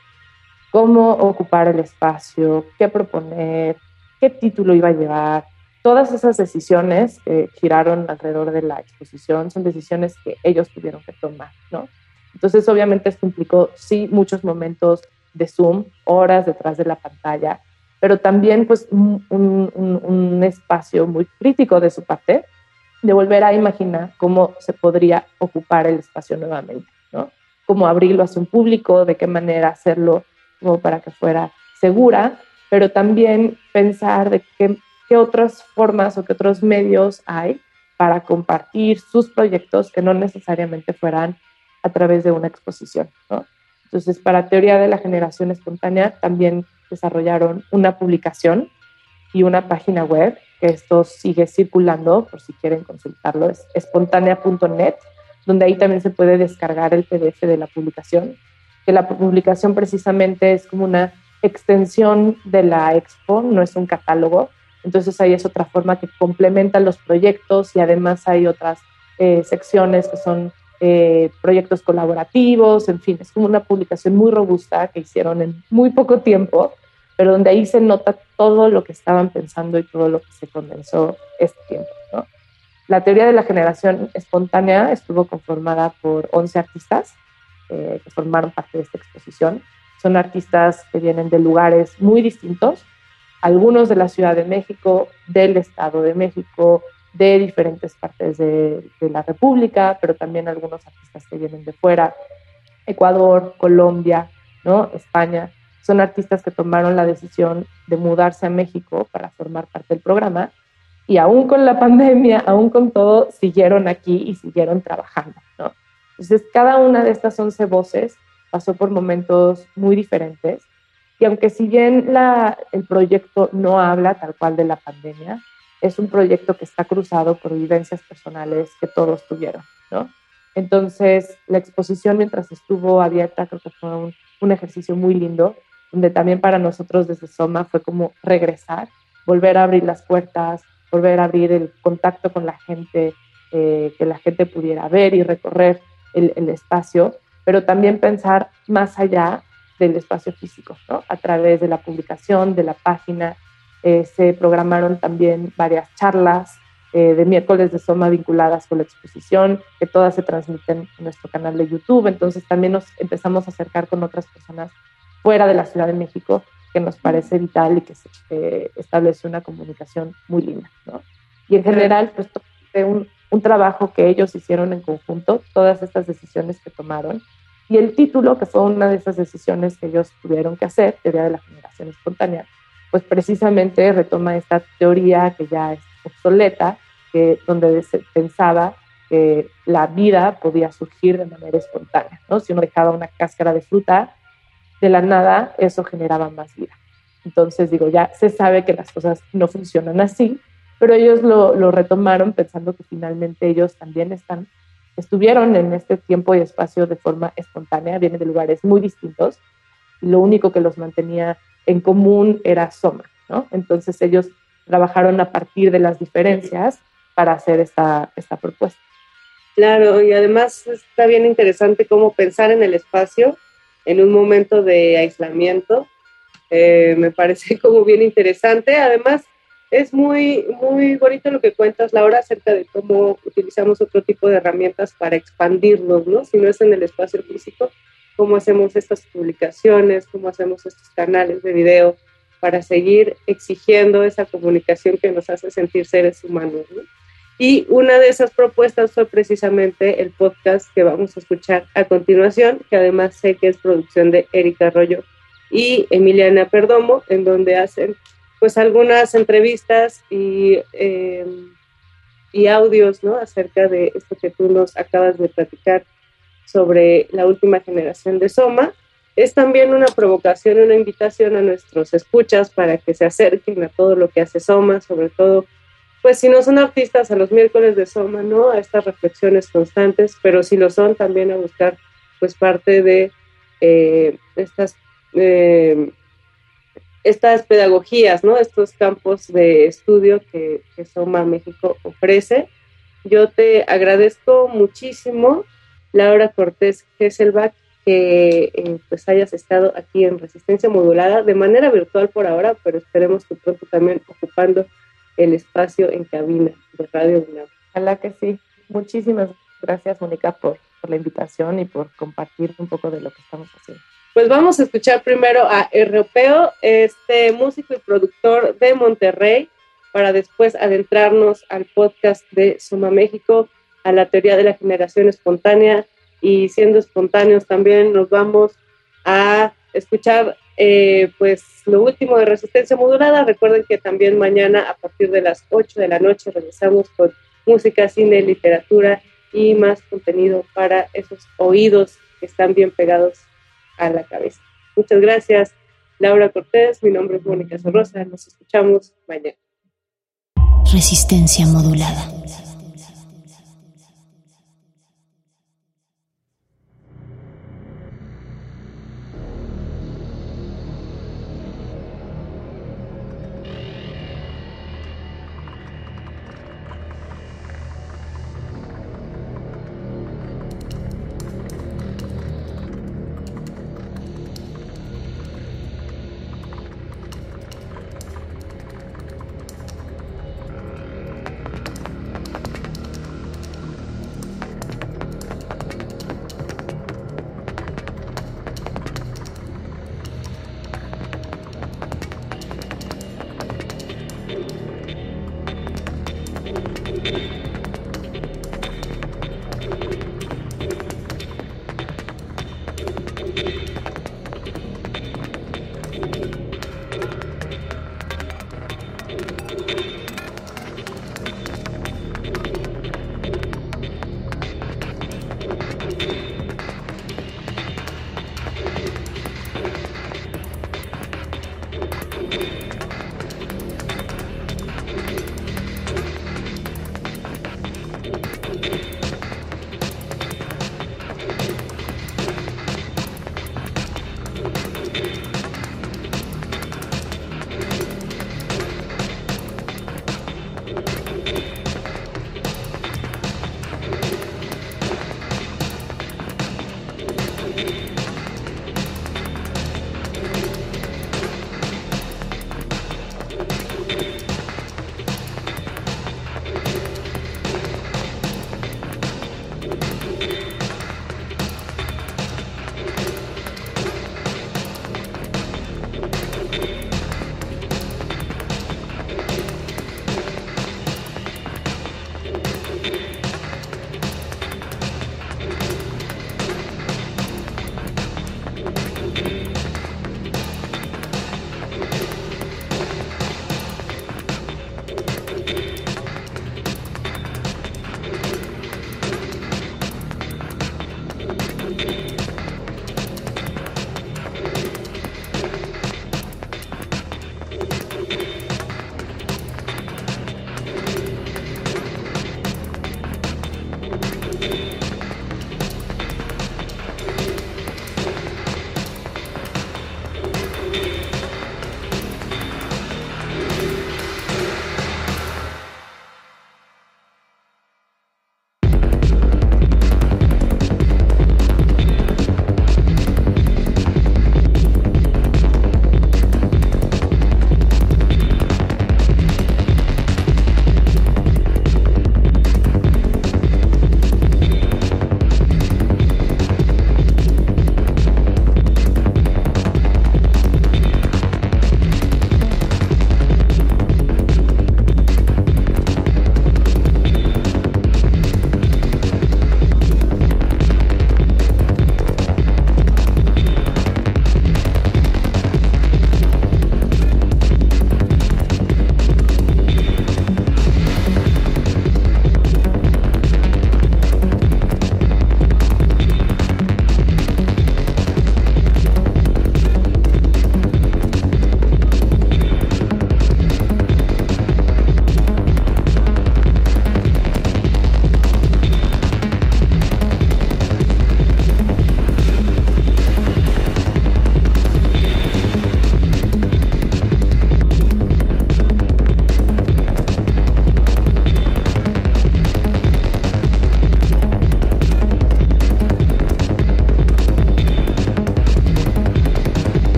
cómo ocupar el espacio, qué proponer, qué título iba a llevar, todas esas decisiones que giraron alrededor de la exposición son decisiones que ellos tuvieron que tomar, ¿no? Entonces, obviamente, esto implicó, sí, muchos momentos de Zoom, horas detrás de la pantalla, pero también, pues, un, espacio muy crítico de su parte de volver a imaginar cómo se podría ocupar el espacio nuevamente, ¿no? Cómo abrirlo hacia un público, de qué manera hacerlo como para que fuera segura, pero también pensar de qué otras formas o qué otros medios hay para compartir sus proyectos que no necesariamente fueran a través de una exposición. ¿no? Entonces, para Teoría de la Generación Espontánea también desarrollaron una publicación y una página web, que esto sigue circulando por si quieren consultarlo, es espontánea.net, donde ahí también se puede descargar el PDF de la publicación, que la publicación precisamente es como una extensión de la expo, no es un catálogo, entonces ahí es otra forma que complementa los proyectos y además hay otras eh, secciones que son eh, proyectos colaborativos, en fin, es como una publicación muy robusta que hicieron en muy poco tiempo, pero donde ahí se nota todo lo que estaban pensando y todo lo que se condensó este tiempo. La teoría de la generación espontánea estuvo conformada por 11 artistas eh, que formaron parte de esta exposición. Son artistas que vienen de lugares muy distintos, algunos de la Ciudad de México, del Estado de México, de diferentes partes de, la República, pero también algunos artistas que vienen de fuera, Ecuador, Colombia, ¿no? España. Son artistas que tomaron la decisión de mudarse a México para formar parte del programa y aún con la pandemia, aún con todo, siguieron aquí y siguieron trabajando, ¿no? Entonces, cada una de estas 11 voces pasó por momentos muy diferentes y aunque si bien la, el proyecto no habla tal cual de la pandemia, es un proyecto que está cruzado por vivencias personales que todos tuvieron, ¿no? Entonces, la exposición mientras estuvo abierta creo que fue un, un ejercicio muy lindo, donde también para nosotros desde Soma fue como regresar, volver a abrir las puertas, volver a abrir el contacto con la gente, eh, que la gente pudiera ver y recorrer el, espacio, pero también pensar más allá del espacio físico, ¿no? a través de la publicación, de la página, eh, se programaron también varias charlas eh, de miércoles de Soma vinculadas con la exposición, que todas se transmiten en nuestro canal de YouTube. Entonces también nos empezamos a acercar con otras personas fuera de la Ciudad de México, que nos parece vital y que se eh, establece una comunicación muy linda. ¿no? Y en general, pues fue un, un trabajo que ellos hicieron en conjunto, todas estas decisiones que tomaron. Y el título, que fue una de esas decisiones que ellos tuvieron que hacer, teoría de la generación espontánea, pues precisamente retoma esta teoría que ya es obsoleta, que, donde se pensaba que la vida podía surgir de manera espontánea. ¿no? Si uno dejaba una cáscara de fruta, de la nada eso generaba más vida. Entonces digo, ya se sabe que las cosas no funcionan así, pero ellos lo, lo retomaron pensando que finalmente ellos también están, estuvieron en este tiempo y espacio de forma espontánea, vienen de lugares muy distintos, y lo único que los mantenía en común era Soma, ¿no? Entonces ellos trabajaron a partir de las diferencias para hacer esta, esta propuesta. Claro, y además está bien interesante cómo pensar en el espacio en un momento de aislamiento. Eh, me parece como bien interesante. Además, es muy, muy bonito lo que cuentas, Laura, acerca de cómo utilizamos otro tipo de herramientas para expandirnos, ¿no? Si no es en el espacio físico, cómo hacemos estas publicaciones, cómo hacemos estos canales de video para seguir exigiendo esa comunicación que nos hace sentir seres humanos. Y una de esas propuestas fue precisamente el podcast que vamos a escuchar a continuación, que además sé que es producción de Erika Arroyo y Emiliana Perdomo, en donde hacen pues algunas entrevistas y, eh, y audios ¿no? acerca de esto que tú nos acabas de platicar sobre la última generación de Soma. Es también una provocación, una invitación a nuestros escuchas para que se acerquen a todo lo que hace Soma, sobre todo, pues si no son artistas, a los miércoles de Soma, ¿no? A estas reflexiones constantes, pero si lo son, también a buscar, pues, parte de eh, estas, eh, estas pedagogías, ¿no? Estos campos de estudio que, que Soma México ofrece. Yo te agradezco muchísimo Laura Cortés Hesselbach, que eh, pues hayas estado aquí en Resistencia Modulada de manera virtual por ahora, pero esperemos que pronto también ocupando el espacio en cabina de Radio UNAM. Ojalá que sí. Muchísimas gracias, Mónica, por, por la invitación y por compartir un poco de lo que estamos haciendo. Pues vamos a escuchar primero a Europeo, este músico y productor de Monterrey, para después adentrarnos al podcast de Suma México, a la teoría de la generación espontánea y siendo espontáneos también nos vamos a escuchar eh, pues lo último de resistencia modulada. Recuerden que también mañana a partir de las 8 de la noche regresamos con música, cine, literatura y más contenido para esos oídos que están bien pegados a la cabeza. Muchas gracias. Laura Cortés, mi nombre es Mónica Sorrosa, nos escuchamos mañana. Resistencia modulada.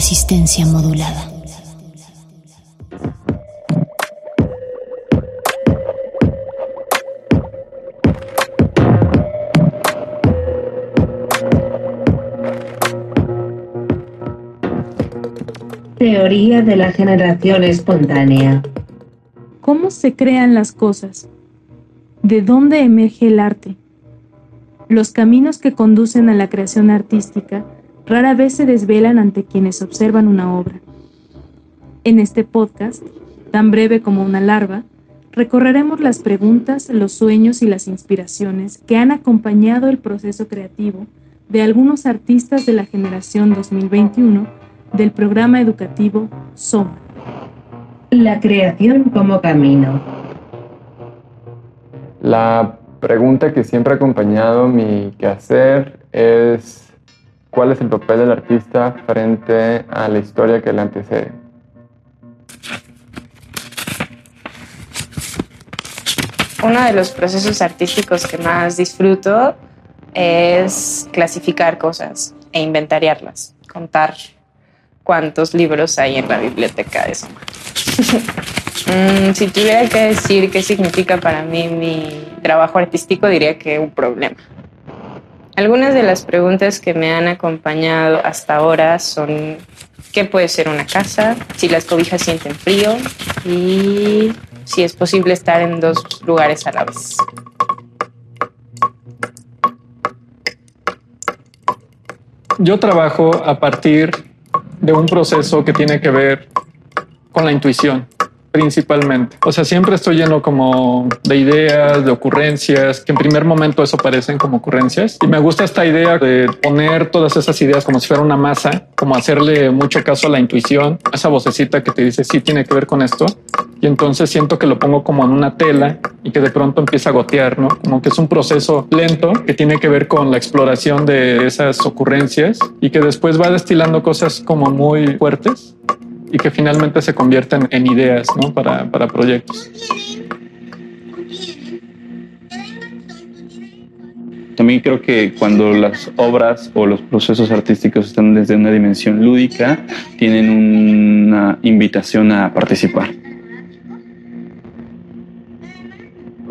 Resistencia modulada. Teoría de la generación espontánea. ¿Cómo se crean las cosas? ¿De dónde emerge el arte? Los caminos que conducen a la creación artística rara vez se desvelan ante quienes observan una obra. En este podcast, tan breve como una larva, recorreremos las preguntas, los sueños y las inspiraciones que han acompañado el proceso creativo de algunos artistas de la generación 2021 del programa educativo SOMA. La creación como camino. La pregunta que siempre ha acompañado mi quehacer es cuál es el papel del artista frente a la historia que le antecede. Uno de los procesos artísticos que más disfruto es clasificar cosas e inventariarlas, contar cuántos libros hay en la biblioteca de Soma. Mm, si tuviera que decir qué significa para mí mi trabajo artístico, diría que un problema. Algunas de las preguntas que me han acompañado hasta ahora son qué puede ser una casa, si las cobijas sienten frío y si es posible estar en dos lugares a la vez. Yo trabajo a partir de un proceso que tiene que ver con la intuición principalmente. O sea, siempre estoy lleno como de ideas, de ocurrencias, que en primer momento eso parecen como ocurrencias. Y me gusta esta idea de poner todas esas ideas como si fuera una masa, como hacerle mucho caso a la intuición, esa vocecita que te dice, sí, tiene que ver con esto. Y entonces siento que lo pongo como en una tela y que de pronto empieza a gotear, ¿no? Como que es un proceso lento que tiene que ver con la exploración de esas ocurrencias y que después va destilando cosas como muy fuertes y que finalmente se convierten en ideas ¿no? para, para proyectos. También creo que cuando las obras o los procesos artísticos están desde una dimensión lúdica, tienen una invitación a participar.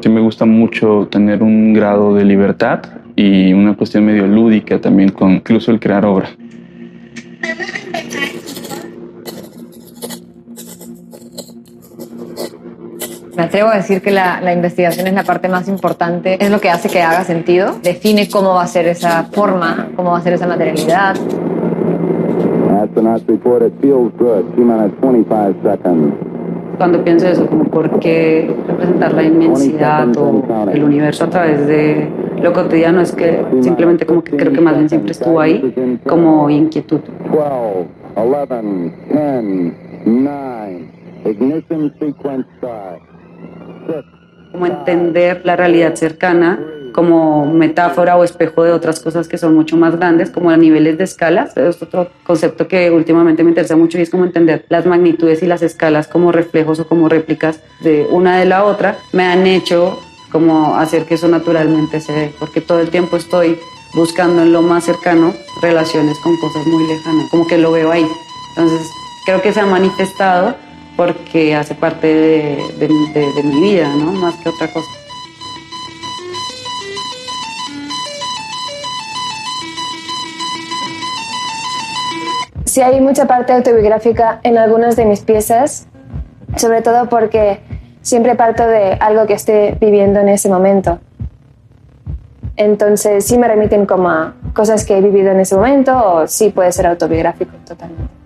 Sí me gusta mucho tener un grado de libertad y una cuestión medio lúdica también con incluso el crear obra. Me atrevo a decir que la, la, investigación es la parte más importante, es lo que hace que haga sentido, define cómo va a ser esa forma, cómo va a ser esa materialidad. Cuando pienso eso, como por qué representar la inmensidad o el universo a través de lo cotidiano, es que simplemente como que creo que más bien siempre estuvo ahí como inquietud. 12, 11, 10, 9, ignition sequence start como entender la realidad cercana como metáfora o espejo de otras cosas que son mucho más grandes, como a niveles de escalas. Es otro concepto que últimamente me interesa mucho y es como entender las magnitudes y las escalas como reflejos o como réplicas de una de la otra. Me han hecho como hacer que eso naturalmente se dé, porque todo el tiempo estoy buscando en lo más cercano relaciones con cosas muy lejanas, como que lo veo ahí. Entonces, creo que se ha manifestado porque hace parte de, mi vida, ¿no? Más que otra cosa. Sí hay mucha parte autobiográfica en algunas de mis piezas, sobre todo porque siempre parto de algo que esté viviendo en ese momento. Entonces sí me remiten como a cosas que he vivido en ese momento o sí puede ser autobiográfico totalmente.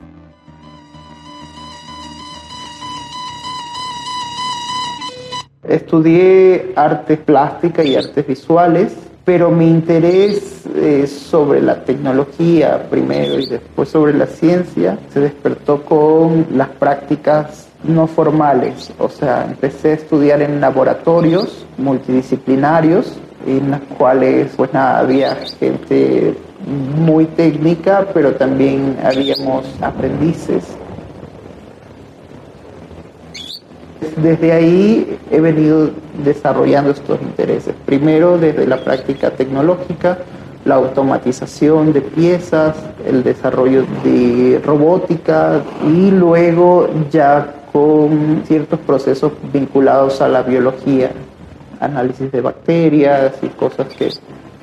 Estudié artes plásticas y artes visuales, pero mi interés eh, sobre la tecnología primero y después sobre la ciencia se despertó con las prácticas no formales. O sea, empecé a estudiar en laboratorios multidisciplinarios en los cuales pues nada, había gente muy técnica, pero también habíamos aprendices desde ahí he venido desarrollando estos intereses. Primero desde la práctica tecnológica, la automatización de piezas, el desarrollo de robótica y luego ya con ciertos procesos vinculados a la biología, análisis de bacterias y cosas que,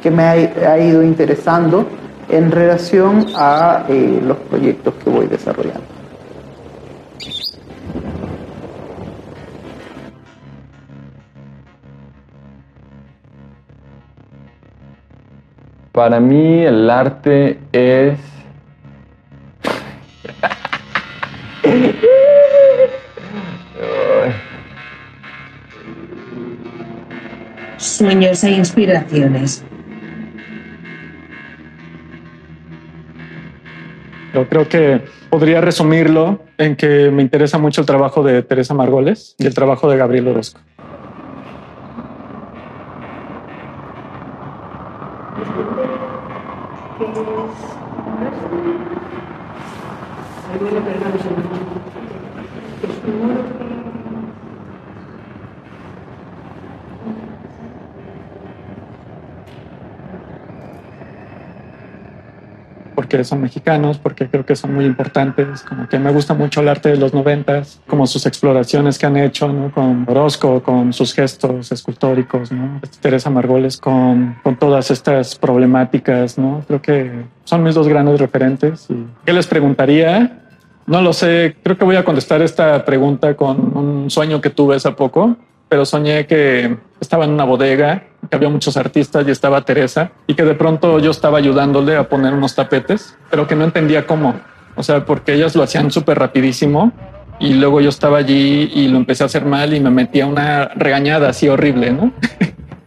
que me ha, ido interesando en relación a eh, los proyectos que voy desarrollando. Para mí el arte es... Sueños e inspiraciones. Yo creo que podría resumirlo en que me interesa mucho el trabajo de Teresa Margoles y el trabajo de Gabriel Orozco. Porque son mexicanos, porque creo que son muy importantes, como que me gusta mucho el arte de los noventas, como sus exploraciones que han hecho, ¿no? Con Orozco, con sus gestos escultóricos, ¿no? Teresa Margoles con, con todas estas problemáticas, ¿no? Creo que son mis dos grandes referentes. Y ¿Qué les preguntaría? No lo sé, creo que voy a contestar esta pregunta con un sueño que tuve hace poco, pero soñé que estaba en una bodega, que había muchos artistas y estaba Teresa, y que de pronto yo estaba ayudándole a poner unos tapetes, pero que no entendía cómo. O sea, porque ellas lo hacían súper rapidísimo y luego yo estaba allí y lo empecé a hacer mal y me metía una regañada así horrible, ¿no?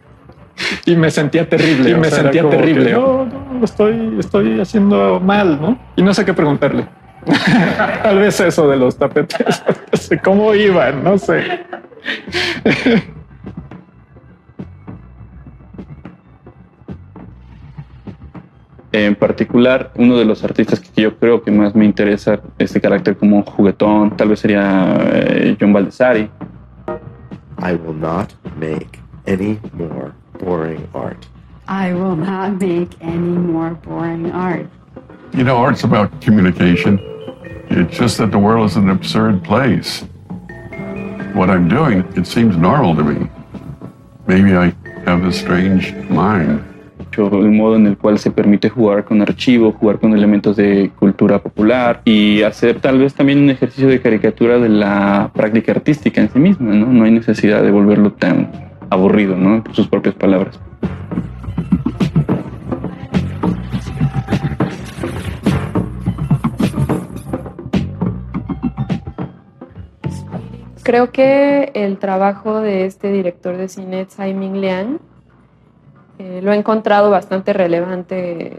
y me sentía terrible. Y me sentía terrible. no, no, estoy, estoy haciendo mal, ¿no? Y no sé qué preguntarle. Tal vez eso de los tapetes. No sé cómo iban, no sé. En particular, uno de los artistas que yo creo que más me interesa este carácter como juguetón, tal vez sería eh, John Baldessari. I will not make any more boring art. I will not make any more boring art. You know, art's about communication. It's just that the world is an absurd place. What I'm doing, it seems normal to me. Maybe I have a strange mind. El modo en el cual se permite jugar con archivos, jugar con elementos de cultura popular y hacer tal vez también un ejercicio de caricatura de la práctica artística en sí misma, ¿no? No hay necesidad de volverlo tan aburrido, ¿no? Por sus propias palabras. Creo que el trabajo de este director de cine, Tsai Ming Lian, eh, lo he encontrado bastante relevante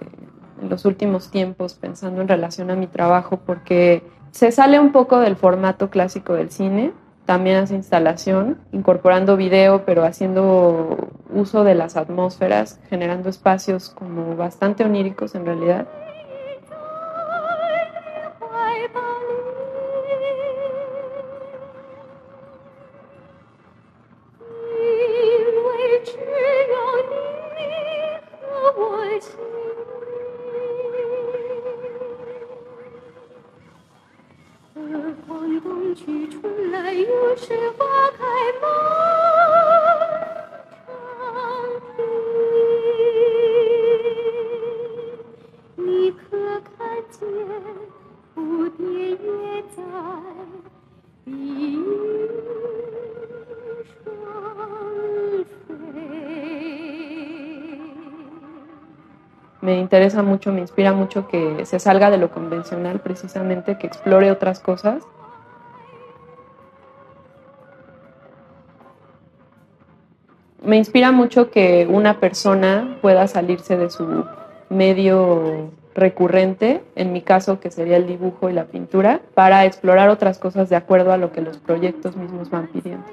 en los últimos tiempos, pensando en relación a mi trabajo, porque se sale un poco del formato clásico del cine, también hace instalación, incorporando video, pero haciendo uso de las atmósferas, generando espacios como bastante oníricos en realidad. Me interesa mucho, me inspira mucho que se salga de lo convencional precisamente, que explore otras cosas. Me inspira mucho que una persona pueda salirse de su medio recurrente, en mi caso que sería el dibujo y la pintura, para explorar otras cosas de acuerdo a lo que los proyectos mismos van pidiendo.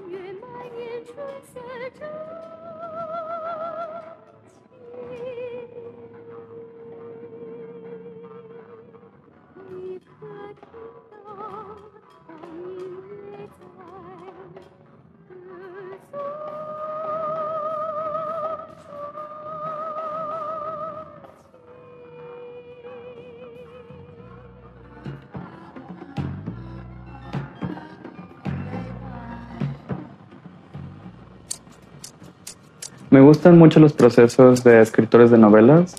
Gustan mucho los procesos de escritores de novelas.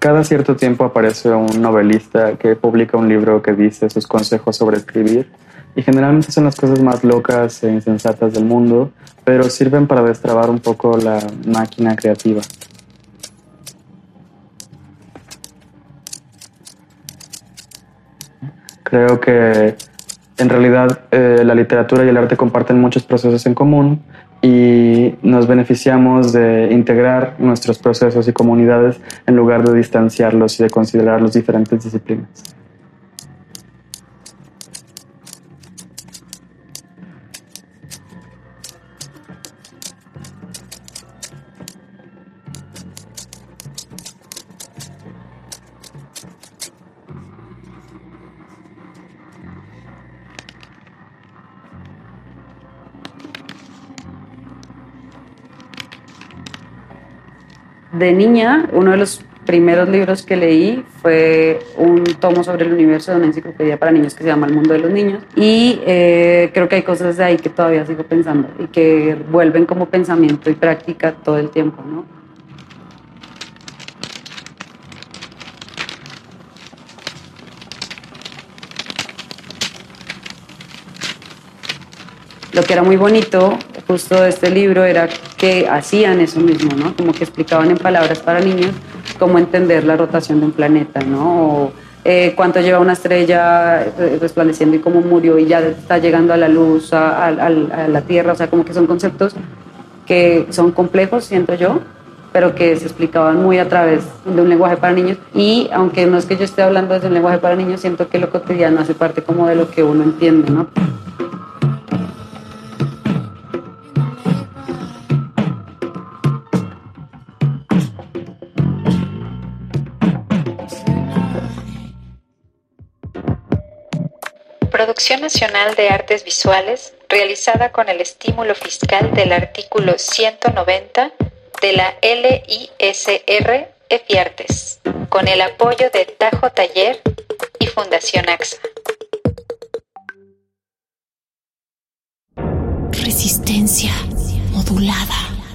Cada cierto tiempo aparece un novelista que publica un libro que dice sus consejos sobre escribir y generalmente son las cosas más locas e insensatas del mundo, pero sirven para destrabar un poco la máquina creativa. Creo que en realidad eh, la literatura y el arte comparten muchos procesos en común y nos beneficiamos de integrar nuestros procesos y comunidades en lugar de distanciarlos y de considerar los diferentes disciplinas. De niña, uno de los primeros libros que leí fue un tomo sobre el universo de una enciclopedia para niños que se llama El mundo de los niños. Y eh, creo que hay cosas de ahí que todavía sigo pensando y que vuelven como pensamiento y práctica todo el tiempo, ¿no? lo que era muy bonito justo de este libro era que hacían eso mismo, ¿no? Como que explicaban en palabras para niños cómo entender la rotación de un planeta, ¿no? O, eh, cuánto lleva una estrella eh, resplandeciendo y cómo murió y ya está llegando a la luz, a, a la Tierra, o sea, como que son conceptos que son complejos, siento yo, pero que se explicaban muy a través de un lenguaje para niños. Y aunque no es que yo esté hablando desde un lenguaje para niños, siento que lo cotidiano hace parte como de lo que uno entiende, ¿no? Producción Nacional de Artes Visuales realizada con el estímulo fiscal del artículo 190 de la LISR EFIARTES, con el apoyo de Tajo Taller y Fundación AXA. Resistencia modulada.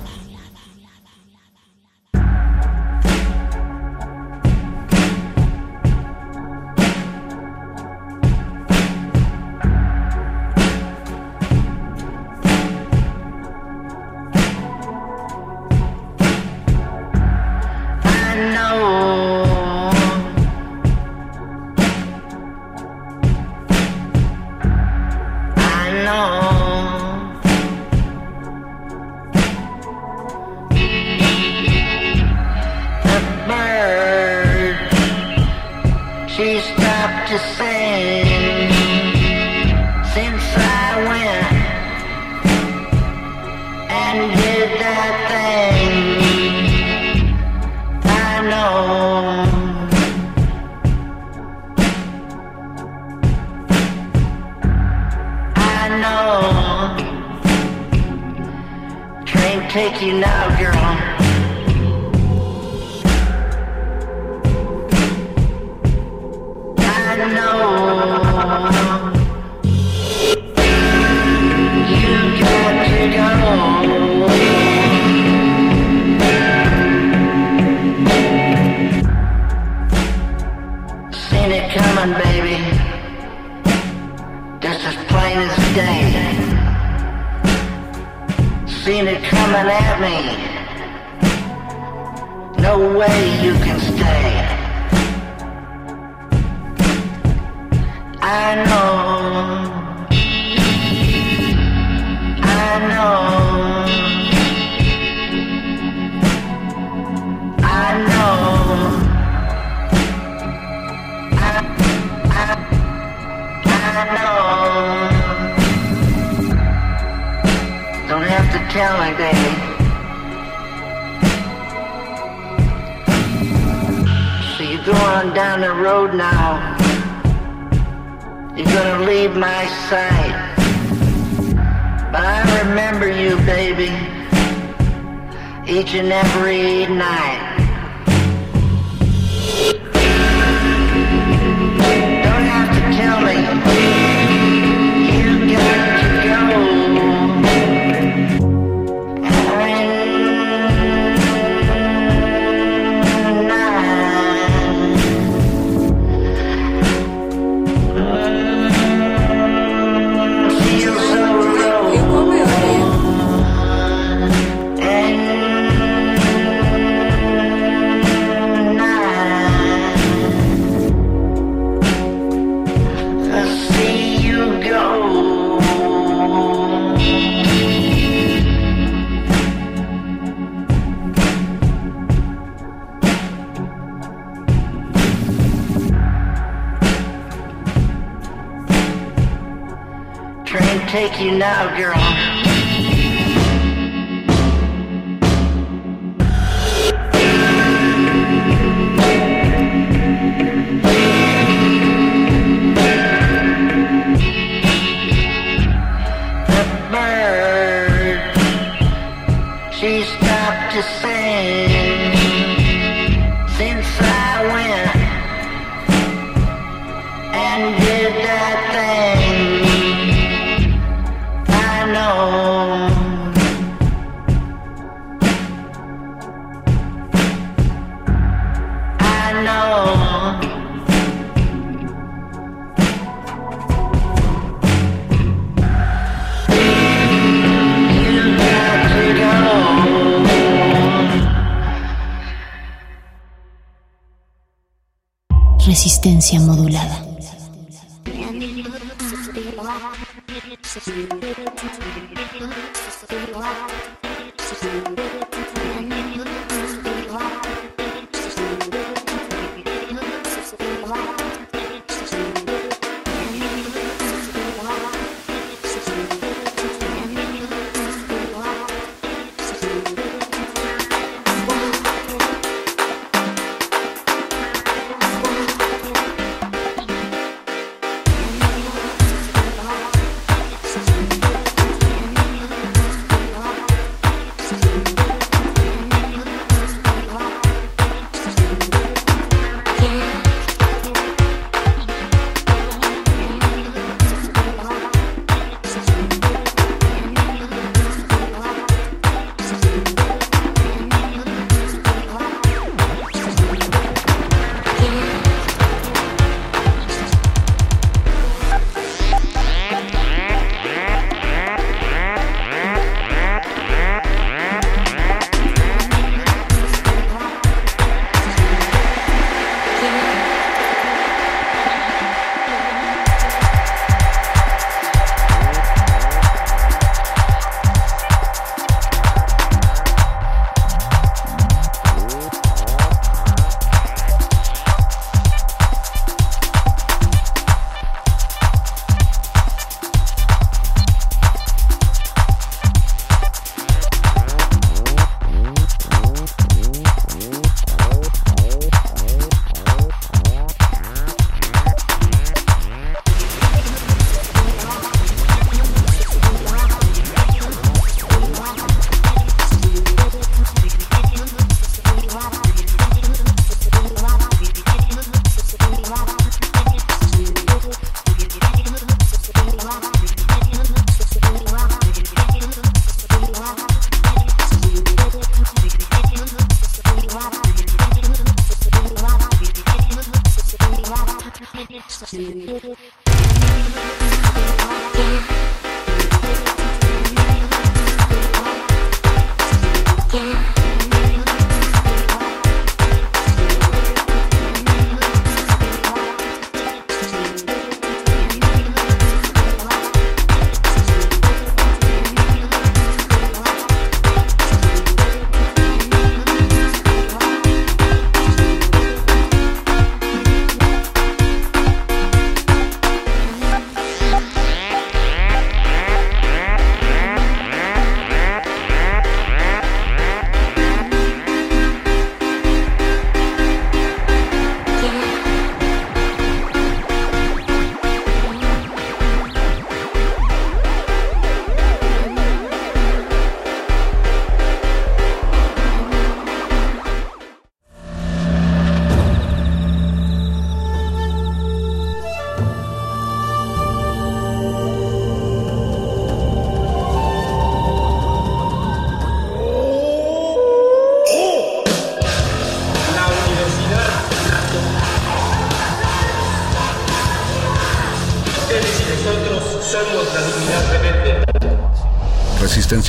resistencia modulada.